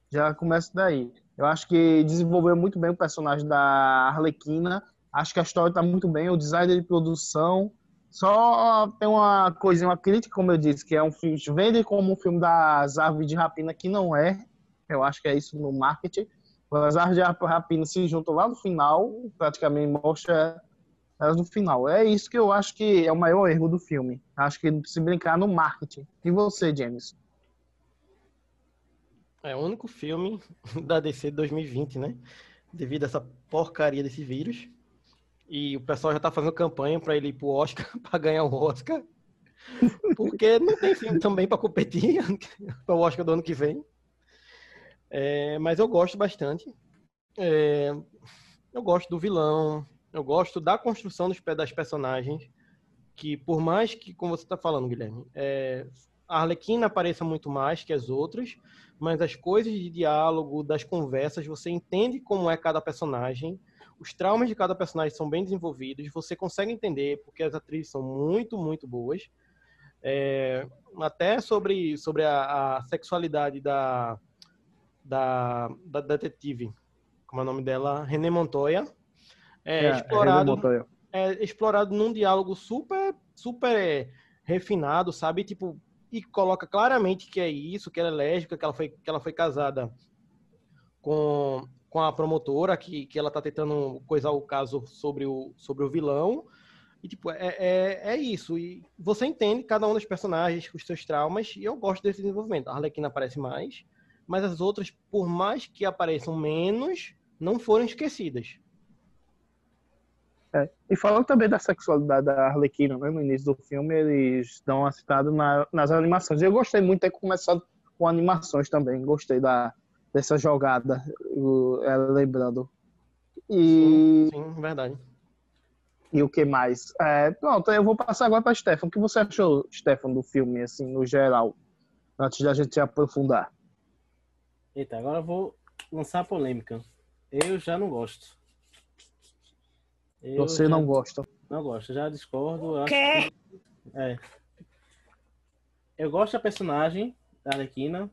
Já começa daí. Eu acho que desenvolveu muito bem o personagem da Arlequina. Acho que a história está muito bem, o design de produção. Só tem uma coisinha, uma crítica, como eu disse, que é um filme, vende como um filme das Aves de Rapina, que não é. Eu acho que é isso no marketing. As Aves de Rapina se juntam lá no final, praticamente mostra elas no final. É isso que eu acho que é o maior erro do filme. Acho que se brincar no marketing. E você, James? É o único filme da DC de 2020, né? Devido a essa porcaria desse vírus. E o pessoal já tá fazendo campanha para ele ir pro Oscar, para ganhar o Oscar. Porque não tem filme também para competir para o Oscar do ano que vem. É, mas eu gosto bastante. É, eu gosto do vilão, eu gosto da construção dos, das personagens. Que por mais que, como você está falando, Guilherme, é, a Arlequina apareça muito mais que as outras, mas as coisas de diálogo, das conversas, você entende como é cada personagem. Os traumas de cada personagem são bem desenvolvidos, você consegue entender porque as atrizes são muito, muito boas. É, até sobre, sobre a, a sexualidade da, da, da, detetive, como é o nome dela, René Montoya, é, é explorado, Montoya. é explorado num diálogo super, super refinado, sabe? Tipo, e coloca claramente que é isso, que ela é lésbica, que ela foi, que ela foi casada com, com a promotora, que, que ela tá tentando coisar o caso sobre o, sobre o vilão. E, tipo, é, é, é isso. E você entende cada um dos personagens, os seus traumas, e eu gosto desse desenvolvimento. A Arlequina aparece mais, mas as outras, por mais que apareçam menos, não foram esquecidas. É. E falando também da sexualidade da Arlequina, né, no início do filme, eles dão uma citada na, nas animações. Eu gostei muito de ter começado com animações também. Gostei da, dessa jogada, ela lembrando. E... Sim, sim, verdade. E o que mais? É, pronto, eu vou passar agora para Stefan. O que você achou, Stefan, do filme, assim, no geral? Antes da gente se aprofundar. Eita, agora eu vou lançar a polêmica. Eu já não gosto. Eu Você já... não gosta? Não gosto, já discordo. Que? É. Eu gosto da personagem da Arlequina.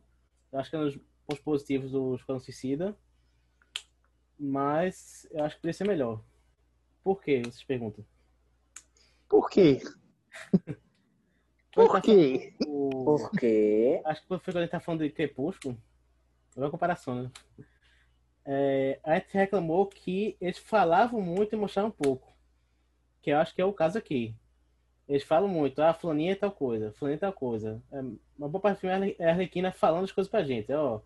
Eu acho que é um dos pontos positivos do Esquadrão Suicida. Mas eu acho que poderia ser melhor. Por quê? Vocês perguntam. Por quê? Por quê? Por quê? Acho que foi quando a gente tá falando de Crepúsculo. É uma comparação, né? É, a gente reclamou que eles falavam muito e mostravam pouco. Que eu acho que é o caso aqui. Eles falam muito, ah, fulaninha é tal coisa, fulaninha é tal coisa. É, uma boa parte do filme é a Arlequina falando as coisas pra gente. É, ó,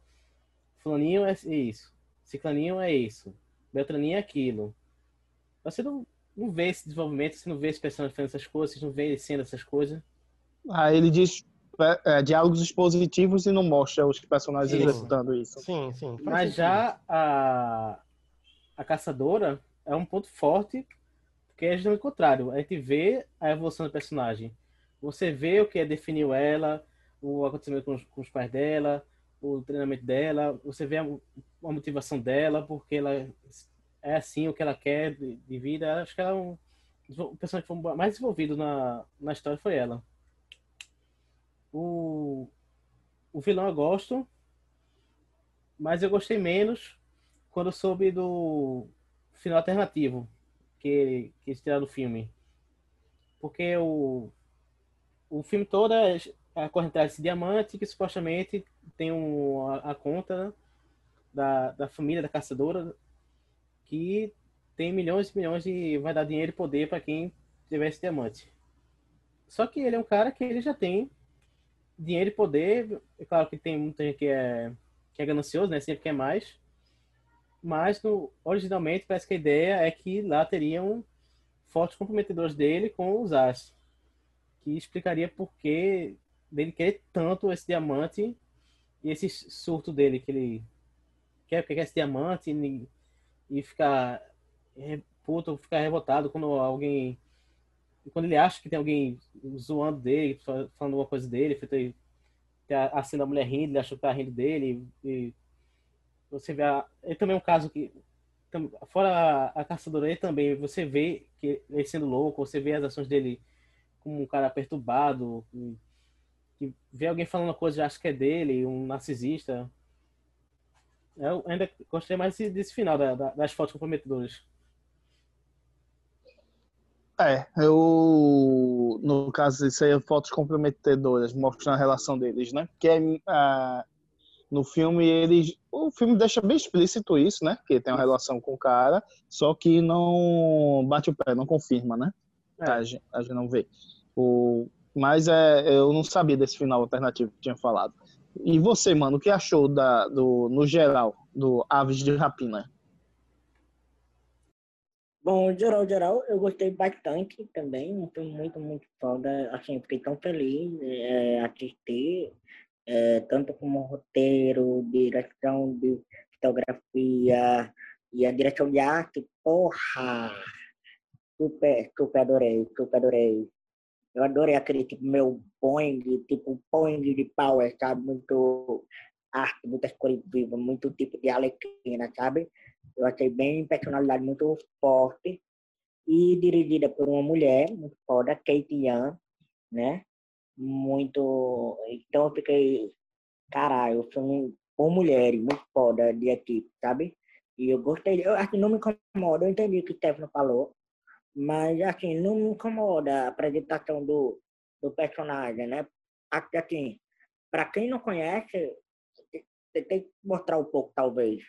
fulaninho é isso, ciclaninho é isso, beltraninho é aquilo. Você não, não vê esse desenvolvimento, você não vê esse personagem fazendo essas coisas, você não vê ele sendo essas coisas. Ah, ele diz é, diálogos expositivos e não mostra os personagens sim. executando isso. Sim, sim. Mas já a, a caçadora é um ponto forte, porque é justamente o contrário. A gente vê a evolução do personagem. Você vê o que é definiu ela, o acontecimento com os, com os pais dela, o treinamento dela, você vê a, a, motivação dela, porque ela é assim o que ela quer de, de vida. Acho que ela é um, o personagem que foi mais desenvolvido na, na história foi ela. O, o vilão eu gosto, mas eu gostei menos quando soube do final alternativo que, que eles tiraram do filme. Porque o, o filme todo é a correntagem desse diamante que supostamente tem um, a, a conta da, da família da caçadora que tem milhões e milhões de vai dar dinheiro e poder para quem tiver esse diamante. Só que ele é um cara que ele já tem dinheiro e poder, é claro que tem muita gente que é, que é ganancioso, né? Sempre quer mais. Mas, no, originalmente, parece que a ideia é que lá teriam fortes comprometedores dele com os As. Que explicaria por que dele querer tanto esse diamante e esse surto dele, que ele quer, quer esse diamante e, e ficar puto, ficar revoltado quando alguém quando ele acha que tem alguém zoando dele, falando alguma coisa dele, tem a, a cena da mulher rindo, ele acha que tá rindo dele, e você vê a, ele também é um caso que fora a, a caçadora também você vê que ele sendo louco você vê as ações dele como um cara perturbado que vê alguém falando uma coisa já acha que é dele um narcisista. Eu ainda gostei mais desse, desse final da, da, das fotos comprometedoras é, eu. No caso, isso aí é fotos comprometedoras, mostrando a relação deles, né? Que é. Uh, no filme, eles. O filme deixa bem explícito isso, né? Que tem uma relação com o cara, só que não bate o pé, não confirma, né? É. A, gente, a gente não vê. O, mas é, eu não sabia desse final alternativo que tinha falado. E você, mano, o que achou da, do, no geral do Aves de Rapina? Bom, geral, geral, eu gostei bastante também, um muito, muito foda, assim, fiquei tão feliz é, assistir, é, tanto como roteiro, direção de fotografia e a direção de arte, porra, super, super adorei, super adorei. Eu adorei aquele tipo meu Boeing, tipo Boeing de Power, sabe, muito arte, muitas cores vivas, muito tipo de alecrim, sabe? Eu achei bem personalidade muito forte. E dirigida por uma mulher muito foda, Kate Young, né? Muito. Então eu fiquei. Caralho, o filme com mulheres, muito foda de equipe, sabe? E eu gostei. Eu acho que não me incomoda, eu entendi o que o Stefano falou. Mas, assim, não me incomoda a apresentação do, do personagem, né? Assim, para quem não conhece, tem que mostrar um pouco, talvez,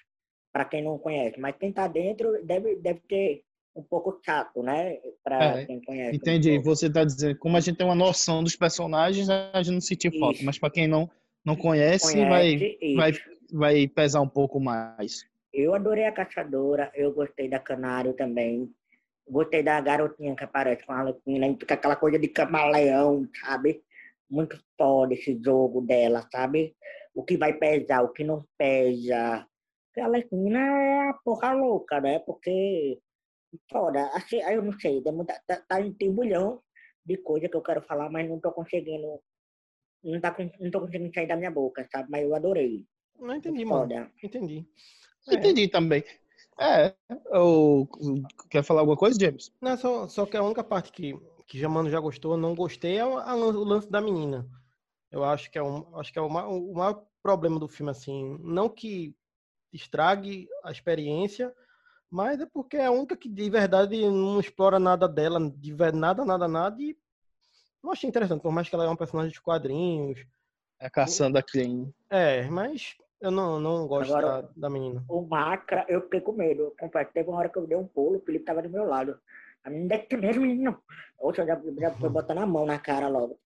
para quem não conhece. Mas quem tá dentro deve, deve ter um pouco chato, né? Para É, quem conhece. um Entendi. pouco. Você está dizendo, como a gente tem uma noção dos personagens, a gente não sentiu falta. Isso. Mas para quem não, não conhece, Conhece, vai, isso. vai, vai pesar um pouco mais. Eu adorei a caçadora, eu gostei da Canário também. Gostei da garotinha que aparece com a Arlequina, e fica aquela coisa de camaleão, sabe? Muito foda esse jogo dela, sabe? O que vai pesar, o que não pesa. Porque a Arlequina é a porra louca, né? Porque, foda, assim, aí eu não sei, tem, muita, tá, tá, tem um bulhão de coisa que eu quero falar, mas não tô conseguindo, não, tá, não tô conseguindo sair da minha boca, sabe? Mas eu adorei. Não entendi, mano. Foda. Entendi. É. Entendi também. É, eu, quer falar alguma coisa, James? Não, só, só que a única parte que, que Jamano já gostou, não gostei, é o, a o lance da menina. Eu acho que é, um, acho que é o, o maior problema do filme, assim. Não que estrague a experiência, mas é porque é a única que de verdade não explora nada dela, de ver- nada, nada, nada, e não achei interessante, por mais que ela é uma personagem de quadrinhos. É Cassandra Klein. É, mas eu não, não gosto Agora- da, da menina. O Macra, eu fiquei com medo. Eu confesso, teve uma hora que eu dei um pulo, o Felipe tava do meu lado. A menina ter mesmo, menino. Ou seja, já, já foi botando a mão na cara logo.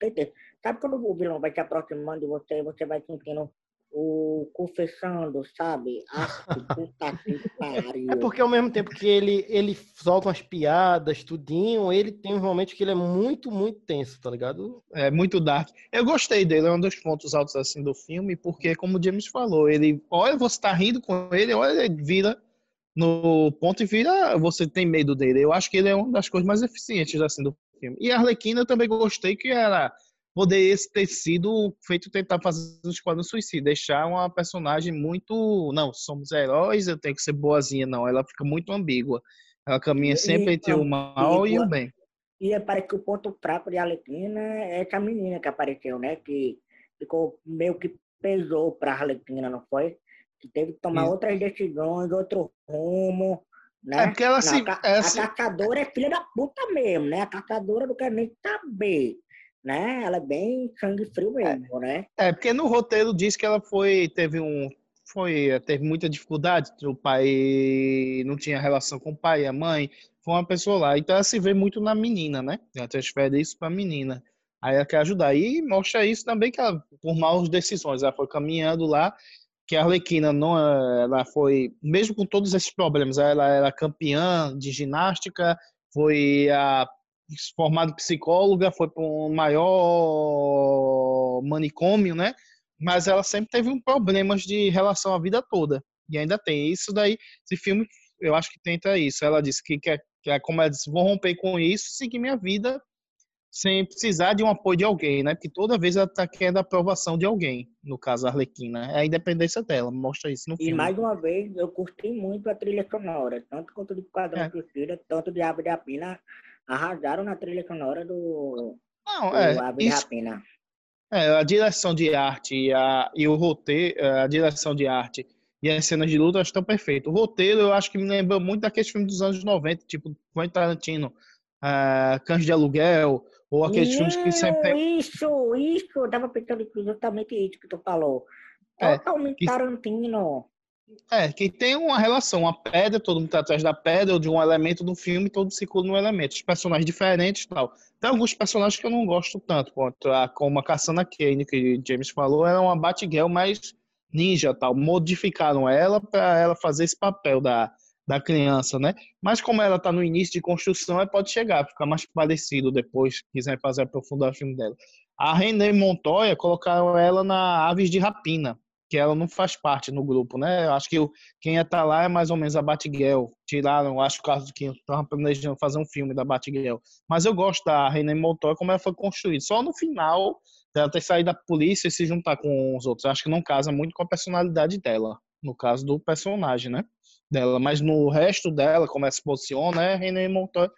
Sabe quando o vilão vai se aproximando de você, você vai sentindo o cu fechando, sabe? É porque ao mesmo tempo que ele, ele solta umas piadas, tudinho, ele tem uns momentos que ele é muito, muito tenso, tá ligado? É muito dark. Eu gostei dele, é um dos pontos altos assim do filme, porque como o James falou, ele olha você tá rindo com ele, olha ele vira no ponto e vira, você tem medo dele. Eu acho que ele é uma das coisas mais eficientes assim do filme. E a Arlequina eu também gostei que era poderia ter sido feito tentar fazer o Esquadrão Suicida, deixar uma personagem muito, não, somos heróis, eu tenho que ser boazinha, não, ela fica muito ambígua. Ela caminha E- sempre entre o mal e o ambígua. bem. E é, parece que o ponto fraco de Arlequina é essa menina que apareceu, né? Que ficou meio que pesou pra Arlequina, não foi? Que teve que tomar Isso. outras decisões, outro rumo, né? É porque ela Não, se- a, ela a se- caçadora é filha da puta mesmo, né? A caçadora não quer nem saber, né? Ela é bem sangue frio mesmo, né? É, porque no roteiro diz que ela foi, teve um, foi, teve muita dificuldade, o pai não tinha relação com o pai e a mãe, foi uma pessoa lá, então ela se vê muito na menina, né? Ela transfere isso pra menina. Aí ela quer ajudar. E mostra isso também que ela, por maus decisões, ela foi caminhando lá, que a Arlequina não, é, ela foi, mesmo com todos esses problemas, ela era campeã de ginástica, foi a formada psicóloga, foi para um maior manicômio, né? Mas ela sempre teve um problemas de relação a vida toda. E ainda tem. Isso daí, esse filme, eu acho que tenta isso. Ela disse que quer, que é como ela disse, vou romper com isso e seguir minha vida sem precisar de um apoio de alguém, né? Porque toda vez ela tá querendo a aprovação de alguém, no caso a Arlequina. É a independência dela, mostra isso no E filme. mais uma vez, eu curti muito a trilha sonora, tanto quanto do Quadrão É. Suicida, tanto de Ave de Rapina, arrasaram na trilha sonora do, Não, do é, Ave isso, Rapina. É, a direção de arte e, a, e o roteiro, a direção de arte e as cenas de luta estão perfeitas. O roteiro eu acho que me lembra muito daqueles filmes dos anos 90, tipo Quentin Tarantino, uh, Cães de Aluguel, ou aqueles filmes que sempre. Isso, isso, eu tava pensando exatamente isso que tu falou. É, Totalmente que- Tarantino. É, que tem uma relação, uma pedra, todo mundo tá atrás da pedra, ou de um elemento do filme, todo circula no elemento. Os personagens diferentes e tal. Tem alguns personagens que eu não gosto tanto, como a Cassandra Kane, que James falou, era uma Batgirl mais ninja tal. Modificaram ela para ela fazer esse papel da, da criança, né? Mas como ela tá no início de construção, ela pode chegar, ficar mais parecido depois, se quiser fazer aprofundar o filme dela. A René Montoya colocaram ela na Aves de Rapina, que ela não faz parte no grupo, né? Eu acho que o, quem ia estar lá é mais ou menos a Batgirl. Tiraram, acho o caso que estavam planejando fazer um filme da Batgirl. Mas eu gosto da René Montoya, como ela foi construída. Só no final, dela ter saído da polícia e se juntar com os outros. Eu acho que não casa muito com a personalidade dela. no caso do personagem, né? Dela, mas no resto dela, como ela se posiciona, é René Montoya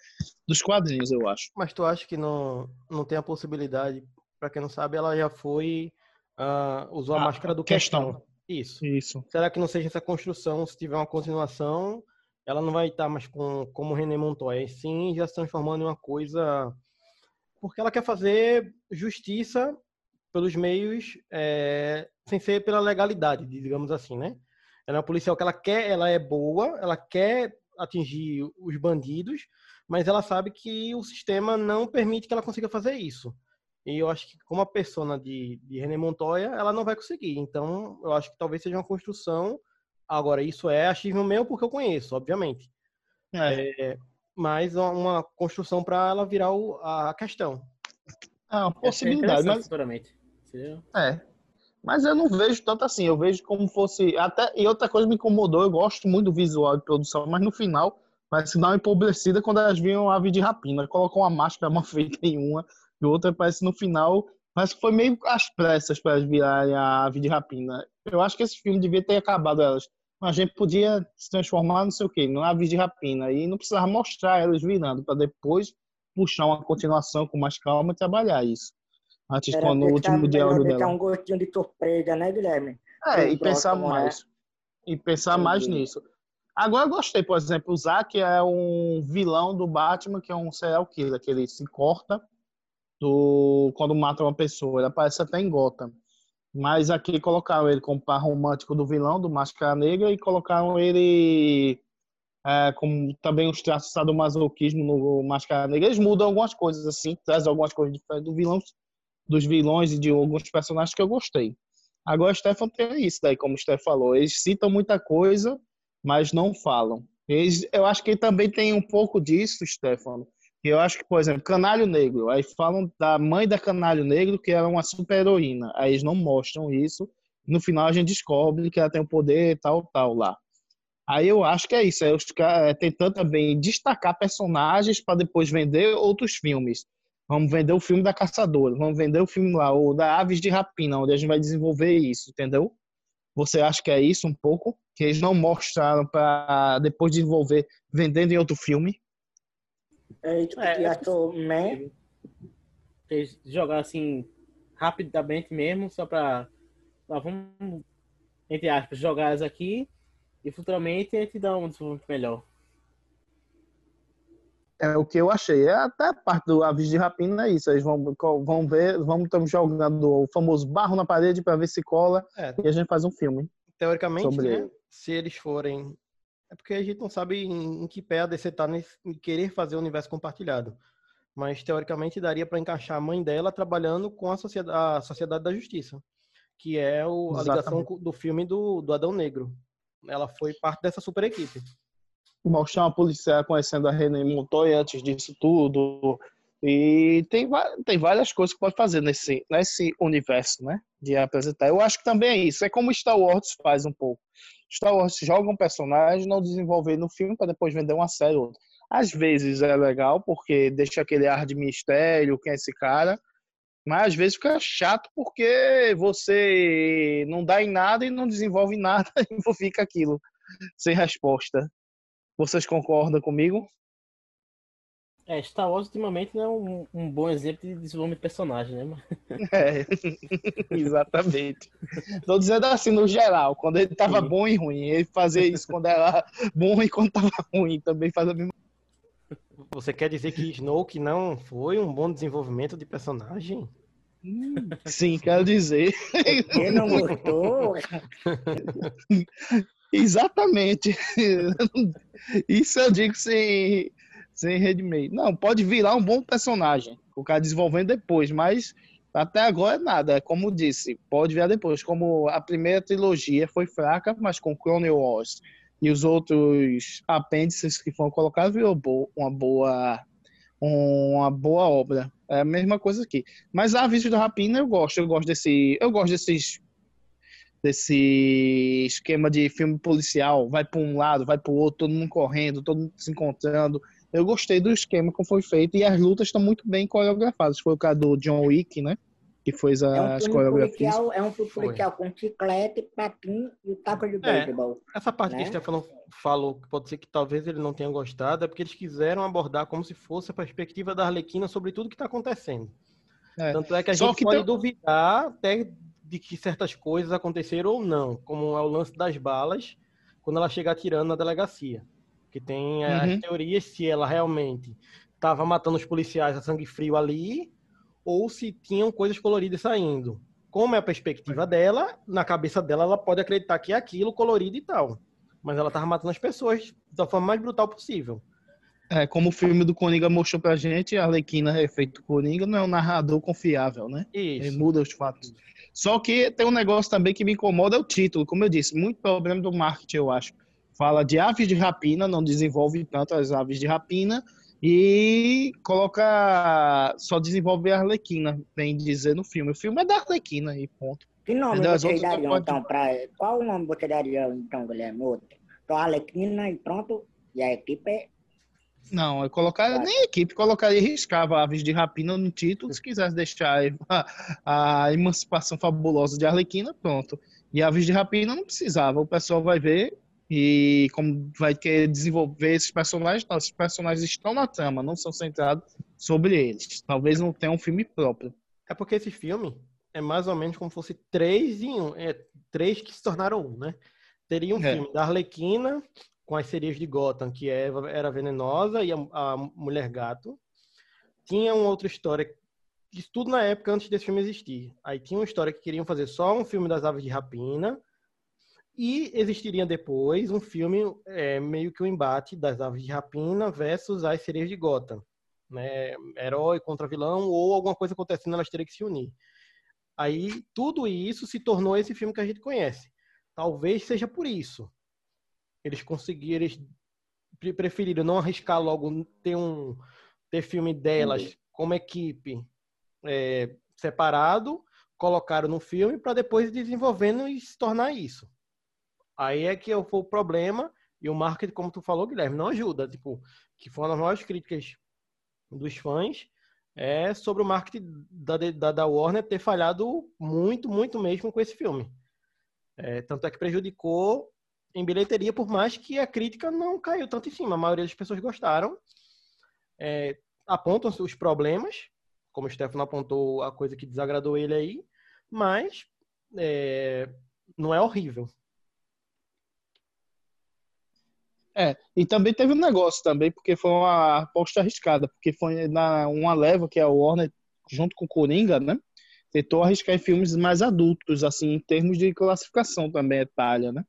dos quadrinhos, eu acho. Mas tu acha que não, não tem a possibilidade, pra quem não sabe, ela já foi. Ah, usou a Ah, máscara do questão. questão. Isso. Isso. Será que não seja essa construção, se tiver uma continuação, ela não vai estar mais com, como René Montoya, sim já se transformando em uma coisa. Porque ela quer fazer justiça pelos meios, é, sem ser pela legalidade, digamos assim, né? Ela é uma policial que ela quer, ela é boa, ela quer atingir os bandidos, mas ela sabe que o sistema não permite que ela consiga fazer isso. E eu acho que como a persona de, de René Montoya, ela não vai conseguir. Então, eu acho que talvez seja uma construção. Agora, isso é achismo meu porque eu conheço, obviamente. É, Mas uma- uma construção para ela virar o- a questão. é uma é possibilidade, mas futuramente. Seria- É. Mas eu não vejo tanto assim, eu vejo como fosse. Até, e outra coisa me incomodou, eu gosto muito do visual de produção, mas no final parece dar uma empobrecida quando elas viram a ave de rapina. Colocou uma máscara mal feita em uma e outra, parece no final. Que foi meio às pressas para elas virarem a ave de rapina. Eu acho que esse filme devia ter acabado elas. A gente podia se transformar, não sei o quê, numa ave de rapina. E não precisava mostrar elas virando, para depois puxar uma continuação com mais calma e trabalhar isso. Antes, Era quando o último diálogo dela. um gostinho de surpresa, né, Guilherme? É, pro e pensar próximo, né? mais. E pensar mais nisso. Agora eu gostei, por exemplo, o Zack é um vilão do Batman, que é um serial killer, que ele se corta do quando mata uma pessoa. Ele aparece até em Gotham. Mas aqui colocaram ele como par romântico do vilão, do Máscara Negra, e colocaram ele é, como também os traços sadomasoquismo no Máscara Negra. Eles mudam algumas coisas assim, trazem algumas coisas diferentes do vilão, dos vilões e de alguns personagens que eu gostei. Agora, Stefan tem isso daí, como o Stefan falou. Eles citam muita coisa, mas não falam. Eles, eu acho que também tem um pouco disso, Stefano. Eu acho que, por exemplo, Canário Negro. Aí falam da mãe da Canário Negro, que era uma super-heroína. Aí eles não mostram isso. No final a gente descobre que ela tem o poder tal, tal lá. Aí eu acho que é isso. É os é, tentando também destacar personagens para depois vender outros filmes. Vamos vender o filme da Caçadora, vamos vender o filme lá, ou da Aves de Rapina, onde a gente vai desenvolver isso, entendeu? Você acha que é isso um pouco? Que eles não mostraram para depois desenvolver, vendendo em outro filme? É que É, eu achou, né? Eles jogar assim, rapidamente mesmo, só pra. Ah, vamos, entre aspas, jogar as aqui e futuramente a gente dá um desenvolvimento melhor. É o que eu achei. É até a parte do Aves de Rapina é isso. Eles vão, vão ver, vamos estamos jogando o famoso barro na parede para ver se cola É, e a gente faz um filme. teoricamente, Sobre né, se eles forem. É porque a gente não sabe em, em que pé a DC tá nesse, em querer fazer o universo compartilhado. Mas teoricamente daria para encaixar a mãe dela trabalhando com a sociedade, a sociedade da Justiça, que é o, a ligação do filme do, do Adão Negro. Ela foi parte dessa super equipe. mostrar uma policial conhecendo a René Montoya antes disso tudo. E tem, tem várias coisas que pode fazer nesse, nesse universo, né? De apresentar. Eu acho que também é isso. É como Star Wars faz um pouco. Star Wars joga um personagem, não desenvolver no filme para depois vender uma série ou outra. Às vezes é legal, porque deixa aquele ar de mistério, quem é esse cara. Mas às vezes fica chato porque você não dá em nada e não desenvolve nada e fica aquilo, sem resposta. Vocês concordam comigo? É, Star Wars ultimamente não é um, um bom exemplo de desenvolvimento de personagem, né? É, exatamente. Tô dizendo assim no geral, quando ele tava Sim. bom e ruim. Ele fazia isso quando era bom e quando tava ruim. Também faz a mesma Você quer dizer que Snoke não foi um bom desenvolvimento de personagem? Sim, quero dizer. Quem não gostou, Exatamente. Isso eu digo sem, sem redimir. Não, pode virar um bom personagem. O cara desenvolvendo depois, mas até agora é nada. É como disse, pode virar depois. Como a primeira trilogia foi fraca, mas com Clone Wars e os outros apêndices que foram colocados, virou uma boa uma boa obra. É a mesma coisa aqui. Mas a Aviso da Rapina eu gosto. Eu gosto desse. Eu gosto desses desse esquema de filme policial, vai para um lado, vai para o outro, todo mundo correndo, todo mundo se encontrando. Eu gostei do esquema como foi feito e as lutas estão muito bem coreografadas. Foi o caso do John Wick, né? que fez É um as coreografias. policial, é um filme Foi. policial com chiclete, patim e o taco de É. beisebol. Essa parte né? que o Stefano falou, que pode ser que talvez ele não tenha gostado, é porque eles quiseram abordar como se fosse a perspectiva da Arlequina sobre tudo que está acontecendo. É. Tanto é que a Só gente que pode tem- duvidar até de que certas coisas aconteceram ou não, como é o lance das balas, quando ela chega atirando na delegacia. Que tem Uhum. as teorias se ela realmente estava matando os policiais a sangue frio ali, ou se tinham coisas coloridas saindo. Como é a perspectiva dela, na cabeça dela ela pode acreditar que é aquilo colorido e tal. Mas ela tava matando as pessoas da forma mais brutal possível. É, como o filme do Coringa mostrou pra gente, a Arlequina, efeito Coringa, não é um narrador confiável, né? Ele Isso. muda os fatos. Só que tem um negócio também que me incomoda, é o título. Como eu disse, muito problema do marketing, eu acho. Fala de aves de rapina, não desenvolve tanto as aves de rapina, e coloca. Só desenvolve a Arlequina, bem dizer no filme. O filme é da Arlequina, e ponto. Que nome outras dariam, pode- então, pra... Qual o nome você daria, então, Guilherme? Outro. Então, Alequina e pronto. E a equipe é... Não, eu colocaria nem a equipe, colocaria e riscava aves de rapina no título, se quisesse deixar a, a emancipação fabulosa de Arlequina, pronto. E aves de rapina não precisava, o pessoal vai ver e como vai querer desenvolver esses personagens, não, esses personagens estão na trama, não são centrados sobre eles. Talvez não tenha um filme próprio. É porque esse filme é mais ou menos como se fosse três em um. É, três que se tornaram um, né? Teria um É. filme da Arlequina com as sereias de Gotham, que é- era venenosa, e a, a Mulher Gato. Tinha uma outra história, isso tudo na época antes desse filme existir. Aí tinha uma história que queriam fazer só um filme das aves de rapina, e existiria depois um filme é, meio que o embate das aves de rapina versus as sereias de Gotham. Né? Herói contra vilão, ou alguma coisa acontecendo, elas teriam que se unir. Aí tudo isso se tornou esse filme que a gente conhece. Talvez seja por isso. Eles conseguiram, eles pre- preferiram não arriscar logo ter um ter filme delas como equipe é, separado, colocaram no filme para depois ir desenvolvendo e se tornar isso. Aí é que foi o problema e o marketing, como tu falou, Guilherme, não ajuda. Tipo, que foi uma das maiores críticas dos fãs é sobre o marketing da, da, da Warner ter falhado muito, muito mesmo com esse filme. É, tanto é que prejudicou em bilheteria, por mais que a crítica não caiu tanto em cima. A maioria das pessoas gostaram. É, apontam os problemas, como o Stefano apontou a coisa que desagradou ele aí, mas é, não é horrível. É, e também teve um negócio também, porque foi uma aposta arriscada, porque foi na uma leva que é a Warner, junto com Coringa, né? Tentou arriscar em filmes mais adultos, assim, em termos de classificação também, etária, né?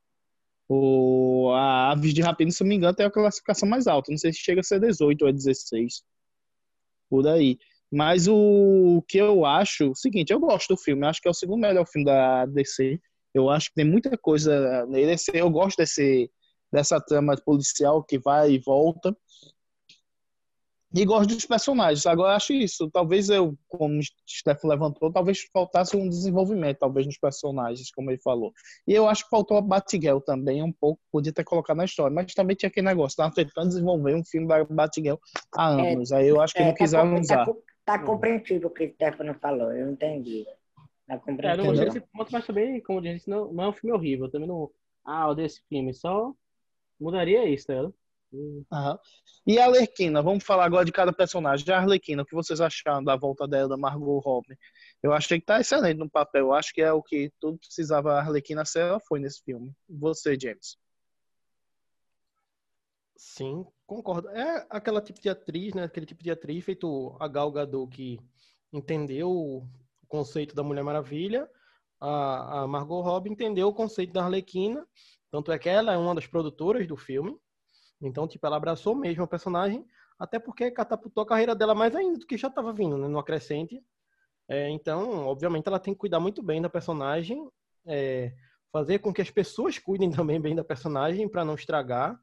O, a Aves de Rapina, se não me engano, tem a classificação mais alta. Não sei se chega a ser 18 ou é 16. Por aí. Mas o que eu acho, o seguinte, eu gosto do filme, acho que é o segundo melhor filme da DC. Eu acho que tem muita coisa nele. Eu gosto desse, dessa trama policial que vai e volta. E gosto dos personagens. Agora, acho isso. Talvez eu, como o Stefano levantou, talvez faltasse um desenvolvimento, talvez, nos personagens, como ele falou. E eu acho que faltou a Batgirl também, um pouco, podia ter colocado na história. Mas também tinha aquele negócio, estava tentando desenvolver um filme da Batgirl há É, anos. Aí eu acho que É, não quiseram tá, usar. Tá, tá compreensível o que o Stefano falou, eu entendi. Tá É, eu não compreensível. gostei desse ponto, mas também, como eu disse, não, não é um filme horrível. Eu também não. Ah, odeio esse filme. Só mudaria isso, tá ligado? Aham. E a Arlequina, vamos falar agora de cada personagem. A Arlequina, o que vocês acharam da volta dela, da Margot Robbie? Eu achei que tá excelente no papel. Eu acho que é o que tudo precisava a Arlequina ser, ela foi nesse filme. Você, James. Sim, concordo. É aquela tipo de atriz, né? Aquele tipo de atriz feito a Gal Gadot que entendeu o conceito da Mulher Maravilha. A, a Margot Robbie entendeu o conceito da Arlequina. Tanto é que ela é uma das produtoras do filme. Então, tipo, ela abraçou mesmo a personagem, até porque catapultou a carreira dela mais ainda do que já estava vindo, né? No acrescente. É, então, obviamente, ela tem que cuidar muito bem da personagem, é, fazer com que as pessoas cuidem também bem da personagem para não estragar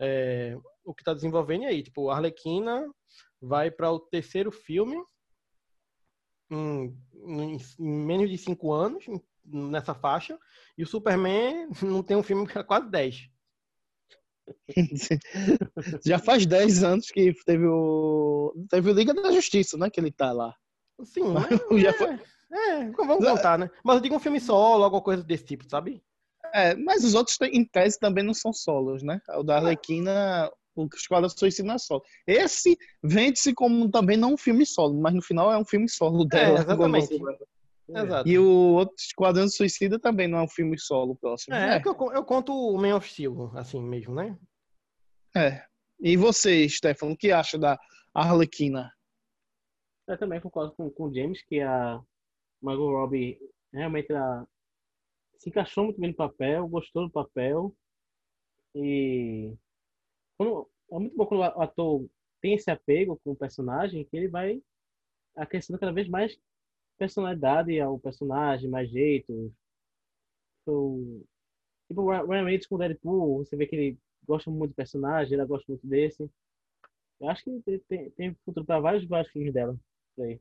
é, o que está desenvolvendo e aí. Tipo, a Arlequina vai para o terceiro filme em, em- em menos de cinco anos, nessa faixa, e o Superman não tem um filme há quase 10. Já faz 10 anos que teve o. Teve o Liga da Justiça, né? Que ele tá lá. Sim, mas Já é, foi- É, vamos contar, né? Mas eu digo um filme solo, alguma coisa desse tipo, sabe? É, mas os outros, em tese, também não são solos, né? O da Arlequina, o Esquadrão Suicida não é solo. Esse vende-se como também não um filme solo, mas no final é um filme solo dela. É, exatamente. Exato. E o outro Esquadrão Suicida também não é um filme solo próximo. É, é que eu, eu conto o Man of Steel, assim mesmo, né? É. E você, Stefano, o que acha da Arlequina? Eu também concordo com, com o James que a Margot Robbie realmente ela se encaixou muito bem no papel, gostou do papel. E quando, é muito bom quando o ator tem esse apego com o personagem, que ele vai acrescentando cada vez mais personalidade ao personagem, mais jeito. So, tipo, o Ryan Reynolds com o Deadpool, você vê que ele gosta muito do personagem, ela gosta muito desse. Eu acho que tem, tem futuro para vários, vários filmes dela. Por aí.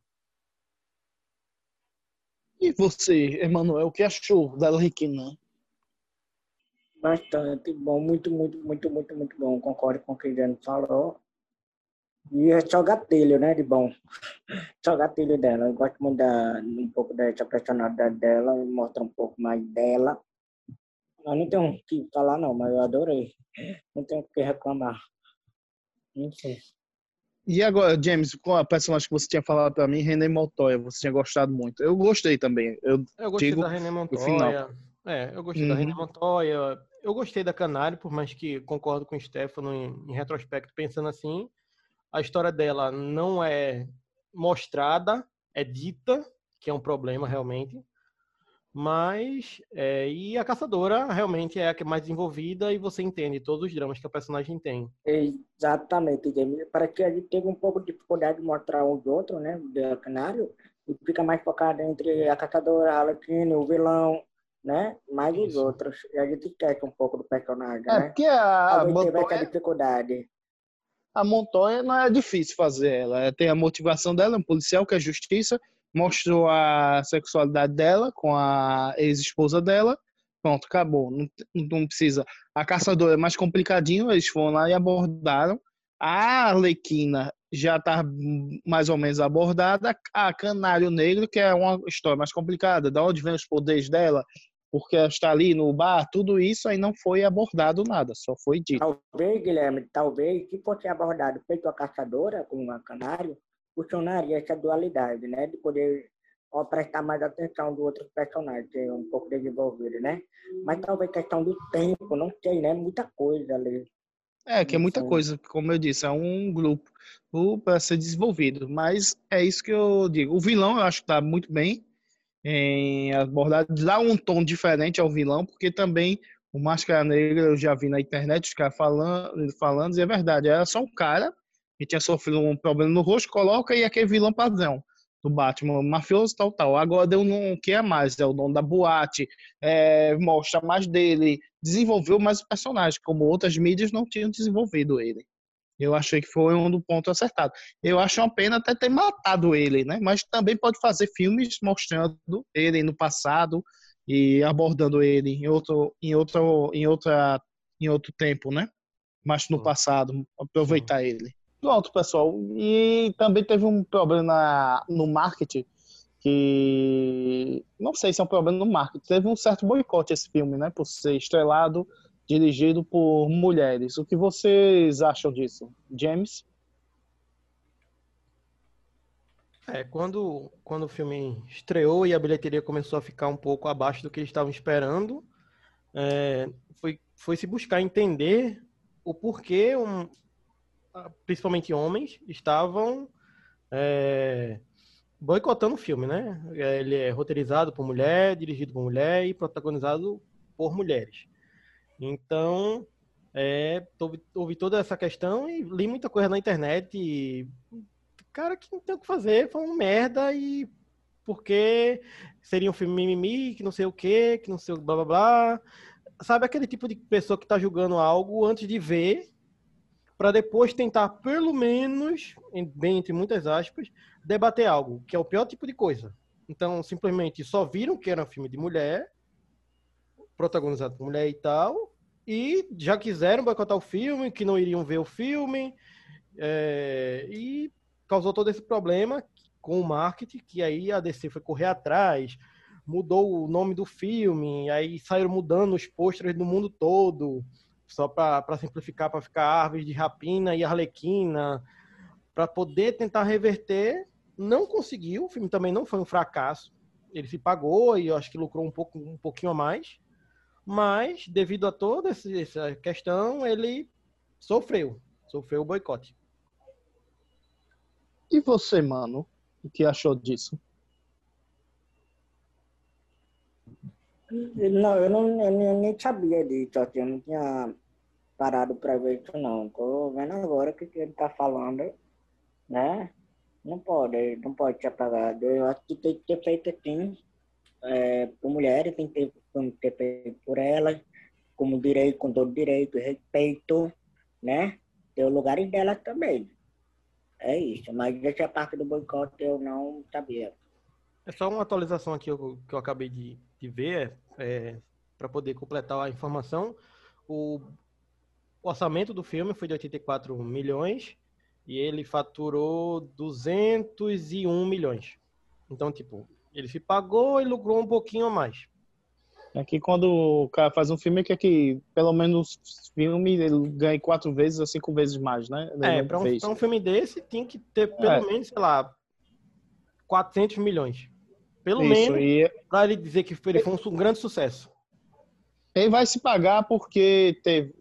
E você, Emanuel, o que achou da Arlequina? Bastante bom, muito, muito, muito, muito, muito bom. Concordo com o que o Jane falou. E é só gatilho, né, de bom. Só gatilho dela. Eu gosto muito da, um pouco dessa personalidade dela, mostra um pouco mais dela. Eu não tenho o que falar, não, mas eu adorei. Não tenho o que reclamar. Não sei. E agora, James, qual a personagem que você tinha falado pra mim, René Montoya, você tinha gostado muito. Eu gostei também. Eu, Eu gostei digo da René Montoya. final. É, eu gostei da Uhum. René Montoya. Eu gostei da Canário, por mais que concordo com o Stefano em, em retrospecto, pensando assim. A história dela não é mostrada, é dita, que é um problema realmente. Mas, é, e a caçadora realmente é a que é mais desenvolvida e você entende todos os dramas que a personagem tem. Exatamente, Jamie. Para que a gente teve um pouco de dificuldade de mostrar os outros, né, do canário, e fica mais focado entre a caçadora, a Arlequina, o vilão, né, mais os outros. E a gente esquece um pouco do personagem, É, né? porque a Talvez teve essa Montoya, dificuldade. A Montoya não é difícil fazer ela. Ela Tem a motivação dela, um policial que é justiça, mostrou a sexualidade dela com a ex-esposa dela. Pronto, acabou. Não, não precisa. A caçadora é mais complicadinho, eles foram lá e abordaram. A Arlequina já está mais ou menos abordada. A Canário Negro, que é uma história mais complicada. Da onde vem os poderes dela? Porque está ali no bar, tudo isso aí não foi abordado nada, só foi dito. Talvez, Guilherme, talvez, se fosse abordado feito a caçadora com a canário, funcionaria essa dualidade, né? De poder ó, prestar mais atenção do outro personagem, que é um pouco desenvolvido, né? Mas talvez questão do tempo, não sei, né? Muita coisa ali. É, que é muita coisa, como eu disse, é um grupo para ser desenvolvido. Mas é isso que eu digo. O vilão eu acho que está muito bem em abordar, dá um tom diferente ao vilão, porque também o Máscara Negra eu já vi na internet os caras falando, falando, e é verdade, era só um cara que tinha sofrido um problema no rosto, coloca e aquele vilão padrão do Batman, mafioso tal, tal. Agora deu um que é mais, é o dono da boate, é, mostra mais dele, desenvolveu mais o personagem, como outras mídias não tinham desenvolvido ele. Eu achei que foi um do ponto acertado. Eu acho uma pena até ter matado ele, né? Mas também pode fazer filmes mostrando ele no passado e abordando ele em outro, em outro, em outra, em outro tempo, né? Mas no passado, aproveitar ele. Pronto, pessoal. E também teve um problema no marketing que não sei se é um problema no marketing. Teve um certo boicote esse filme, né? Por ser estrelado, dirigido por mulheres. O que vocês acham disso, James? É, quando, quando o filme estreou e a bilheteria começou a ficar um pouco abaixo do que eles estavam esperando, é, foi, foi se buscar entender o porquê, um, principalmente homens, estavam é, boicotando o filme, né? Ele é roteirizado por mulher, dirigido por mulher e protagonizado por mulheres. Então, é, houve toda essa questão e li muita coisa na internet e cara que não tem o que fazer, foi uma merda e porque seria um filme mimimi, que não sei o que, que não sei o blá blá blá. Sabe aquele tipo de pessoa que tá julgando algo antes de ver, para depois tentar, pelo menos, em- bem entre muitas aspas, debater algo, que é o pior tipo de coisa. Então, simplesmente só viram que era um filme de mulher, protagonizado por mulher e tal, e já quiseram boicotar o filme, que não iriam ver o filme, é, e causou todo esse problema com o marketing, que aí a DC foi correr atrás, mudou o nome do filme, aí saíram mudando os pôsteres do mundo todo, só para simplificar, para ficar Árvores de Rapina e Arlequina, para poder tentar reverter. Não conseguiu, o filme também não foi um fracasso. Ele se pagou e eu acho que lucrou um, pouco, um pouquinho a mais. Mas, devido a toda essa questão, ele sofreu. Sofreu o boicote. E você, mano? O que achou disso? Não, eu não eu nem, sabia disso, assim, eu não tinha parado para ver isso não. Tô vendo agora o que, que ele tá falando, né? Não pode, não pode ser apagado. Eu acho que tem que ter feito assim, é, por mulheres, tem que ter, feito por elas, como direito, com todo direito, respeito, né? Ter o lugar delas também. É isso, mas essa parte do boicote eu não sabia. É só uma atualização aqui que eu, que eu acabei de, de ver, é, para poder completar a informação. O orçamento do filme foi de 84 milhões e ele faturou 201 milhões. Então, tipo, ele se pagou e lucrou um pouquinho a mais. É que quando o cara faz um filme, quer que pelo menos filme ele ganhe quatro vezes ou cinco vezes mais, né? É, para um, pra um filme desse, tem que ter pelo é. menos, sei lá, 400 milhões. Pelo Isso, menos, e... para ele dizer que ele foi um grande sucesso. Ele vai se pagar porque teve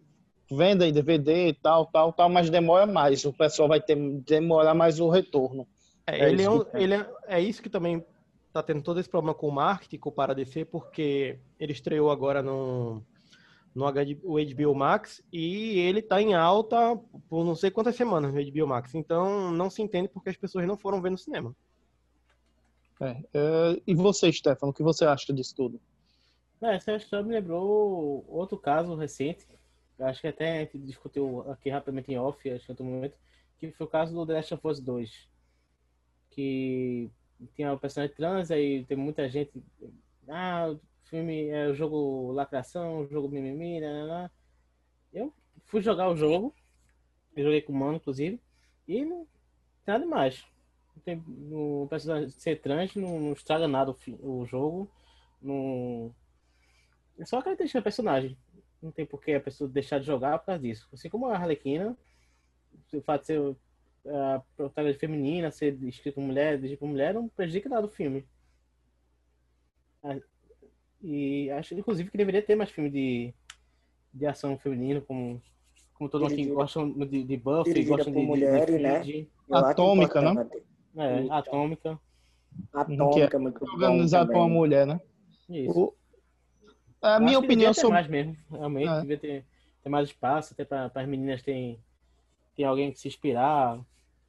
venda em DVD e tal, tal, tal, mas demora mais. O pessoal vai ter demorar mais o retorno. É, é ele, é, um, ele é, é isso que também tá tendo todo esse problema com o marketing, com o Paradc, porque ele estreou agora no, no HBO Max e ele tá em alta por não sei quantas semanas no HBO Max. Então não se entende porque as pessoas não foram ver no cinema. É, é, e você, Stefano, o que você acha disso tudo? É, essa história me lembrou outro caso recente, acho que até a gente discutiu aqui rapidamente em off, acho que em outro momento, que foi o caso do The Last of Us 2. Que tinha o personagem trans, aí tem muita gente. Ah, o filme é o jogo lacração, o jogo mimimi, né, né, né. Eu fui jogar o jogo, eu joguei com o mano, inclusive, e não nada demais. Tem, o personagem ser trans não, não estraga nada o, o jogo. Não... É só a característica do personagem. Não tem por que a pessoa deixar de jogar por causa disso. Assim como a Harlequina, o fato de ser a protagonista feminina, ser escrito mulher, dirigido por mulher, não prejudica nada o filme. E acho, inclusive, que deveria ter mais filme de, de ação feminino, como, como todo mundo aqui gosta de, de Buffy, gosta de, mulheres, de, de, né? Atômica, né? É, então, Atômica. Atômica, é muito organizado por uma mulher, né? Isso. O, a minha opinião sobre. mais mesmo, realmente, é. devia ter, ter mais espaço, até para as meninas terem, ter alguém que se inspirar.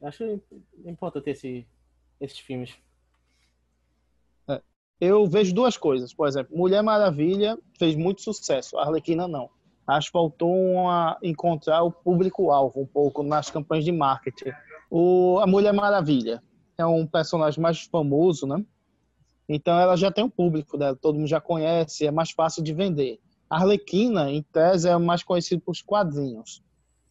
Acho importante esse, esses filmes. É. Eu vejo duas coisas. Por exemplo, Mulher Maravilha fez muito sucesso, Arlequina não. Acho que faltou uma, encontrar o público-alvo um pouco nas campanhas de marketing. O, a Mulher Maravilha é um personagem mais famoso, né? Então ela já tem um público dela, todo mundo já conhece, é mais fácil de vender. A Arlequina, em tese, é mais conhecido por quadrinhos.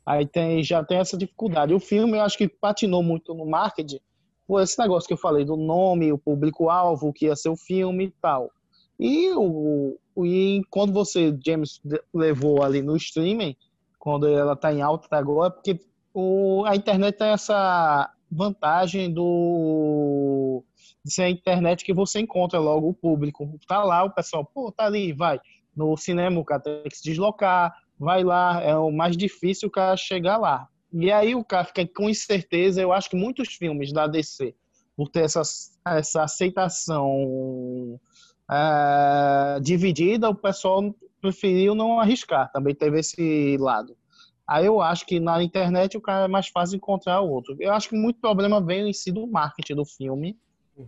Aí tem, já tem essa dificuldade. O filme, eu acho que patinou muito no marketing por esse negócio que eu falei do nome, o público-alvo, que ia ser o filme e tal. E, o, e quando você, James, levou ali no streaming, quando ela está em alta agora, porque o, a internet tem essa vantagem do de ser a internet que você encontra logo o público. Tá lá, o pessoal, pô, tá ali, vai. No cinema o cara tem que se deslocar, vai lá, é o mais difícil o cara chegar lá. E aí o cara fica com incerteza, eu acho que muitos filmes da DC, por ter essa, essa aceitação é, dividida, o pessoal preferiu não arriscar, também teve esse lado. Aí eu acho que na internet o cara é mais fácil encontrar o outro. Eu acho que muito problema vem em si do marketing do filme.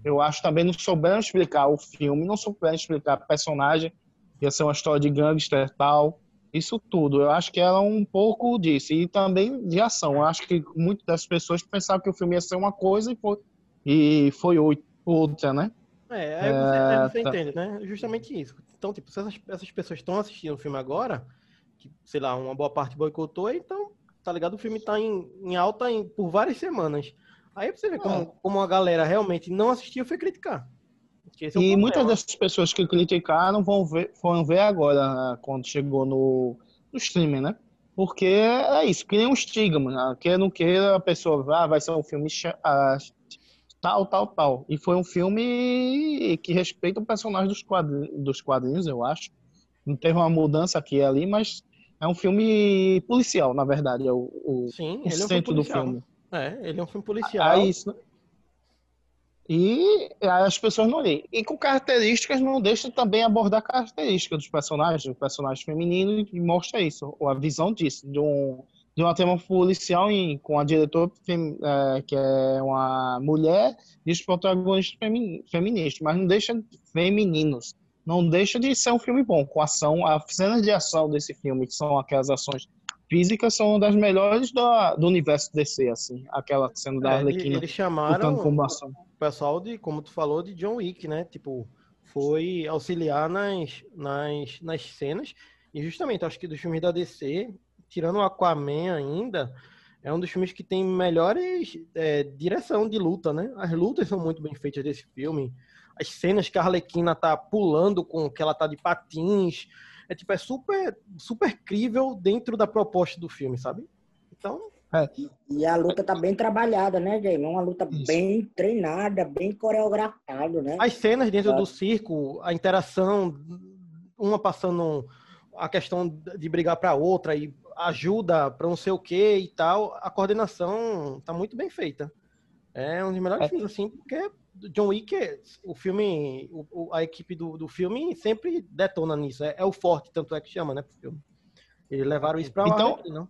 Eu acho também não souberam explicar o filme, não souberam explicar personagem, ia ser uma história de gangster tal isso tudo. Eu acho que era um pouco disso. E também de ação. Eu acho que muitas das pessoas pensavam que o filme ia ser uma coisa e foi, e foi outra, né? É, aí você, é, aí você tá. entende, né? Justamente isso. Então, tipo, se essas, essas pessoas estão assistindo o filme agora, que, sei lá, uma boa parte boicotou, então, tá ligado? O filme tá em, em alta em, por várias semanas. Aí você vê como, como a galera realmente não assistiu foi criticar. Esse é E problema. muitas dessas pessoas que criticaram vão ver, foram ver agora, né, quando chegou no, no streaming, né? Porque é isso, cria um estigma. Né? Queira ou não queira, a pessoa vai, vai ser um filme ah, tal, tal, tal. E foi um filme que respeita o personagem dos quadrinhos, dos quadrinhos, eu acho. Não teve uma mudança aqui e ali, mas é um filme policial, na verdade, é o, o, Sim, o ele é um filme centro do filme. É, ele é um filme policial. Aí, isso, e as pessoas não leem. E com características, não deixa também abordar características dos personagens, dos personagens femininos, e mostra isso, ou a visão disso, de um, de uma tema policial em, com a diretora é, que é uma mulher e os protagonistas femi- feministas, mas não deixa femininos. Não deixa de ser um filme bom, com ação. As cenas de ação desse filme, que são aquelas ações físicas, são uma das melhores da- do universo DC, assim. Aquela cena da É, Arlequina eles chamaram pessoal de, como tu falou, de John Wick, né? Tipo, foi auxiliar nas, nas, nas cenas. E justamente, acho que dos filmes da DC, tirando o Aquaman ainda, é um dos filmes que tem melhores é, direção de luta, né? As lutas são muito bem feitas desse filme. As cenas que a Arlequina tá pulando com que ela tá de patins. É tipo, é super, super crível dentro da proposta do filme, sabe? Então, E a luta tá bem trabalhada, né, Jaime? Uma luta Isso. bem treinada, bem coreografada, né? As cenas dentro Tá. do circo, a interação, uma passando a questão de brigar para outra e ajuda para não sei o que e tal, a coordenação tá muito bem feita. É um dos melhores É. filmes, assim, porque John Wick, é- o filme, o- a equipe do, do filme sempre detona nisso. É, é o forte, tanto é que chama, né, pro filme. Eles levaram isso pra lá, Então- né, não?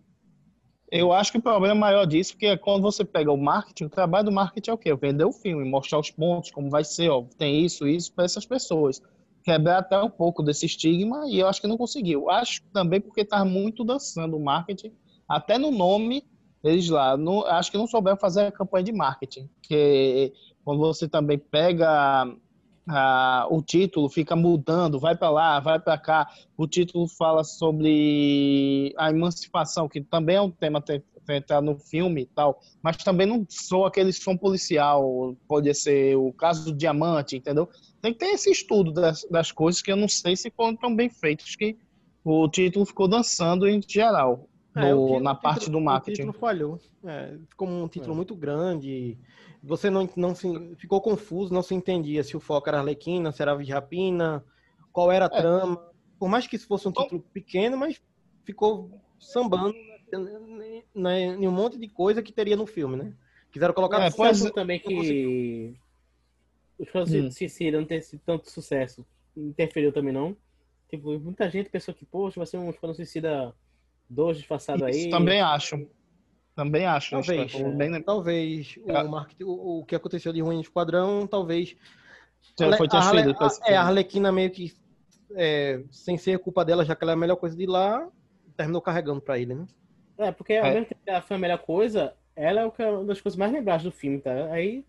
Eu acho que o problema maior disso é que quando você pega o marketing, o trabalho do marketing é o quê? Vender o filme, mostrar os pontos, como vai ser, ó, tem isso, isso para essas pessoas. Quebrar até um pouco desse estigma e eu acho que não conseguiu. Acho também porque tá muito dançando o marketing, até no nome eles lá, acho que não souberam fazer a campanha de marketing, que quando você também pega ah, o título, fica mudando, vai para lá, vai para cá, o título fala sobre a emancipação, que também é um tema te- tratado no filme e tal, mas também não sou aquele som policial, pode ser o caso do diamante, entendeu? Tem que ter esse estudo das, das coisas que eu não sei se foram tão bem feitos que o título ficou dançando em geral, É, no- o título- na parte título- do marketing. O título falhou. É, ficou um título É. muito grande. Você não, não se, ficou confuso, não se entendia se o foco era Arlequina, se era Aves de Rapina, qual era a É. trama. Por mais que isso fosse um título pequeno, mas ficou sambando né, né, em um monte de coisa que teria no filme, né? Quiseram colocar É, pois. Acho também que o Esquadrão Hum. Suicida não ter sido tanto sucesso interferiu também, não. Tipo, muita gente pensou que, poxa, vai ser um Esquadrão Suicida 2 disfarçado Isso aí. também acho. Também acho. Talvez, Stefano, bem- talvez o, marketing, o, o que aconteceu de ruim no Esquadrão, talvez Já foi a, Arle- transferido esse a- é, a. Arlequina meio que, é, sem ser culpa dela, já que ela é a melhor coisa de lá, terminou carregando pra ele, né? É, porque ao É. mesmo tempo que ela foi a melhor coisa, ela é é uma das coisas mais lembradas do filme, tá? Aí,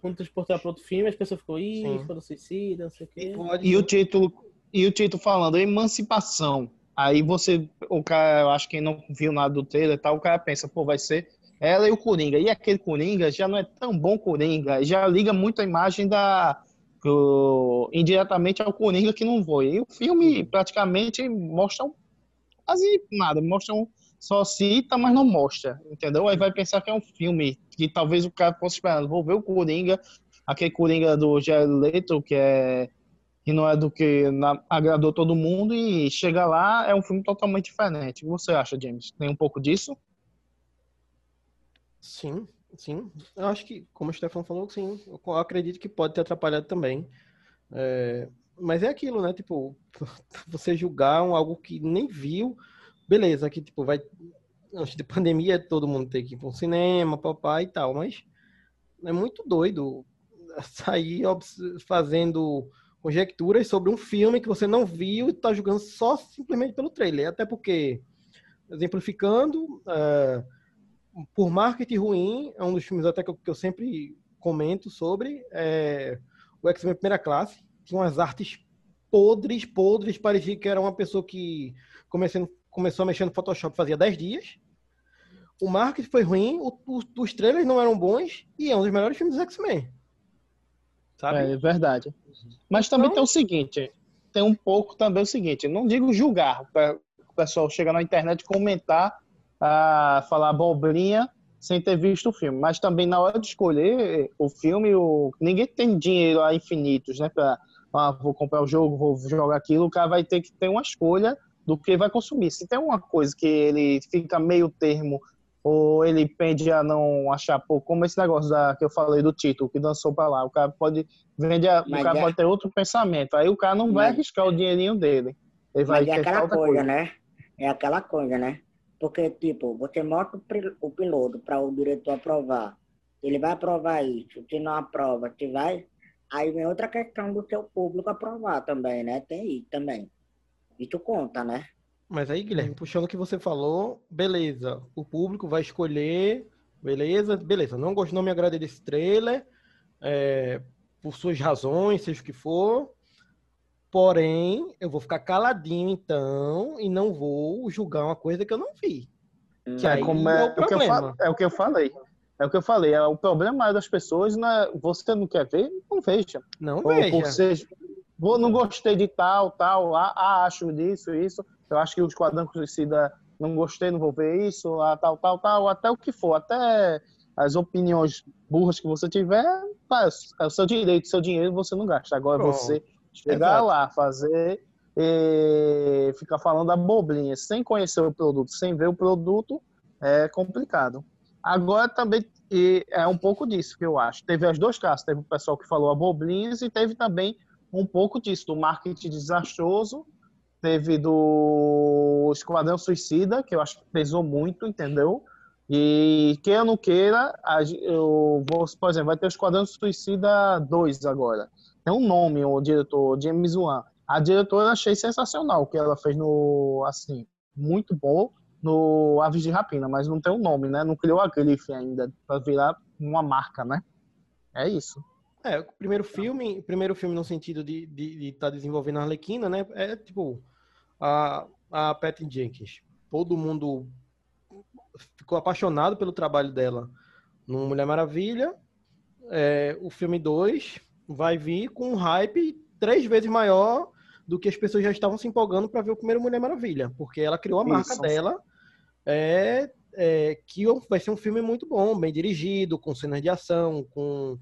quando transportou ela pra outro filme, as pessoas ficam, ih. Esquadrão Suicida, não sei o quê. Pode E o título, e o título falando emancipação. Aí você, o cara, eu acho que não viu nada do trailer e tal, o cara pensa, pô, vai ser ela e o Coringa. E aquele Coringa já não é tão bom Coringa, já liga muito a imagem da o- indiretamente ao Coringa que não foi. E o filme praticamente mostra quase nada, mostra um só cita, mas não mostra, entendeu? Aí vai pensar que é um filme que talvez o cara fosse esperando, vou ver o Coringa, aquele Coringa do Jared Leto, que é que não é do que na- agradou todo mundo e chega lá é um filme totalmente diferente. O que você acha, James? Tem um pouco disso? Sim, sim. Eu acho que, como o Stefano falou, sim. Eu acredito que pode ter atrapalhado também. É, mas é aquilo, né? Tipo, você julgar um, algo que nem viu, beleza, que tipo, vai. Antes de pandemia, todo mundo tem que ir para um cinema, papai e tal, mas é muito doido sair fazendo conjecturas sobre um filme que você não viu e tá julgando só simplesmente pelo trailer. Até porque, exemplificando, é, por marketing ruim, é um dos filmes até que eu, que eu sempre comento sobre, é o X-Men Primeira Classe. Tinha umas artes podres, podres, parecia que era uma pessoa que começando, começou a mexer no Photoshop fazia 10 dias. o marketing foi ruim, o- o- os trailers não eram bons e é um dos melhores filmes dos X-Men. Sabe? É verdade. Mas também Então- tem o seguinte, tem um pouco também o seguinte, não digo julgar, o pessoal chegar na internet comentar, ah, falar abobrinha sem ter visto o filme, mas também na hora de escolher o filme, o... ninguém tem dinheiro a infinitos, né, pra, ah, vou comprar o jogo, vou jogar aquilo, o cara vai ter que ter uma escolha do que vai consumir. Se tem uma coisa que ele fica meio termo ou ele pende a não achar pouco, como esse negócio da, que eu falei do título, que dançou pra lá, o cara pode vende a- o cara é- pode ter outro pensamento, aí o cara não vai Mas- arriscar o dinheirinho dele. Ele vai Mas é aquela coisa, coisa. né? É aquela coisa, né? Porque, tipo, você mostra o piloto para o diretor aprovar. Ele vai aprovar isso. Se não aprova, se vai. Aí vem outra questão do seu público aprovar também, né? Tem isso também. Isso conta, né? Mas aí, Guilherme, puxando o que você falou, beleza. O público vai escolher, beleza, beleza. Não gosto, não me agradei desse trailer, é, por suas razões, seja o que for. Porém, eu vou ficar caladinho então e não vou julgar uma coisa que eu não vi. Que É, como é é, o o que eu é o que eu falei. É o que eu falei. É, o problema das pessoas, né? Você não quer ver, não veja. Não Ou veja. por ser, vou, não gostei de tal, tal, ah, ah, acho disso, isso. Eu acho que o Esquadrão Suicida não gostei, não vou ver isso, tal, tal, tal, até o que for, até as opiniões burras que você tiver, tá, é o seu direito, seu dinheiro você não gasta. Agora Pronto. você chegar lá, fazer e ficar falando abobrinha, sem conhecer o produto, sem ver o produto, é complicado. Agora também é um pouco disso que eu acho. Teve as duas casos, teve o pessoal que falou abobrinhas e teve também um pouco disso, do marketing desastroso, teve do Esquadrão Suicida, que eu acho que pesou muito, entendeu? E queira ou não queira, eu vou, por exemplo, vai ter o Esquadrão Suicida 2 agora. Tem um nome, o diretor, James Wan. A diretora eu achei sensacional o que ela fez no, assim, muito bom no Aves de Rapina, mas não tem um nome, né? Não criou a grife ainda para virar uma marca, né? É isso. É, o primeiro filme, o primeiro filme no sentido de estar de, estar desenvolvendo a Arlequina, né? É tipo a, a Patty Jenkins. Todo mundo ficou apaixonado pelo trabalho dela no Mulher Maravilha. É, o filme 2 vai vir com um hype três vezes maior do que as pessoas já estavam se empolgando para ver o primeiro Mulher Maravilha, porque ela criou a marca Isso. dela, é, é, que vai ser um filme muito bom, bem dirigido, com cenas de ação, com,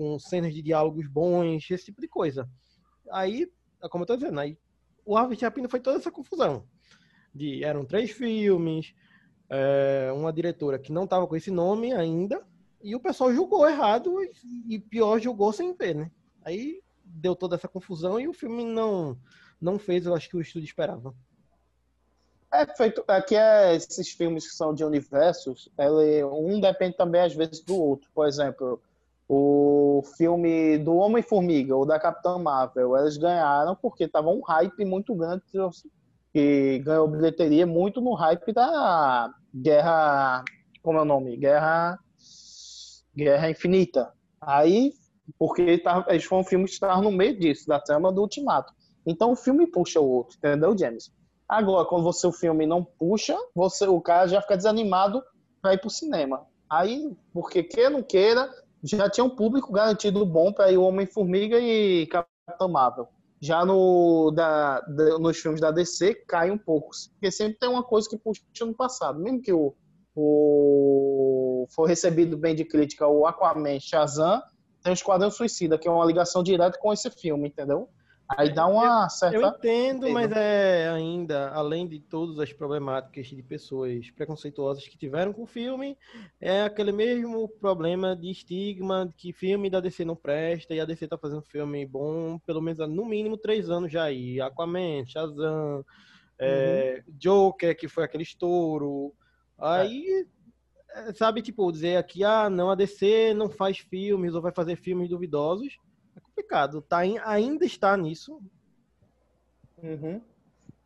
com cenas de diálogos bons, esse tipo de coisa. Aí, como eu tô dizendo, aí o de Rapina foi toda essa confusão. De, eram três filmes, é, uma diretora que não estava com esse nome ainda, e o pessoal julgou errado e, e pior, julgou sem ver, né? Aí deu toda essa confusão e o filme não, não fez, eu acho que o estúdio esperava. É feito. Aqui é esses filmes que são de universos, ele, um depende também às vezes do outro. Por exemplo, o filme do Homem-Formiga ou da Capitã Marvel, eles ganharam porque tava um hype muito grande que ganhou bilheteria muito no hype da Guerra, como é o nome? Guerra Guerra Infinita. Aí, porque tava, eles foram filmes que estavam no meio disso, da trama do Ultimato. Então o filme puxa o outro, entendeu, James? Agora, quando você o filme não puxa, você o cara já fica desanimado para ir pro cinema. Aí, porque queira ou não queira, já tinha um público garantido bom para o Homem-Formiga e Capitão Marvel. Já no, da, da- nos filmes da DC, cai um pouco. Porque sempre tem uma coisa que puxa no passado. Mesmo que o, o for recebido bem de crítica o Aquaman Shazam, tem o Esquadrão Suicida, que é uma ligação direta com esse filme, entendeu? Aí dá uma certa. Eu entendo, mas é ainda, além de todas as problemáticas de pessoas preconceituosas que tiveram com o filme, é aquele mesmo problema de estigma que filme da DC não presta e a DC tá fazendo filme bom, pelo menos no mínimo três anos já aí. Aquaman, Shazam, é, Joker, que foi aquele estouro. Aí, é, sabe, tipo, dizer aqui, ah, não, a DC não faz filmes ou vai fazer filmes duvidosos. Complicado, tá, ainda está nisso. Uhum.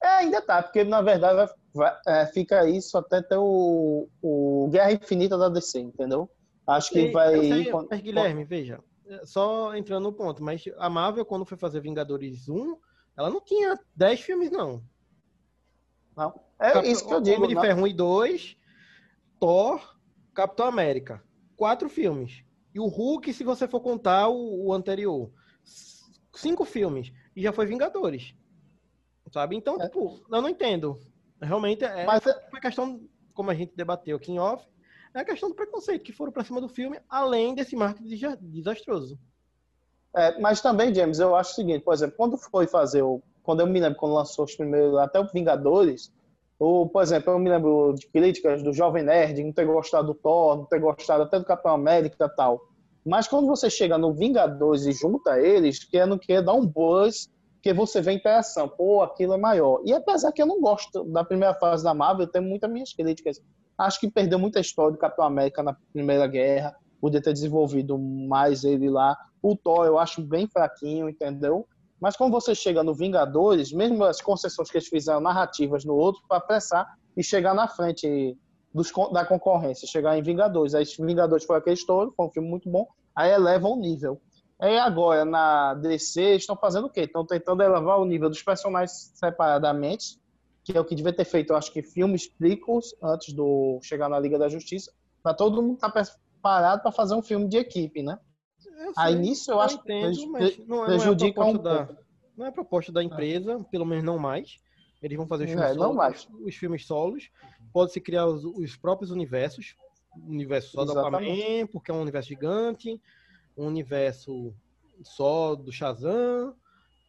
É, ainda tá, porque na verdade vai- vai- é, fica isso até ter o, o Guerra Infinita da DC, entendeu? Acho que Sei, vai. sei, quando- mas Guilherme, veja, é, só entrando no ponto, mas a Marvel, quando foi fazer Vingadores 1, ela não tinha 10 filmes, não. Não. É Cap- isso que eu digo. Homem de não- Ferro 1 e 2, Thor, Capitão América. Quatro filmes. E o Hulk, se você for contar o, o anterior. Cinco filmes. E já foi Vingadores. Sabe? Então, tipo, eu não entendo. Realmente é Mas é- uma questão, como a gente debateu aqui em off, é a questão do preconceito que foram pra cima do filme, além desse marketing desa- desastroso. É, mas também, James, eu acho o seguinte, por exemplo, quando foi fazer o. Quando eu me lembro, quando lançou os primeiros, até o Vingadores, ou, por exemplo, eu me lembro de críticas do Jovem Nerd, não ter gostado do Thor, não ter gostado até do Capitão América e tal. Mas quando você chega no Vingadores e junta eles, quer não quer dar um buzz, que você vê interação, pô, aquilo é maior. E apesar que eu não gosto da primeira fase da Marvel, eu tenho muitas minhas críticas. Acho que perdeu muita história do Capitão América na Primeira Guerra, podia ter desenvolvido mais ele lá. O Thor eu acho bem fraquinho, entendeu? Mas quando você chega no Vingadores, mesmo as concessões que eles fizeram narrativas no outro, para apressar e chegar na frente dos, da concorrência, chegar em Vingadores. Aí Vingadores foi aquele estouro, foi um filme muito bom, aí eleva o nível. Aí agora, na DC, estão fazendo o quê? Estão tentando elevar o nível dos personagens separadamente, que é o que devia ter feito, eu acho que filmes prequels antes do chegar na Liga da Justiça, para todo mundo estar preparado para fazer um filme de equipe, né? Aí nisso eu eu acho que entendo, mas não, é- não é prejudica um proposta da, pouco. não é proposta da empresa, pelo menos não mais. Eles vão fazer os É, filmes, não solos, mais. os filmes solos. Pode-se criar os, os próprios universos. O universo só do Exatamente. Aquaman, porque é um universo gigante. Um universo só do Shazam.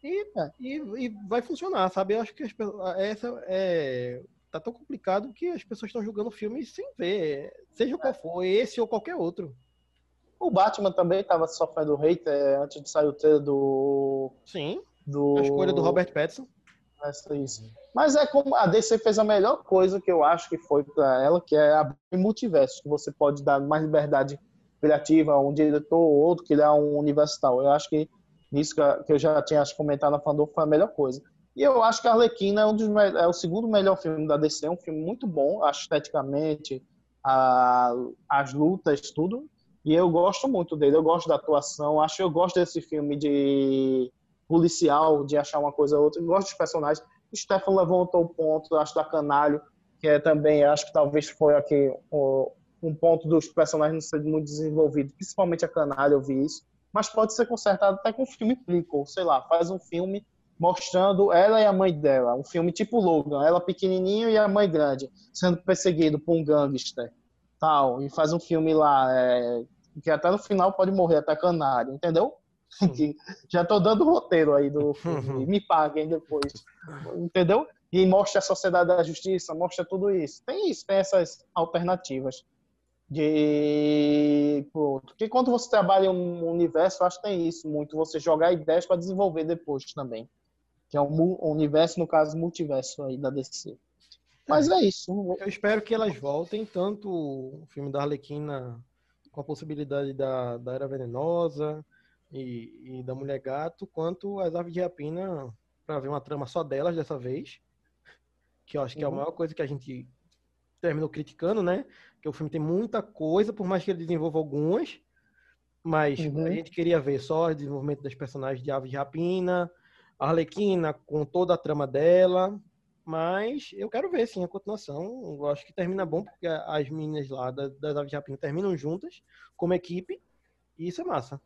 E, É. e, e vai funcionar, sabe? Eu acho que as essa é. Tá tão complicado que as pessoas estão julgando o filme sem ver. Seja qual for, esse ou qualquer outro. O Batman também estava sofrendo hate é, antes de sair o trailer do. Sim. do... A escolha do Robert Pattinson. Mas é como a DC fez a melhor coisa que eu acho que foi para ela, que é abrir multiverso, que você pode dar mais liberdade criativa a um diretor ou outro, criar um universo tal. Eu acho que isso que eu- já tinha acho, comentado na Fandom foi a melhor coisa. E eu acho que a Arlequina é, um dos, é o segundo melhor filme da DC, é um filme muito bom, esteticamente, a- as lutas, tudo. E eu gosto muito dele, eu gosto da atuação, acho eu gosto desse filme de policial, de achar uma coisa ou outra. Eu gosto dos personagens. O Stefan levantou o ponto, acho, da Canalho, que é também, acho que talvez foi aqui um ponto dos personagens não serem muito desenvolvidos, principalmente a Canalho, eu vi isso. Mas pode ser consertado até com um filme prequel, sei lá, faz um filme mostrando ela e a mãe dela, um filme tipo Logan, ela pequenininho e a mãe grande, sendo perseguido por um gangster, tal, e faz um filme lá, é, que até no final pode morrer até Canário, entendeu? Já tô dando o roteiro aí do filme, me paguem depois, entendeu? E mostra a Sociedade da Justiça, mostra tudo isso. Tem isso, tem essas alternativas de pronto. Porque quando você trabalha um universo, eu acho que tem isso muito, você jogar ideias para desenvolver depois também. Que é um universo, no caso, multiverso aí da DC. Mas é isso. Eu espero que elas voltem, tanto o filme da Arlequina com a possibilidade da, da Era Venenosa e, e da Mulher Gato, quanto as Aves de Rapina para ver uma trama só delas dessa vez. Que eu acho que é a Uhum. maior coisa que a gente terminou criticando, né? Que o filme tem muita coisa, por mais que ele desenvolva algumas, mas Uhum. a gente queria ver só o desenvolvimento das personagens de Aves de Rapina, a Arlequina com toda a trama dela, mas eu quero ver sim a continuação. Eu acho que termina bom porque as meninas lá da- das Aves de Rapina terminam juntas como equipe e isso é massa.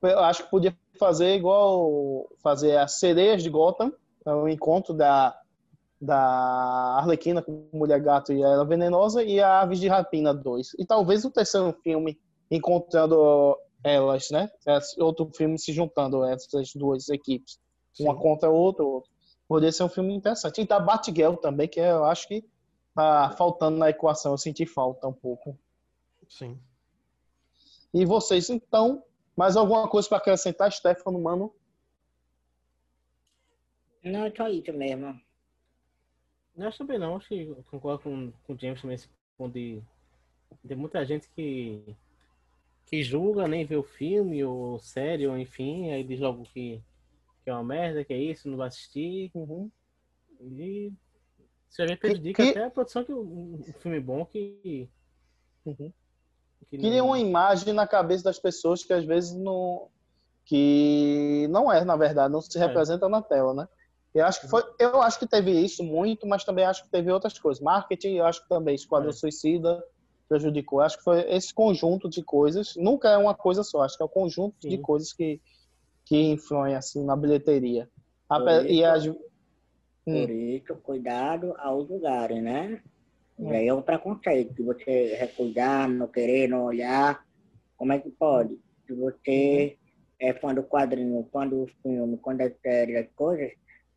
Eu acho que podia fazer igual fazer as sereias de Gotham, é o encontro da, da Arlequina com Mulher Gato e ela Venenosa e a Aves de Rapina 2. E talvez o terceiro filme encontrando elas, né? Esse Outro filme se juntando essas duas equipes. Uma Sim. contra a outra, outra. Poderia ser um filme interessante. E da Batgirl também, que eu acho que tá faltando na equação. Eu senti falta um pouco. Sim. E vocês, então, mais alguma coisa para acrescentar, Stefano, mano? Não, é só isso mesmo. Eu acho também não, acho que eu concordo com, com o James também nesse ponto de. Tem muita gente que. que julga, nem vê o filme ou série, ou enfim, aí diz logo que, que é uma merda, que é isso, não vai assistir. E isso já prejudica E- até a produção que um, um filme bom que. Uhum. que Cria uma imagem na cabeça das pessoas que às vezes não. que não é, na verdade, não se É. representa na tela, né? Eu acho que foi, eu acho que teve isso muito, mas também acho que teve outras coisas. Marketing, eu acho que também Esquadrão É. Suicida prejudicou. Eu acho que foi esse conjunto de coisas. Nunca é uma coisa só, acho que é o conjunto de Sim. coisas que que influem assim na bilheteria. Foi E as, Hum. Por isso, cuidado aos lugares, né? Hum. E aí é um preconceito, de você recusar, não querer, não olhar. Como é que pode? Se você é fã do quadrinho, fã do filme, fã da série, das coisas,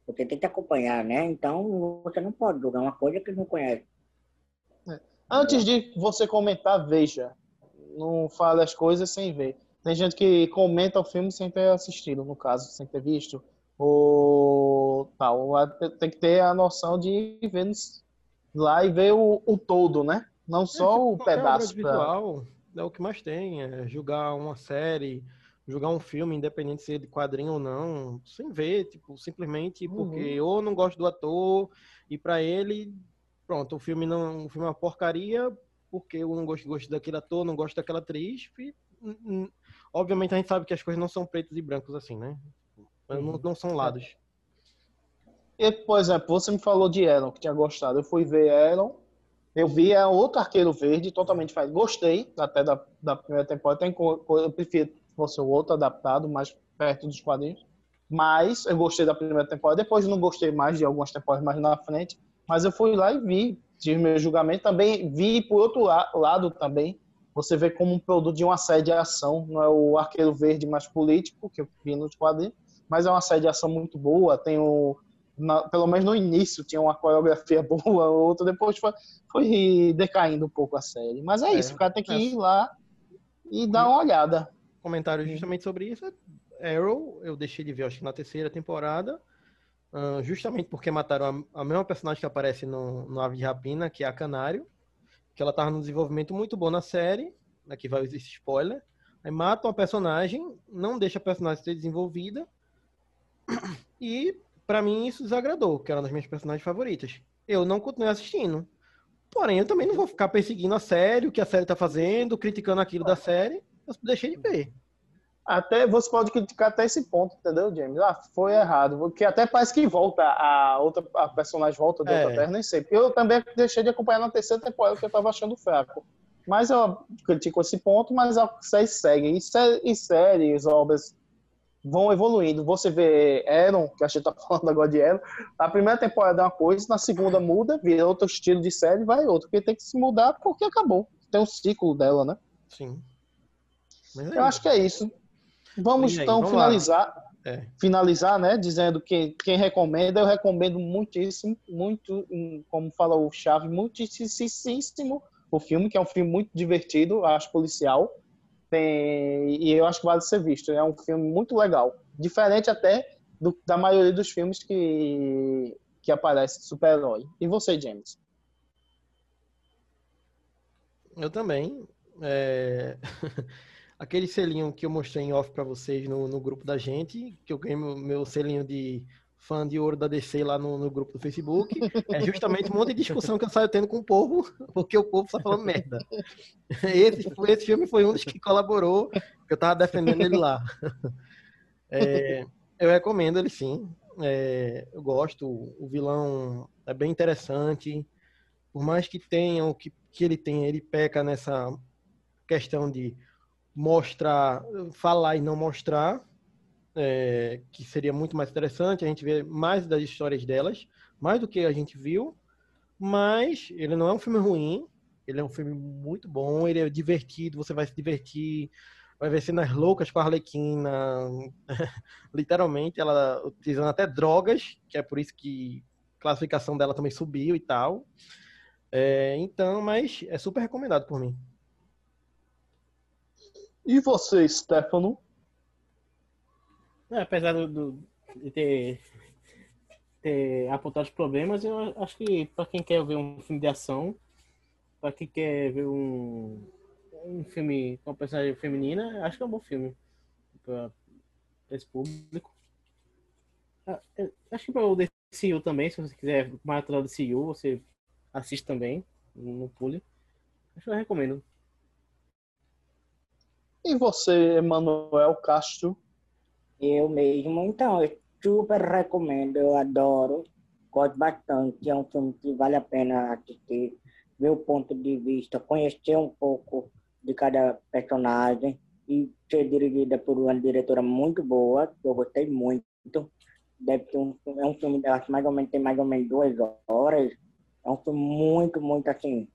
você tem que acompanhar, né? Então, você não pode julgar uma coisa que não conhece. Antes de você comentar, veja. Não fale as coisas sem ver. Tem gente que comenta o filme sem ter assistido, no caso, sem ter visto. Ou tal. Tem que ter a noção de ver lá e ver o, o todo, né? Não só o Qualquer obra pedaço. pra- visual é o que mais tem, é julgar uma série, julgar um filme, independente se é de quadrinho ou não, sem ver, tipo, simplesmente porque ou não gosto do ator e pra ele, pronto, o filme não, o filme é uma porcaria porque eu não gosto, gosto daquele ator, não gosto daquela atriz. E, obviamente a gente sabe que as coisas não são pretos e brancos assim, né? Não, não são lados. E, por exemplo, você me falou de Aaron, que tinha gostado. Eu fui ver Aaron. Eu vi é outro arqueiro verde, totalmente diferente. Gostei até da, da primeira temporada. Tem, eu prefiro que fosse o outro adaptado, mais perto dos quadrinhos. Mas eu gostei da primeira temporada. Depois não gostei mais de algumas temporadas mais na frente. Mas eu fui lá e vi. Tive meu julgamento. Também vi por outro la- lado também. Você vê como um produto de uma série de ação. Não é o arqueiro verde mais político, que eu vi nos quadrinhos. Mas é uma série de ação muito boa. Tem o na- pelo menos no início tinha uma coreografia boa, outra depois foi, foi decaindo um pouco a série. Mas é, É, isso, o cara tem que é. ir lá e dar uma olhada. comentário justamente sobre isso. Arrow, eu deixei de ver, acho que na terceira temporada, ah, justamente porque mataram a, a mesma personagem que aparece no, no Ave de Rapina, que é a Canário, que ela tava num desenvolvimento muito bom na série, aqui vai esse spoiler, aí matam a personagem, não deixa a personagem ser desenvolvida, e pra mim isso desagradou, que era uma das minhas personagens favoritas. Eu não continuei assistindo. Porém, eu também não vou ficar perseguindo a série, o que a série tá fazendo, criticando aquilo da série. Eu deixei de ver. Até você pode criticar até esse ponto, entendeu, James? Ah, foi errado. Porque até parece que volta a outra a personagem volta outra É. terra, nem sei. Eu também deixei de acompanhar na terceira temporada, porque eu tava achando fraco. Mas eu critico esse ponto, mas a série segue. E, sé- e séries, obras vão evoluindo. Você vê Aaron, que a gente tá falando agora de Aaron, a primeira temporada é uma coisa, na segunda muda, vira outro estilo de série, vai outro. Porque tem que se mudar porque acabou. Tem um ciclo dela, né? Sim. É Eu acho que é isso. Vamos aí, então vamos finalizar. É. Finalizar, né? Dizendo que quem recomenda, eu recomendo muitíssimo, muito, como fala o Chave, muitíssimo o filme, que é um filme muito divertido, acho policial. Tem, e eu acho que vale ser visto. É um filme muito legal. Diferente até do- da maioria dos filmes que, que aparece super-herói. E você, James? Eu também. É, Aquele selinho que eu mostrei em off pra vocês no, no grupo da gente, que eu ganhei meu, meu selinho de fã de ouro da DC lá no, no grupo do Facebook, é justamente um monte de discussão que eu saio tendo com o povo, porque o povo está falando merda. Esse, esse filme foi um dos que colaborou, que eu tava defendendo ele lá. É, eu recomendo ele sim. É, eu gosto. O vilão é bem interessante. Por mais que tenha o que, que ele tenha, ele peca nessa questão de mostrar, falar e não mostrar, é, que seria muito mais interessante a gente ver mais das histórias delas, mais do que a gente viu. Mas ele não é um filme ruim. Ele é um filme muito bom. Ele é divertido. Você vai se divertir vai ver cenas loucas com a Arlequina, literalmente, ela utilizando até drogas, que é por isso que a classificação dela também subiu e tal. É, então, mas é super recomendado por mim. E você, Stefano? É, apesar do, do- de ter, ter apontado os problemas, eu acho que para quem quer ver um filme de ação, para quem quer ver um, um filme com personagem feminina, acho que é um bom filme para esse público. Ah, Acho que para o DCU também, se você quiser maratona do DCU, você assiste também, no pule. Acho que eu recomendo. E você, Emanuel Castro? Eu mesmo, então, super recomendo, eu adoro, gosto bastante, é um filme que vale a pena assistir, ver o ponto de vista, conhecer um pouco de cada personagem e ser dirigida por uma diretora muito boa, que eu gostei muito. Deve um, é um filme, eu acho mais ou menos, tem mais ou menos duas horas. É um filme muito, muito assim,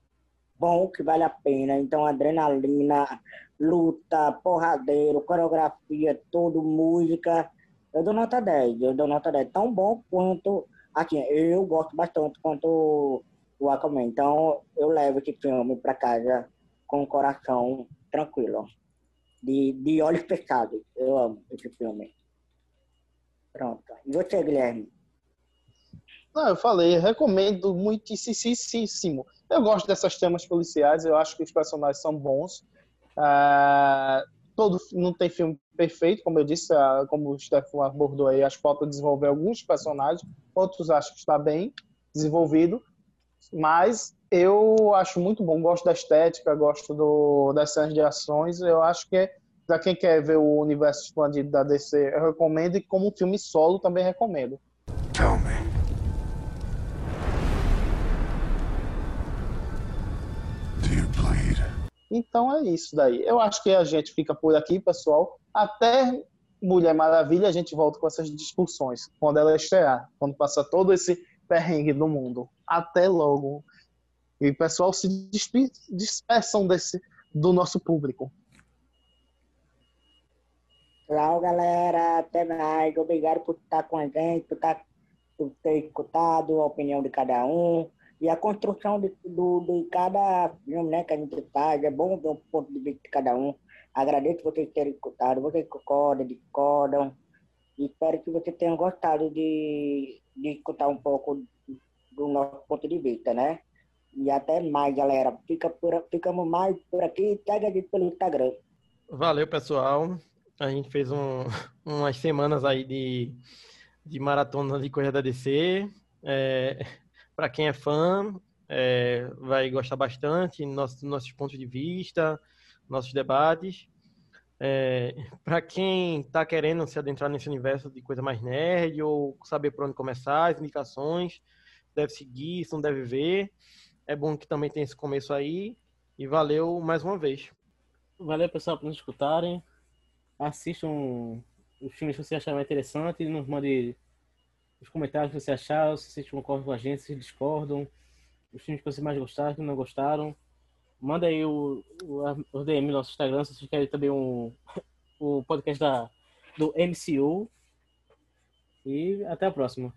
bom, que vale a pena. Então, adrenalina, luta, porradeiro, coreografia, tudo, música. Eu dou nota 10, eu dou nota 10. Tão bom quanto, assim, eu gosto bastante quanto o Aquaman. Então, eu levo esse filme para casa com o coração tranquilo. De, de olhos fechados. Eu amo esse filme. Pronto. E você, Guilherme? Não, eu falei, recomendo muitíssimo. Eu gosto dessas temas policiais, eu acho que os personagens são bons. Ah, todo não tem filme perfeito, como eu disse, ah, como o Stefan abordou aí, que falta desenvolver alguns personagens, outros acho que está bem desenvolvido, mas eu acho muito bom, gosto da estética, gosto do, das cenas de ações, eu acho que para quem quer ver o universo expandido da DC, eu recomendo, e como filme solo também recomendo. Então é isso daí. Eu acho que a gente fica por aqui, pessoal. Até Mulher Maravilha a gente volta com essas discussões quando ela estrear, quando passar todo esse perrengue do mundo. Até logo. E pessoal se dispersam desse do nosso público. Tchau, galera. Até mais. Obrigado por estar com a gente, por, estar, por ter escutado a opinião de cada um. E a construção de, do, de cada filme né, que a gente faz. É bom ver o ponto de vista de cada um. Agradeço vocês terem escutado. Vocês concordam, discordam. Espero que vocês tenham gostado de, de escutar um pouco do nosso ponto de vista, né? E até mais, galera. Fica por, ficamos mais por aqui. Segue a gente pelo Instagram. Valeu, pessoal. A gente fez um, umas semanas aí de, de maratona de corrida DC. É, Para quem é fã, é, vai gostar bastante nossos, nossos pontos de vista, nossos debates. É, Para quem está querendo se adentrar nesse universo de coisa mais nerd ou saber por onde começar, as indicações, deve seguir, se não deve ver. É bom que também tem esse começo aí. E valeu mais uma vez. Valeu, pessoal, por nos escutarem. Assistam os filmes que você achar mais interessante. Nos mande os comentários que você achar, se vocês concordam com a gente, se discordam. Os filmes que vocês mais gostaram, que não gostaram. Manda aí o, o, o DM no nosso Instagram, se vocês querem também um, o podcast da, do MCU. E até a próxima.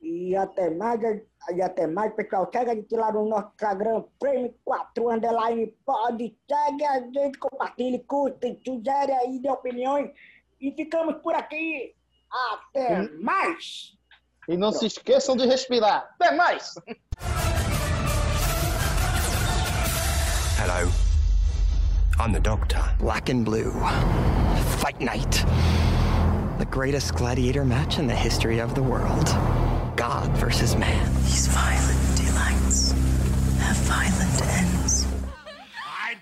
E até mais, e até mais, pessoal. Segue a gente lá no nosso Instagram, Frame 4 Underline Pod. Segue a gente, compartilhe, curte, sugere aí, dê opiniões. E ficamos por aqui. Até Hum. mais! E não se esqueçam de respirar. Até mais! Hello. I'm the Doctor. Black and Blue. Fight Night. The greatest gladiator match in the history of the world. God versus man. These violent delights have violent ends.